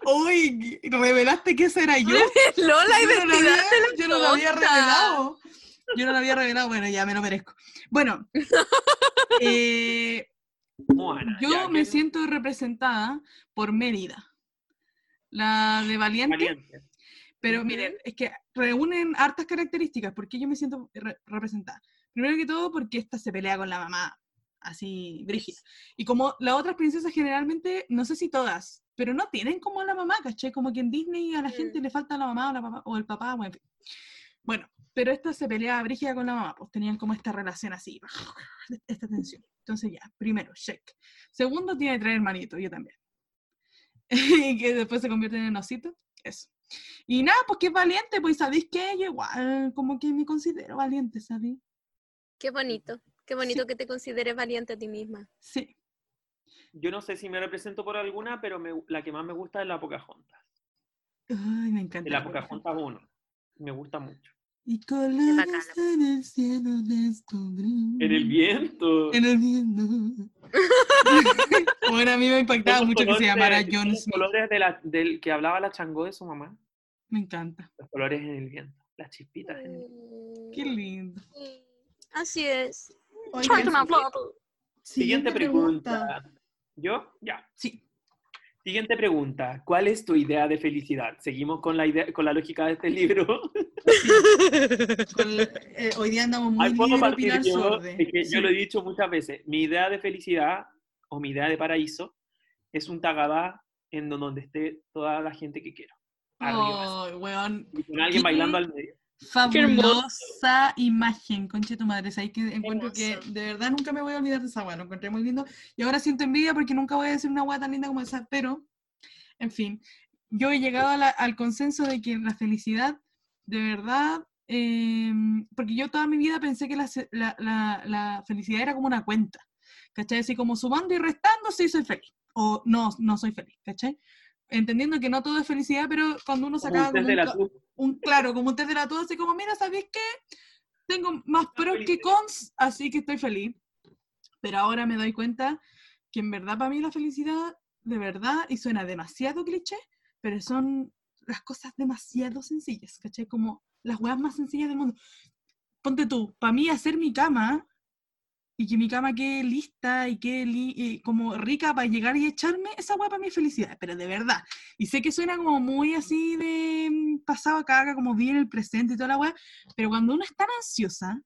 uy, revelaste que esa era yo. Lola, Yo no lo identidad había- la yo no lo había revelado. Yo no lo había revelado. Bueno, ya me lo merezco. Bueno, eh, yo me siento representada por Mérida, la de Valiente. Valiente. Pero miren, es que reúnen hartas características. porque yo me siento re- representada? Primero que todo, porque esta se pelea con la mamá, así, brígida. Y como las otras princesas generalmente, no sé si todas, pero no tienen como a la mamá, ¿cachai? Como que en Disney a la Mm. gente le falta la mamá o, la papá, o el papá, bueno, en fin. Bueno, pero esta se pelea brígida con la mamá, pues tenían como esta relación así, esta tensión. Entonces ya, primero, check. Segundo, tiene tres hermanitos, yo también. y que después se convierten en ositos, eso. Y nada, pues que es valiente, pues sabéis que yo igual como que me considero valiente, ¿sabéis? Qué bonito. Qué bonito que te consideres valiente a ti misma. Sí. Yo no sé si me represento por alguna, pero me- la que más me gusta es la Pocahontas. Ay, me encanta. De la Pocahontas 1. Me gusta mucho. Y colores en el cielo descubrí. En el viento. En el viento. bueno, a mí me impactaba mucho que se llamara de- John los colores de la- del que hablaba la changó de su mamá. Me encanta. Los colores en el viento. Las chispitas en el viento. Qué lindo. Así es. Oigan, Siguiente pregunta. ¿Yo? Ya. Sí. Siguiente pregunta. ¿Cuál es tu idea de felicidad? Seguimos con la, idea, con la lógica de este libro. Con eh, hoy día andamos muy Pilar yo, es que Sí. yo lo he dicho muchas veces. Mi idea de felicidad o mi idea de paraíso es un tagadá en donde esté toda la gente que quiero. Arriba. Weón. Y con alguien bailando al medio. Fabulosa imagen, conche tu madre. Sabes que encuentro que de verdad nunca me voy a olvidar de esa weá. Lo encontré muy lindo. Y ahora siento envidia porque nunca voy a decir una weá tan linda como esa. Pero, en fin, yo he llegado la- al consenso de que la felicidad, de verdad, eh, porque yo toda mi vida pensé que la- la- la felicidad era como una cuenta. ¿Cachai? Así como sumando y restando, sí soy feliz. O no, no soy feliz. ¿Cachai? Entendiendo que no todo es felicidad, pero cuando uno sacaba un un un claro, como un test de la tuya, así como, mira, ¿sabéis qué? Tengo más pros que cons, así que estoy feliz. Pero ahora me doy cuenta que en verdad para mí la felicidad, de verdad, y suena demasiado cliché, pero son las cosas demasiado sencillas, ¿cachai? Como las weas más sencillas del mundo. Ponte tú, para mí hacer mi cama y que mi cama quede lista y quede li- y como rica para llegar y echarme, esa mí es felicidad, pero de verdad. Y sé que suena como muy así de pasado a caga, como bien el presente y toda la wea, pero cuando uno es tan ansiosa,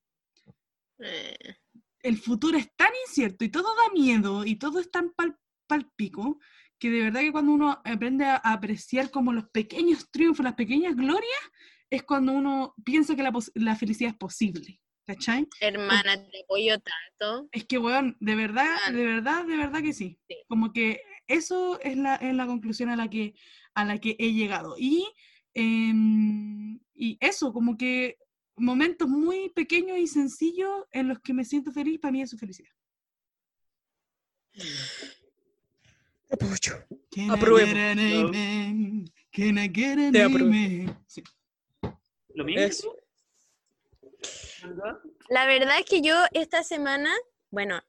Eh, el futuro es tan incierto y todo da miedo y todo es tan pal, palpico que de verdad que cuando uno aprende a, apreciar como los pequeños triunfos, las pequeñas glorias, es cuando uno piensa que la, la felicidad es posible. ¿Cachai? hermana, te apoyo tanto. Es que, weón, de verdad, Ah. de verdad, de verdad que sí. Sí. Como que eso es la, es la conclusión a la que, a la que he llegado. Y, em, y eso, como que momentos muy pequeños y sencillos en los que me siento feliz, para mí es felicidad. Apoyo. Apruebo. No. get an Te apruebo. amen? Sí. ¿Lo mismo? Eso. La verdad es que yo esta semana, bueno,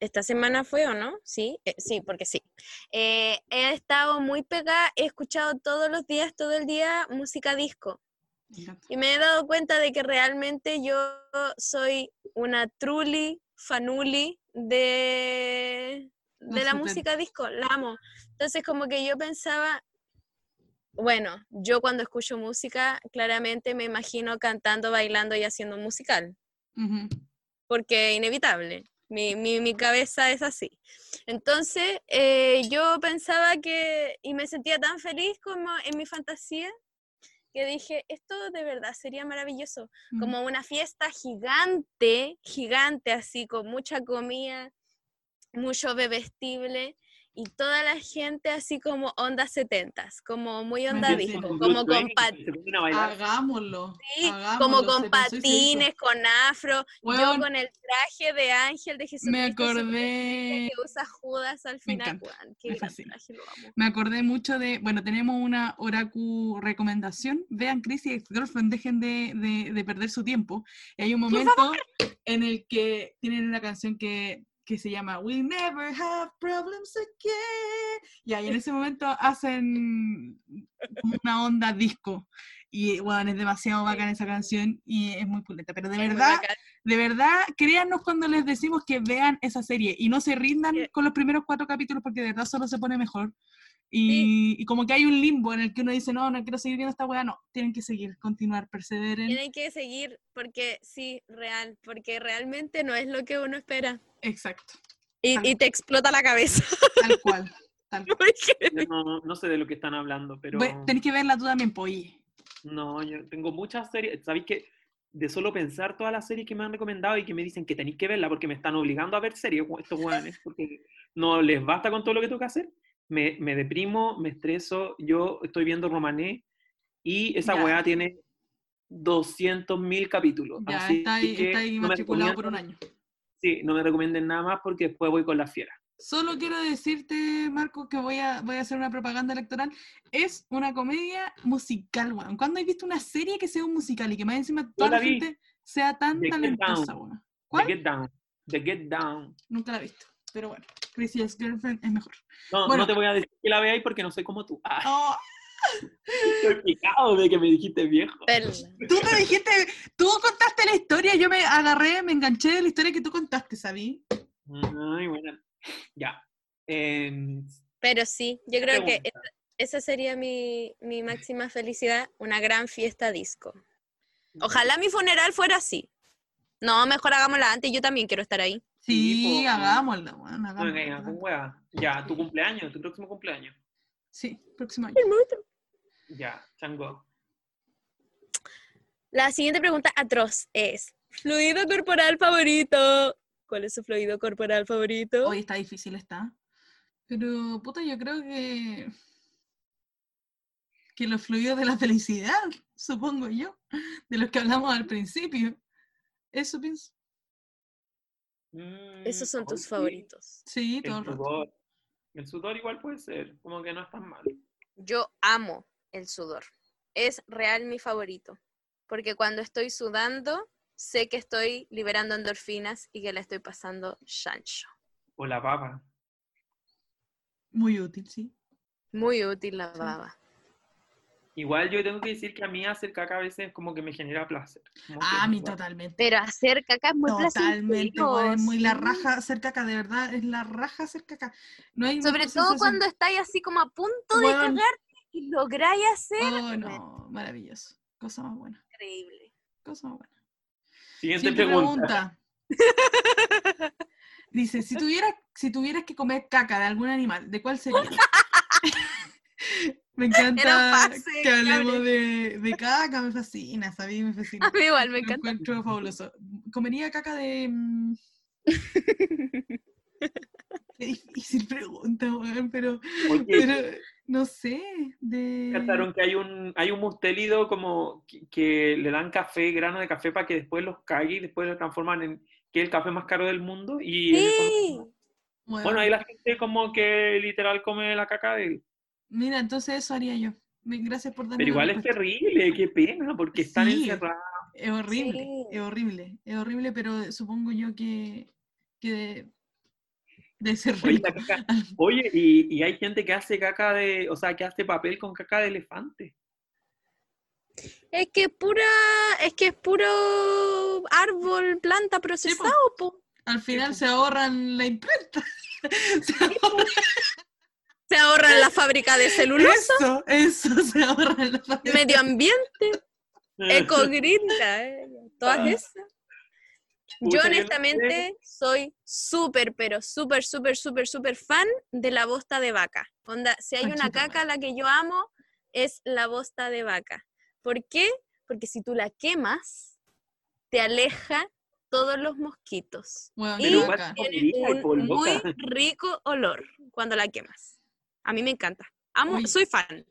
esta semana fue o no, sí, eh, sí, porque sí. Eh, he estado muy pegada, he escuchado todos los días, todo el día música disco. Y me he dado cuenta de que realmente yo soy una truly fanuli de, de la 70. música disco, la amo. Entonces como que yo pensaba, bueno, yo cuando escucho música, claramente me imagino cantando, bailando y haciendo un musical, Ujú. porque es inevitable. Mi, mi, mi cabeza es así. Entonces, eh, yo pensaba que, y me sentía tan feliz como en mi fantasía, que dije, esto de verdad sería maravilloso, como una fiesta gigante, gigante así, con mucha comida, mucho bebestible, y toda la gente así como onda setentas, como muy onda disco, como con Wayne, pat- se ponen a bailar. Hagámoslo. sí, hagámoslo, como se con patines, afro, yo con el traje de ángel de Jesucristo. me acordé, que usa Judas al Me final. encanta, me amo. me acordé mucho de, bueno, tenemos una Oracu recomendación, vean Chris y Ex-Girlfriend, dejen de, de- de perder su tiempo. Y hay un momento en el que tienen una canción que, que se llama We Never Have Problems Again. Y ahí en ese momento hacen una onda disco. Y bueno, es demasiado bacán esa canción y es muy pulenta. Pero de Es verdad, de verdad, créanos cuando les decimos que vean esa serie y no se rindan Sí. con los primeros cuatro capítulos porque de verdad solo se pone mejor. Y, y como que hay un limbo en el que uno dice, no, no quiero seguir viendo esta weá, no, tienen que seguir, continuar, perseveren. Tienen que seguir porque sí, real, porque realmente no es lo que uno espera. Exacto, Y, Tal- y te explota la cabeza. tal cual. Tal cual. no, no sé de lo que están hablando, pero Ve- Tenés que verla tú también, oye. no, yo tengo muchas series. ¿Sabéis que de solo pensar todas las series que me han recomendado y que me dicen que tenéis que verla porque me están obligando a ver series, estos weones, porque no les basta con todo lo que tengo que hacer? Me, me deprimo, me estreso. Yo estoy viendo Romané y esa Ya. weá tiene 200.000 capítulos. Ya así está ahí, que está ahí no matriculado por un año. Sí, no me recomienden nada más porque después voy con la fiera. Solo quiero decirte, Marco, que voy a, voy a hacer una propaganda electoral. Es una comedia musical, weón. ¿Cuándo has visto una serie que sea un musical y que más encima toda la la gente sea tan The talentosa, weón? The ¿Cuál? Get Down. The Get Down. Nunca la he visto. Pero bueno, Crazy's Girlfriend es mejor. No, Bueno. no te voy a decir que la veáis porque no soy como tú. Ah, Oh, estoy picado de que me dijiste viejo. Tú me dijiste, tú contaste la historia, yo me agarré, me enganché de la historia que tú contaste, ¿sabí? Ay, bueno. Ya. Em, Pero sí, yo creo que pregunta. esa sería mi, mi máxima felicidad, una gran fiesta disco. Ojalá mi funeral fuera así. No, mejor hagámosla antes, yo también quiero estar ahí. Sí, po. hagámosla, weón, No con. Ya, tu cumpleaños, tu próximo cumpleaños. Sí, próximo año. Ya, chango. La siguiente pregunta atroz es, ¿fluido corporal favorito? ¿Cuál es su fluido corporal favorito? Hoy está difícil, está. Pero, puta, yo creo que. que los fluidos de la felicidad, supongo yo, de los que hablamos al principio. Eso pienso. Mm, Esos son tus sí, favoritos. Sí, todo El el rato. sudor. El sudor igual puede ser, como que no es tan malo. Yo amo el sudor. Es real mi favorito. Porque cuando estoy sudando, sé que estoy liberando endorfinas y que la estoy pasando chancho. O la baba. Muy útil, sí. Muy útil la Sí. baba. Igual yo tengo que decir que a mí hacer caca a veces como que me genera placer. Ah, a mí igual. totalmente. Pero hacer caca es muy Totalmente, placentero, weón, es muy la raja hacer caca, de verdad, es la raja hacer caca. No hay Sobre todo sensación. cuando estáis así como a punto de cagarte y lográis hacer. Oh, no, maravilloso. Cosa más buena, Increíble. cosa más buena. Siguiente, Siguiente pregunta. pregunta. Dice, si tuvieras, si tuvieras que comer caca de algún animal, ¿de cuál sería? me encanta fácil, que hablemos de, de caca, me fascina, ¿sabí? Me fascina. A mí igual me encanta. encuentro fabuloso. Comería caca de... mm, Qué difícil pregunta, weón, pero, Oye, pero no sé, de... ¿cacharon que hay un, hay un mustelido como que, que le dan café, grano de café para que después los cague y después lo transforman en que es el café más caro del mundo? Y Sí. Weón, bueno, ahí la gente como que literal come la caca de él. Mira, entonces eso haría yo. Gracias por darme Pero igual es respuesta. terrible, qué pena, porque están Sí. encerrados. Es horrible, Sí. es horrible, es horrible, pero supongo yo que, que de, de ser Oye, caca- Oye, y, y hay gente que hace caca de, o sea, que hace papel con caca de elefante. Es que es pura, es que es puro árbol, planta procesado, po. Al final pues. se ahorran la imprenta. Se ahorran Se ahorran la fábrica de celulosa, eso, eso, se ahorran la fábrica. medio ambiente, ecogrinta, eh, todas Ah. esas. Yo honestamente soy súper, pero súper, súper, súper, súper fan de la bosta de vaca. Onda, si hay una caca la que yo amo, es la bosta de vaca. ¿Por qué? Porque si tú la quemas, te aleja todos los mosquitos. Weón, Y Tiene un muy rico olor cuando la quemas. A mí me encanta. Amo, soy fan.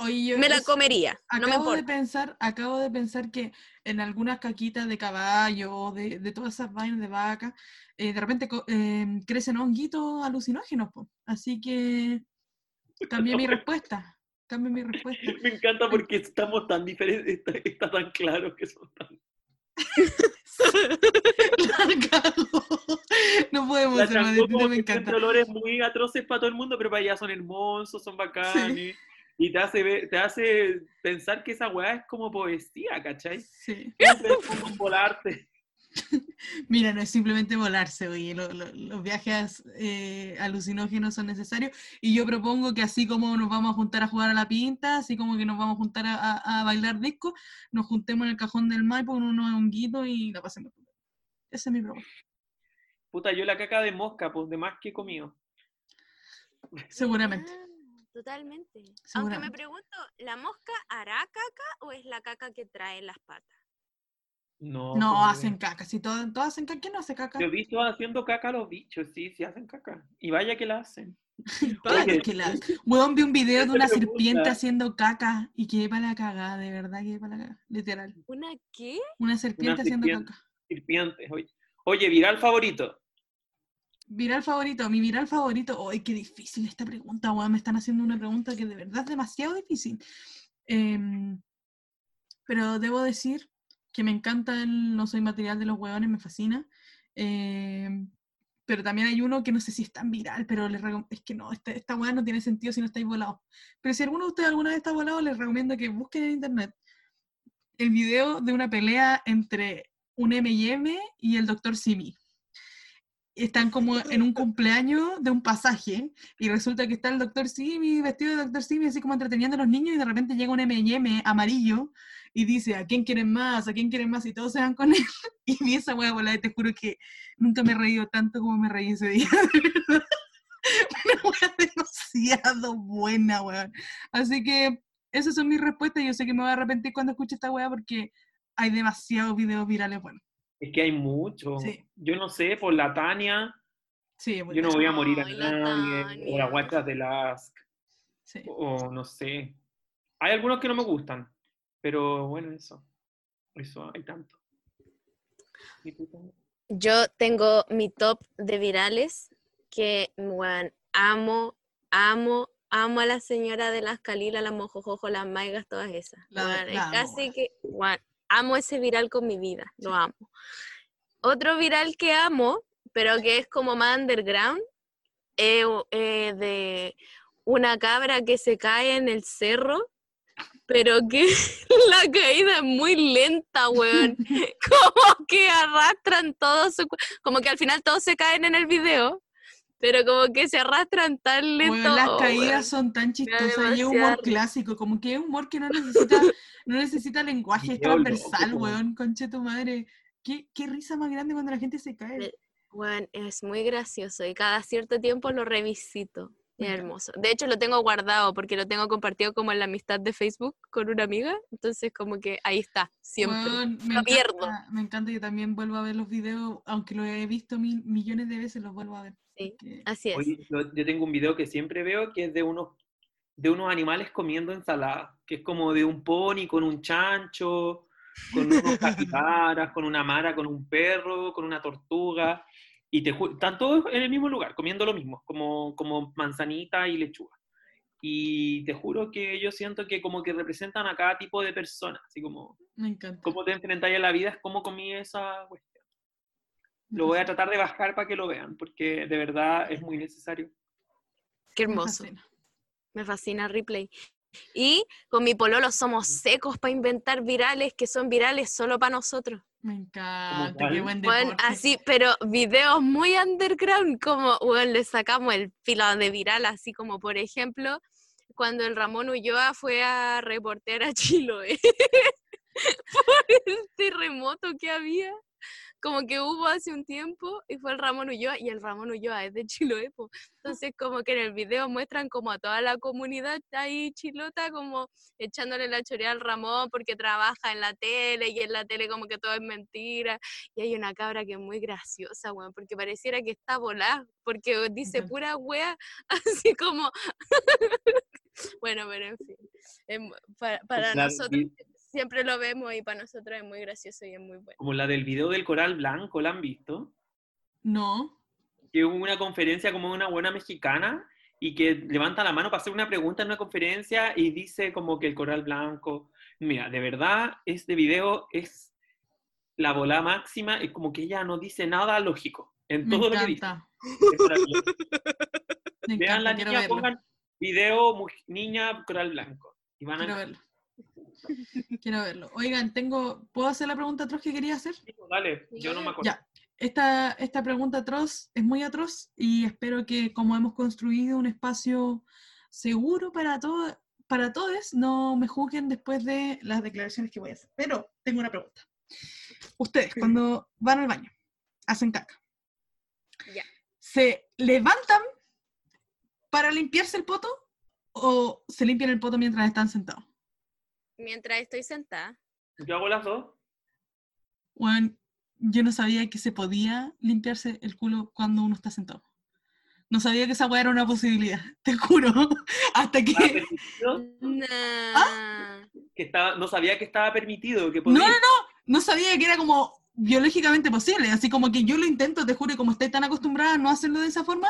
Oye, yo Me la comería. No me Acabo de pensar, acabo de pensar que en algunas caquitas de caballo o de, de todas esas vainas de vaca, eh, de repente em, crecen honguitos alucinógenos, po. así que cambié mi respuesta, cambié mi respuesta. Me encanta porque estamos tan diferentes, está, está tan claro que son tan... La cago. No podemos La ser más distintos, como me que encanta. olores muy atroces para todo el mundo, pero para allá son hermosos, son bacanes. Y te hace, ver- te hace pensar que esa weá es como poesía, ¿cachai? Sí. Es como volarte. Mira, no es simplemente volarse, oye, lo- lo- los viajes eh, alucinógenos son necesarios y yo propongo que así como nos vamos a juntar a jugar a la pinta, así como que nos vamos a juntar a, a- a bailar disco, nos juntemos en el cajón del Maipo con unos honguitos y la pasemos. Esa es mi propuesta. Puta, yo la caca de mosca, pues de más que he comido. Seguramente. Ah, Totalmente. Aunque me Seguramente. pregunto, ¿la mosca hará caca o es la caca que trae las patas? No, No, pues, hacen caca. Si todas, todas hacen caca, ¿quién no hace caca? Yo he visto haciendo caca a los bichos, sí, sí hacen caca. Y vaya que la hacen. Ay, Oye, que la... Weón, vi un video de una serpiente gusta. haciendo caca y quedé para la cagada, de verdad, quedé para la cagada, literal. ¿Una qué? Una serpiente haciendo serpiente. caca. serpientes. Oye, Oye, viral favorito. Viral favorito, mi viral favorito. ¡Ay, qué difícil esta pregunta, weón! Me están haciendo una pregunta que de verdad es demasiado difícil. Em, pero debo decir que me encanta el No soy material de los huevones, me fascina. Em, pero también hay uno que no sé si es tan viral, pero les es que no, esta, esta weá no tiene sentido si no estáis volados. Pero si alguno de ustedes alguna vez está volado, les recomiendo que busquen en internet el video de una pelea entre un M&M y el Dr. Simi. Están como en un cumpleaños de un pasaje y resulta que está el Dr. Simi vestido de Dr. Simi así como entreteniendo a los niños y de repente llega un M&M amarillo y dice, ¿a quién quieren más? ¿A quién quieren más? Y todos se van con él. Y vi esa hueá volada y te juro que nunca me he reído tanto como me reí ese día. de. Una hueá demasiado buena, weón. Así que esas son mis respuestas. Yo sé que me voy a arrepentir cuando escuche esta weá porque hay demasiados videos virales buenos. Es que hay mucho. Sí. Yo no sé, por la Tania, Sí, muy yo no voy a morir a nadie. O las guachas de las. Sí. O no sé. Hay algunos que no me gustan. Pero bueno, eso. Eso hay tanto. Yo tengo mi top de virales que, weón, amo, amo, amo a la señora de las Calilas, las Mojojojo, las Maigas, todas esas. La- es la amo, casi weón. que, amo ese viral con mi vida, lo amo. Otro viral que amo, pero que es como más underground, es eh, de una cabra que se cae en el cerro, pero que la caída es muy lenta, weón. Como que arrastran todo su... Como que al final todos se caen en el video, pero como que se arrastran tan lento. Weón, las caídas weón. son tan chistosas y es humor clásico, como que es humor que no necesita, no necesita lenguaje, es transversal, weón, conche tu madre. ¿Qué, qué risa más grande cuando la gente se cae. Weón, es muy gracioso y cada cierto tiempo lo revisito. Es hermoso. De hecho, lo tengo guardado porque lo tengo compartido como en la amistad de Facebook con una amiga. Entonces, como que ahí está, siempre. Weón, me lo pierdo. encanta, me encanta que también vuelvo a ver los videos, aunque lo he visto mil, millones de veces, los vuelvo a ver. Sí, porque- así es. Yo, yo tengo un video que siempre veo que es de unos, de unos animales comiendo ensalada, que es como de un pony con un chancho, con unos capibaras, con una mara, con un perro, con una tortuga, y te están todos en el mismo lugar, comiendo lo mismo, como, como manzanita y lechuga. Y te juro que yo siento que como que representan a cada tipo de persona, así como Me encanta. cómo te enfrentáis a la vida, es cómo comí esa cuestión. me Lo voy a tratar de bajar para que lo vean, porque de verdad es muy necesario. Qué me hermoso. fascina. Me fascina Replay. Y con mi pololo somos secos para inventar virales que son virales solo para nosotros. Me encanta, qué buen Bueno, deporte. así, pero videos muy underground, como, bueno, le sacamos el filo de viral, así como, por ejemplo, cuando el Ramón Ulloa fue a reportear a Chiloé por el terremoto que había, como que hubo hace un tiempo, y fue el Ramón Ulloa, y el Ramón Ulloa es de Chiloé, po. entonces como que en el video muestran como a toda la comunidad ahí chilota, como echándole la chorea al Ramón porque trabaja en la tele, y en la tele como que todo es mentira, y hay una cabra que es muy graciosa, weón, porque pareciera que está volada, porque dice pura wea, así como... bueno, pero en fin, para, nosotros siempre lo vemos y para nosotros es muy gracioso y es muy bueno. como la del video del coral blanco, ¿la han visto? No, Que hubo una conferencia como una buena mexicana y que levanta la mano para hacer una pregunta en una conferencia y dice como que el coral blanco, mira, de verdad este video es la bola máxima y como que ella no dice nada lógico en me todo lo que dice. encanta. Maravilloso. Me Vean la niña, pongan video mu- niña coral blanco y van Quiero a verlo. Quiero verlo. Oigan, tengo, ¿puedo hacer la pregunta atroz que quería hacer? Dale, yo no me acuerdo. Ya. Esta, esta pregunta atroz es muy atroz y espero que como hemos construido un espacio seguro para todos, para todos, no me juzguen después de las declaraciones que voy a hacer. Pero tengo una pregunta. Ustedes, cuando van al baño, hacen caca, Ya. ¿se levantan para limpiarse el poto o se limpian el poto mientras están sentados? Mientras estoy sentada, Yo hago las dos. Bueno, yo no sabía que se podía limpiarse el culo cuando uno está sentado. No sabía que esa weá era una posibilidad, te juro. Hasta que. Permitido, nah. que estaba, no sabía que estaba permitido, que No, podía. no, no. No sabía que era como biológicamente posible. Así como que yo lo intento, te juro, y como estoy tan acostumbrada a no hacerlo de esa forma,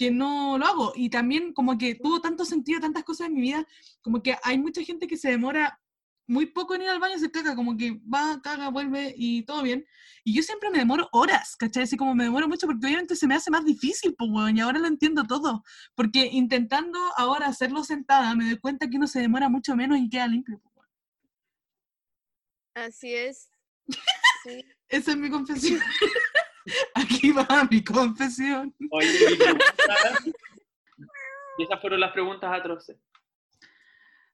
que no lo hago. Y también como que tuvo tanto sentido, tantas cosas en mi vida, como que hay mucha gente que se demora muy poco en ir al baño, se caga, como que va, caga, vuelve y todo bien. Y yo siempre me demoro horas, ¿cachai? Así como me demoro mucho porque obviamente se me hace más difícil, pues, y ahora lo entiendo todo. Porque intentando ahora hacerlo sentada, me doy cuenta que uno se demora mucho menos y queda limpio, pues. Así es. Sí. Esa es mi confesión. Aquí va mi confesión. Oye, y esas fueron las preguntas atroces.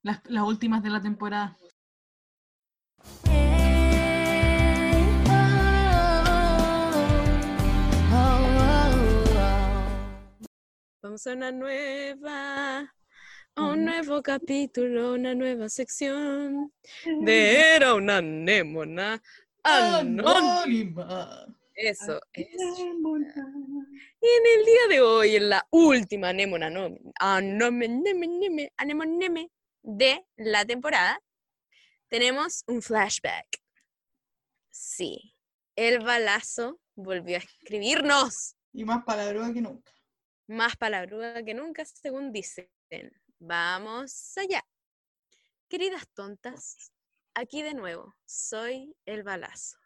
Las, las últimas de la temporada. Vamos a una nueva, a un nuevo capítulo, una nueva sección de Era una anémona anónima. Eso es. Y en el día de hoy, en la última anémona anónima anémone- anémone de la temporada, tenemos un flashback. Sí, el balazo volvió a escribirnos. Y más palabras que nunca. Más palabruda que nunca, según dicen. Vamos allá. Queridas tontas, aquí de nuevo, soy el balazo.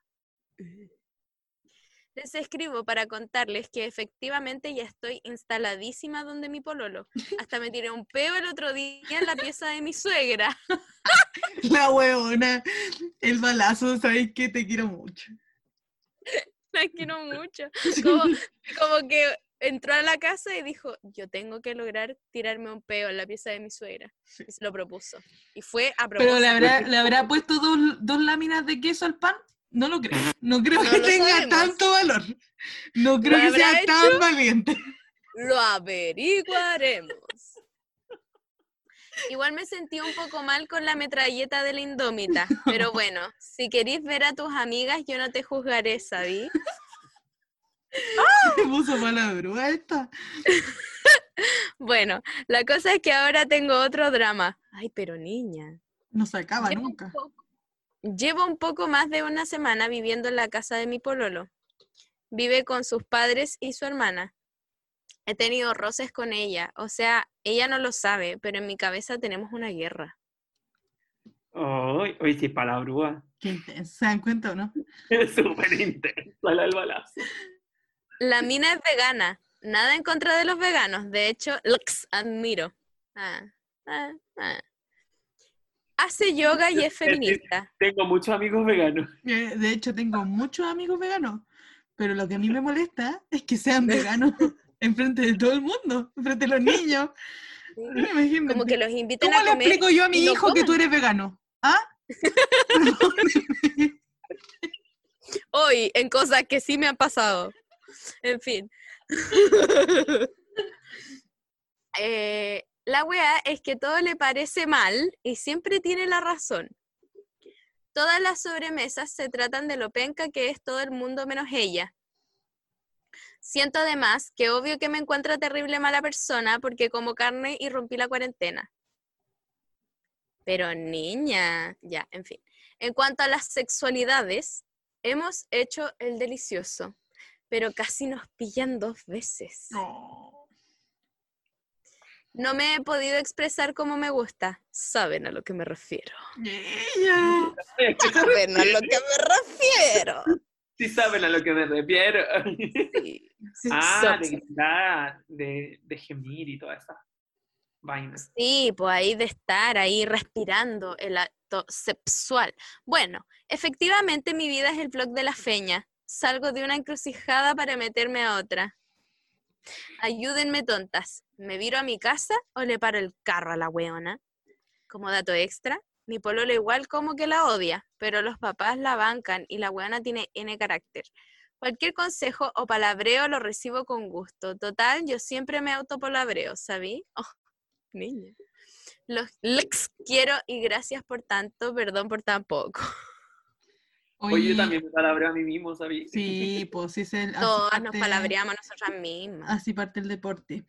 Les escribo para contarles que efectivamente ya estoy instaladísima donde mi pololo. Hasta me tiré un peo el otro día en la pieza de mi suegra. La huevona. El balazo, sabes que te quiero mucho. La quiero mucho. Como, como que entró a la casa y dijo, yo tengo que lograr tirarme un peo en la pieza de mi suegra. Y se lo propuso. Y fue a propósito. Pero le habrá, le habrá puesto dos, dos láminas de queso al pan. No lo creo. No creo No que tenga sabemos. tanto valor. No creo que sea hecho? tan valiente. Lo averiguaremos. Igual me sentí un poco mal con la metralleta de la indómita, pero bueno, si queréis ver a tus amigas, yo no te juzgaré, ¿sabí? Se puso palabra esta. Bueno, la cosa es que ahora tengo otro drama. Ay, pero niña. No se acaba Llevo un nunca. poco- Llevo un poco más de una semana viviendo en la casa de mi pololo. Vive con sus padres y su hermana. He tenido roces con ella, o sea, ella no lo sabe, pero en mi cabeza tenemos una guerra. Ay, oye, sí, palabrúa. Qué intenso. ¿Se dan cuenta o no? Es súper intensa la del balazo. La mina es vegana, nada en contra de los veganos, de hecho, los admiro. Ah, ah, ah. Hace yoga y es feminista. Tengo muchos amigos veganos. De hecho, tengo muchos amigos veganos. Pero lo que a mí me molesta es que sean veganos enfrente de todo el mundo, enfrente de los niños. Imagínate. Como que los inviten ¿Cómo a le comer. explico yo a mi hijo que tú eres vegano? ¿Ah? Hoy, en cosas que sí me han pasado. En fin. Eh, la wea es que todo le parece mal y siempre tiene la razón. Todas las sobremesas se tratan de lo penca que es todo el mundo menos ella. Siento además que obvio que me encuentra terrible mala persona porque como carne y rompí la cuarentena. Pero niña, ya, en fin. En cuanto a las sexualidades, hemos hecho el delicioso, pero casi nos pillan dos veces. No. No me he podido expresar como me gusta. Saben a lo que me refiero. Ella. Saben a lo que me refiero. Sí saben a lo que me refiero. Sí, sí, ah, saben. de gritar, de, de gemir y toda esa vaina. Sí, pues ahí de estar ahí respirando el acto sexual. Bueno, efectivamente mi vida es el blog de la feña. Salgo de una encrucijada para meterme a otra. Ayúdenme, tontas. ¿Me viro a mi casa o le paro el carro a la weona? Como dato extra, mi pololo igual como que la odia, pero los papás la bancan y la weona tiene N carácter. Cualquier consejo o palabreo lo recibo con gusto. Total, yo siempre me autopalabreo, ¿sabí? Oh, niña. Los lex quiero y gracias por tanto, perdón por tan poco. Oye, yo también me palabreo a mí mismo, ¿sabes? Sí, pues sí es el. Todas nos palabreamos nosotras mismas. Así parte el deporte.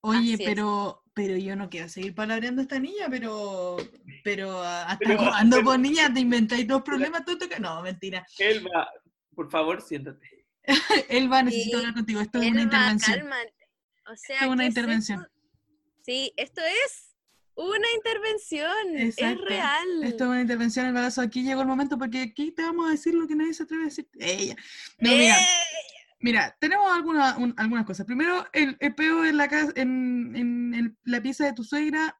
Oye, Así es. pero, pero yo no quiero seguir palabreando a esta niña, pero, pero ah, ¿hasta Pero- cuándo, pues niña? ¿Te inventáis dos problemas? ¿Tú te ca- No, mentira. Elba, por favor, siéntate. Elba, necesito Sí, hablar contigo. Esto es una intervención. cálmate. O sea, Esto es una ¿qué intervención. esto? Sí, esto es una intervención. Exacto. Es real. Esto es una intervención, Elba. Aquí llegó el momento porque aquí te vamos a decir lo que nadie se atreve a decir. Ella. No, mira. Mira, tenemos alguna- un- algunas cosas. Primero, el, el peo en la, casa, en, en el- la pieza de tu suegra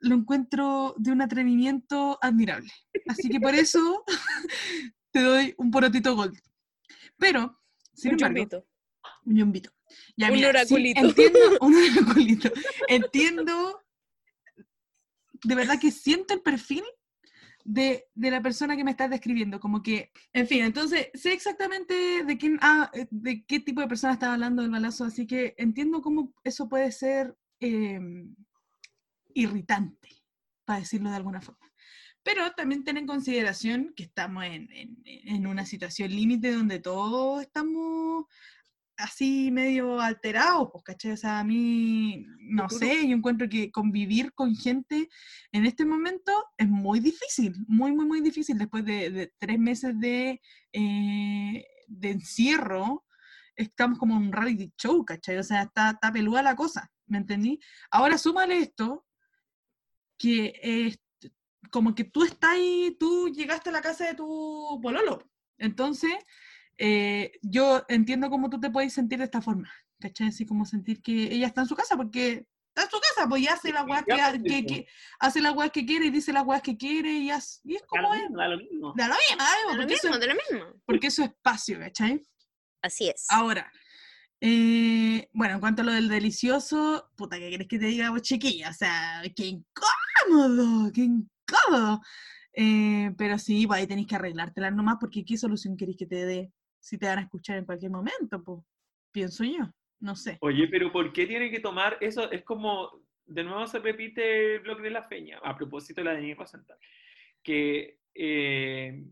lo encuentro de un atrevimiento admirable. Así que por eso te doy un porotito gold. Pero, sin Un embargo, chumbito. un yombito. Ya, Un mira, sí, oraculito. entiendo, un oraculito. Entiendo, de verdad que siento el perfil de, de la persona que me estás describiendo, como que, en fin, entonces sé exactamente de quién, ah, eh, de qué tipo de persona estás hablando del balazo, así que entiendo cómo eso puede ser em, irritante, para decirlo de alguna forma. Pero también ten en consideración que estamos en, en- en una situación límite donde todos estamos así medio alterados, pues, ¿cachai? O sea, a mí, no sé, yo encuentro que convivir con gente en este momento es muy difícil, muy, muy, muy difícil. Después de, de tres meses de, eh, de encierro, estamos como en un reality show, ¿cachai? O sea, está, está peluda la cosa, ¿me entendí? Ahora súmale esto, que es como que tú estás ahí, tú llegaste a la casa de tu pololo. Entonces, eh, yo entiendo cómo tú te puedes sentir de esta forma, ¿cachai? Así como sentir que ella está en su casa porque está en su casa, pues y hace las weas que, Ya, que- que- hace las weas que quiere y dice las weas que quiere y, hace- y es Da como lo es. mismo, da lo mismo. Da lo mismo, da lo mismo, lo porque, eso mismo, es- de lo mismo. porque es su espacio, ¿cachai? Así es. Ahora, eh, bueno, en cuanto a lo del delicioso, puta, ¿qué querés que te diga vos, chiquilla? O sea, qué incómodo, qué incómodo. Eh, pero sí, pues ahí tenéis que arreglártela nomás, porque ¿qué solución queréis que te dé si te van a escuchar en cualquier momento? Pues, pienso yo, no sé. Oye, pero ¿por qué tiene que tomar eso? Es como, de nuevo se repite el blog de la feña, a propósito de la de Nico que eh,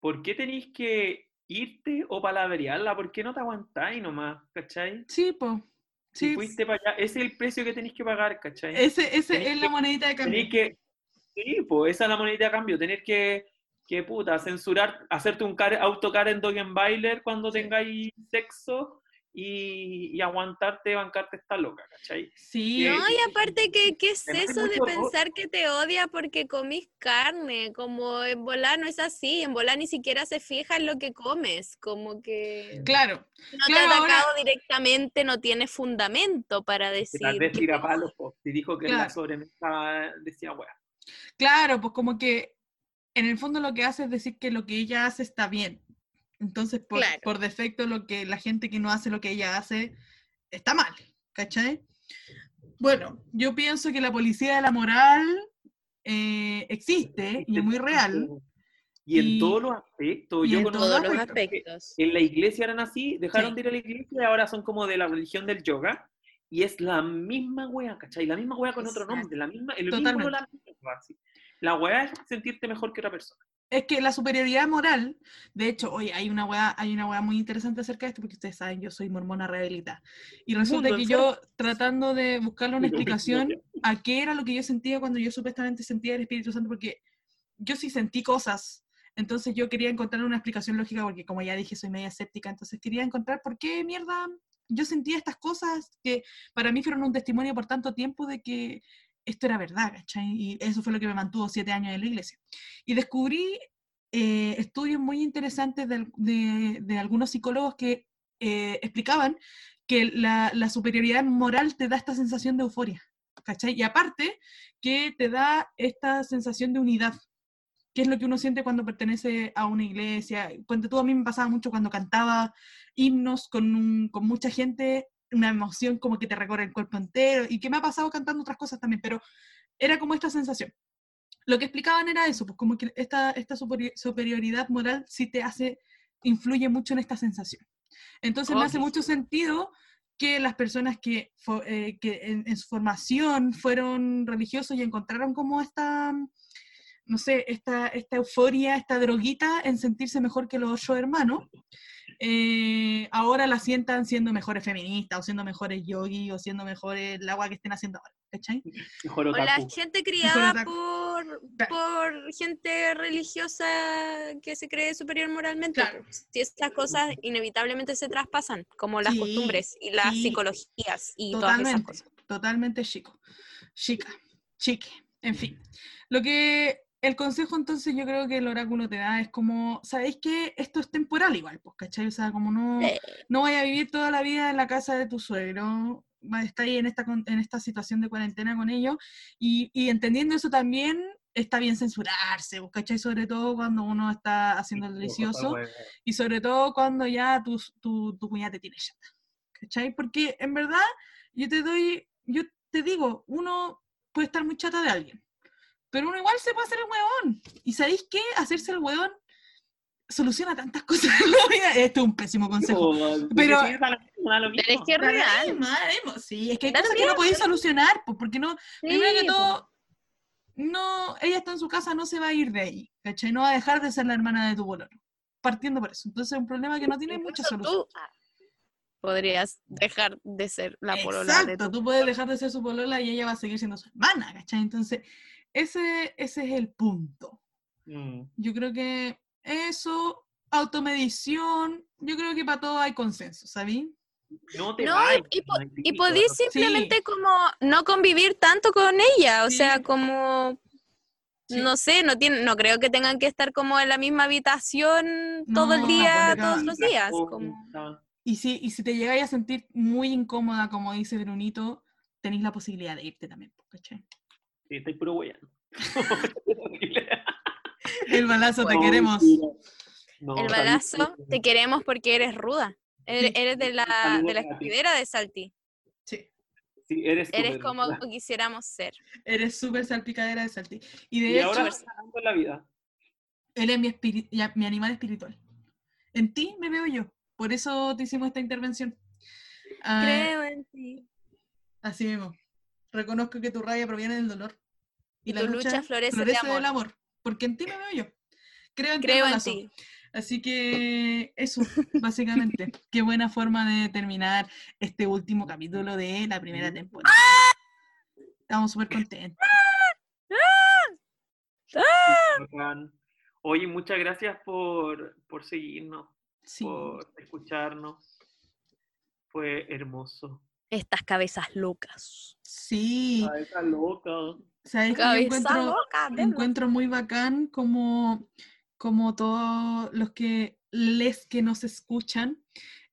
¿por qué tenéis que irte o palabrearla? ¿Por qué no te aguantáis nomás? ¿Cachai? Sí, pues. Si Sí, fuiste para allá, ese es el precio que tenéis que pagar, ¿cachai? ese, ese es la que- monedita de cambio. Que, sí, pues esa es la monedita de cambio, tener que, que puta, censurar, hacerte un car, autocar en Doggenbailer cuando tengáis sexo y, y aguantarte, bancarte esta loca, ¿cachai? Sí, que- No, y aparte, ¿qué, qué es eso de pensar que te odia porque comís carne? Como en volar no es así, en volar ni siquiera se fija en lo que comes, como que claro. no Claro, te ha ahora- atacado directamente, no tiene fundamento para decir. tal vez tira palos, y dijo que en la Claro. sobremesa decía, weá. Claro, pues como que en el fondo lo que hace es decir que lo que ella hace está bien. Entonces, por, Claro. por defecto, lo que la gente que no hace lo que ella hace está mal, ¿cachai? Bueno, yo pienso que la policía de la moral eh, existe y es muy real. Y en Y- todos los aspectos. y Yo en conozco todos los aspectos. En la iglesia eran así, dejaron Sí. de ir a la iglesia y ahora son como de la religión del yoga. Y es la misma wea, ¿cachai? La misma wea con otro nombre, la misma, el Totalmente. mismo la misma así. La wea es sentirte mejor que otra persona. Es que la superioridad moral, de hecho, oye, hay una weá, hay una weá muy interesante acerca de esto, porque ustedes saben, yo soy mormona rehabilitada. Y resulta que yo, tratando de buscarle una explicación a qué era lo que yo sentía cuando yo supuestamente sentía el Espíritu Santo, porque yo sí sentí cosas. Entonces yo quería encontrar una explicación lógica, porque como ya dije, soy media escéptica, entonces quería encontrar por qué mierda yo sentía estas cosas que para mí fueron un testimonio por tanto tiempo de que esto era verdad. Y eso fue lo que me mantuvo siete años en la iglesia. Y descubrí eh, estudios muy interesantes de, de- algunos psicólogos que eh, explicaban que la, la superioridad moral te da esta sensación de euforia. Y aparte que te da esta sensación de unidad, que es lo que uno siente cuando pertenece a una iglesia. Cuando tú a mí me pasaba mucho cuando cantaba himnos con, un- con mucha gente, una emoción como que te recorre el cuerpo entero, y que me ha pasado cantando otras cosas también, pero era como esta sensación. Lo que explicaban era eso, pues como que esta, esta superi- superioridad moral sí te hace, influye mucho en esta sensación. Entonces me hace Ok. mucho sentido que las personas que, eh, que en, en su formación fueron religiosos y encontraron como esta, no sé, esta, esta euforia, esta droguita en sentirse mejor que los ocho hermanos, eh, ahora la sientan siendo mejores feministas o siendo mejores yogis o siendo mejores el agua que estén haciendo ahora, ¿cachai? Mejor O la gente criada por por gente religiosa que se cree superior moralmente. Claro. Si estas cosas inevitablemente se traspasan, como las Sí, costumbres y las sí. psicologías y todas esas Totalmente, cosas. totalmente chico. Chica, chique, en fin. Lo que el consejo entonces yo creo que el oráculo te da es como, ¿sabéis que esto es temporal igual? Pues, ¿cachai? O sea, como no, no vaya a vivir toda la vida en la casa de tu suegro, estar ahí en esta, en esta situación de cuarentena con ellos, y, y entendiendo eso también está bien censurarse, pues, ¿cachai? Sobre todo cuando uno está haciendo el delicioso, y sobre todo cuando ya tu, tu, tu cuñada te tiene chata. ¿Cachai? Porque en verdad, yo te doy, yo te digo, uno puede estar muy chata de alguien, pero uno igual se puede hacer el huevón. ¿Y sabéis qué? Hacerse el huevón soluciona tantas cosas en la vida. Esto es un pésimo consejo. Pero- Pero es que es real. Sí, es que hay cosas que no podéis solucionar, pues, porque no, primero que Sí, todo, no, ella está en su casa, no se va a ir de ahí, ¿cachai? No va a dejar de ser la hermana de tu bololo. Partiendo por eso. Entonces es un problema que no tiene mucha solución. tú podrías dejar de ser la polola de Exacto, tu tú puedes dejar de ser su polola y ella va a seguir siendo su hermana, ¿cachai? Entonces, ese, ese es el punto. Mm. Yo creo que eso, automedición, yo creo que para todo hay consenso, ¿sabí? No te No, vayas, y, po- y Francisco, podís no- simplemente como no convivir tanto con ella, o Sí. sea, como Sí. no sé, no tienen, no creo que tengan que estar como en la misma habitación todo el día, todos los días, como Y si, y si te llegáis a sentir muy incómoda, como dice Brunito, tenéis la posibilidad de irte también, ¿cachai? Sí, estoy puro weyando. El balazo, te No, queremos. No, el balazo, te queremos porque eres ruda. Eres, eres de la, de la escudera de Salti. Sí, Sí, eres Eres como quisiéramos ser. eres súper salpicadera de Salti. Y de Y hecho, ahora está ganando en la vida. él es mi, mi animal espiritual. En ti me veo yo. Por eso te hicimos esta intervención. Ah, Creo en ti. Así mismo. Reconozco que tu rabia proviene del dolor. Y, la tu lucha, lucha florece de del amor. Porque en ti me veo yo. Creo en ti, Creo en ti. Así que eso, básicamente. Qué buena forma de terminar este último capítulo de la primera temporada. Estamos súper contentos. Oye, muchas gracias por, por seguirnos, Sí. por escucharnos. Fue hermoso. Estas cabezas locas. Sí. Cabeza loca. ¿Sabes que yo encuentro, loca, encuentro muy bacán como, como todos los que les que nos escuchan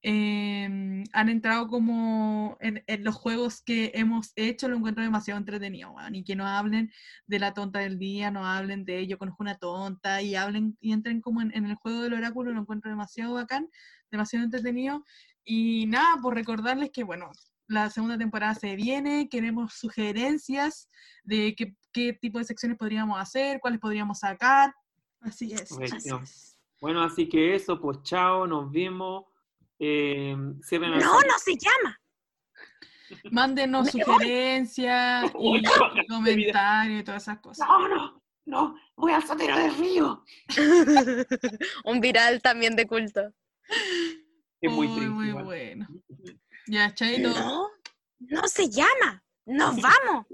em, han entrado como en, en los juegos que hemos hecho, lo encuentro demasiado entretenido, weón, y que no hablen de la tonta del día, no hablen de yo conozco una tonta, y hablen y entren como en, en el juego del oráculo, lo encuentro demasiado bacán, demasiado entretenido, y nada, por recordarles que, bueno, la segunda temporada se viene, queremos sugerencias de qué, qué tipo de secciones podríamos hacer, cuáles podríamos sacar. Así es. así Buenísimo. es. Bueno, así que eso, pues chao, nos vemos. Eh, el- No, no se llama. Mándenos sugerencias y comentarios y todas esas cosas. No, no, no, voy al sotero del río. Un viral también de culto. Es muy triste. muy igual. bueno. Ya, chaito. No, no se llama. Nos vamos.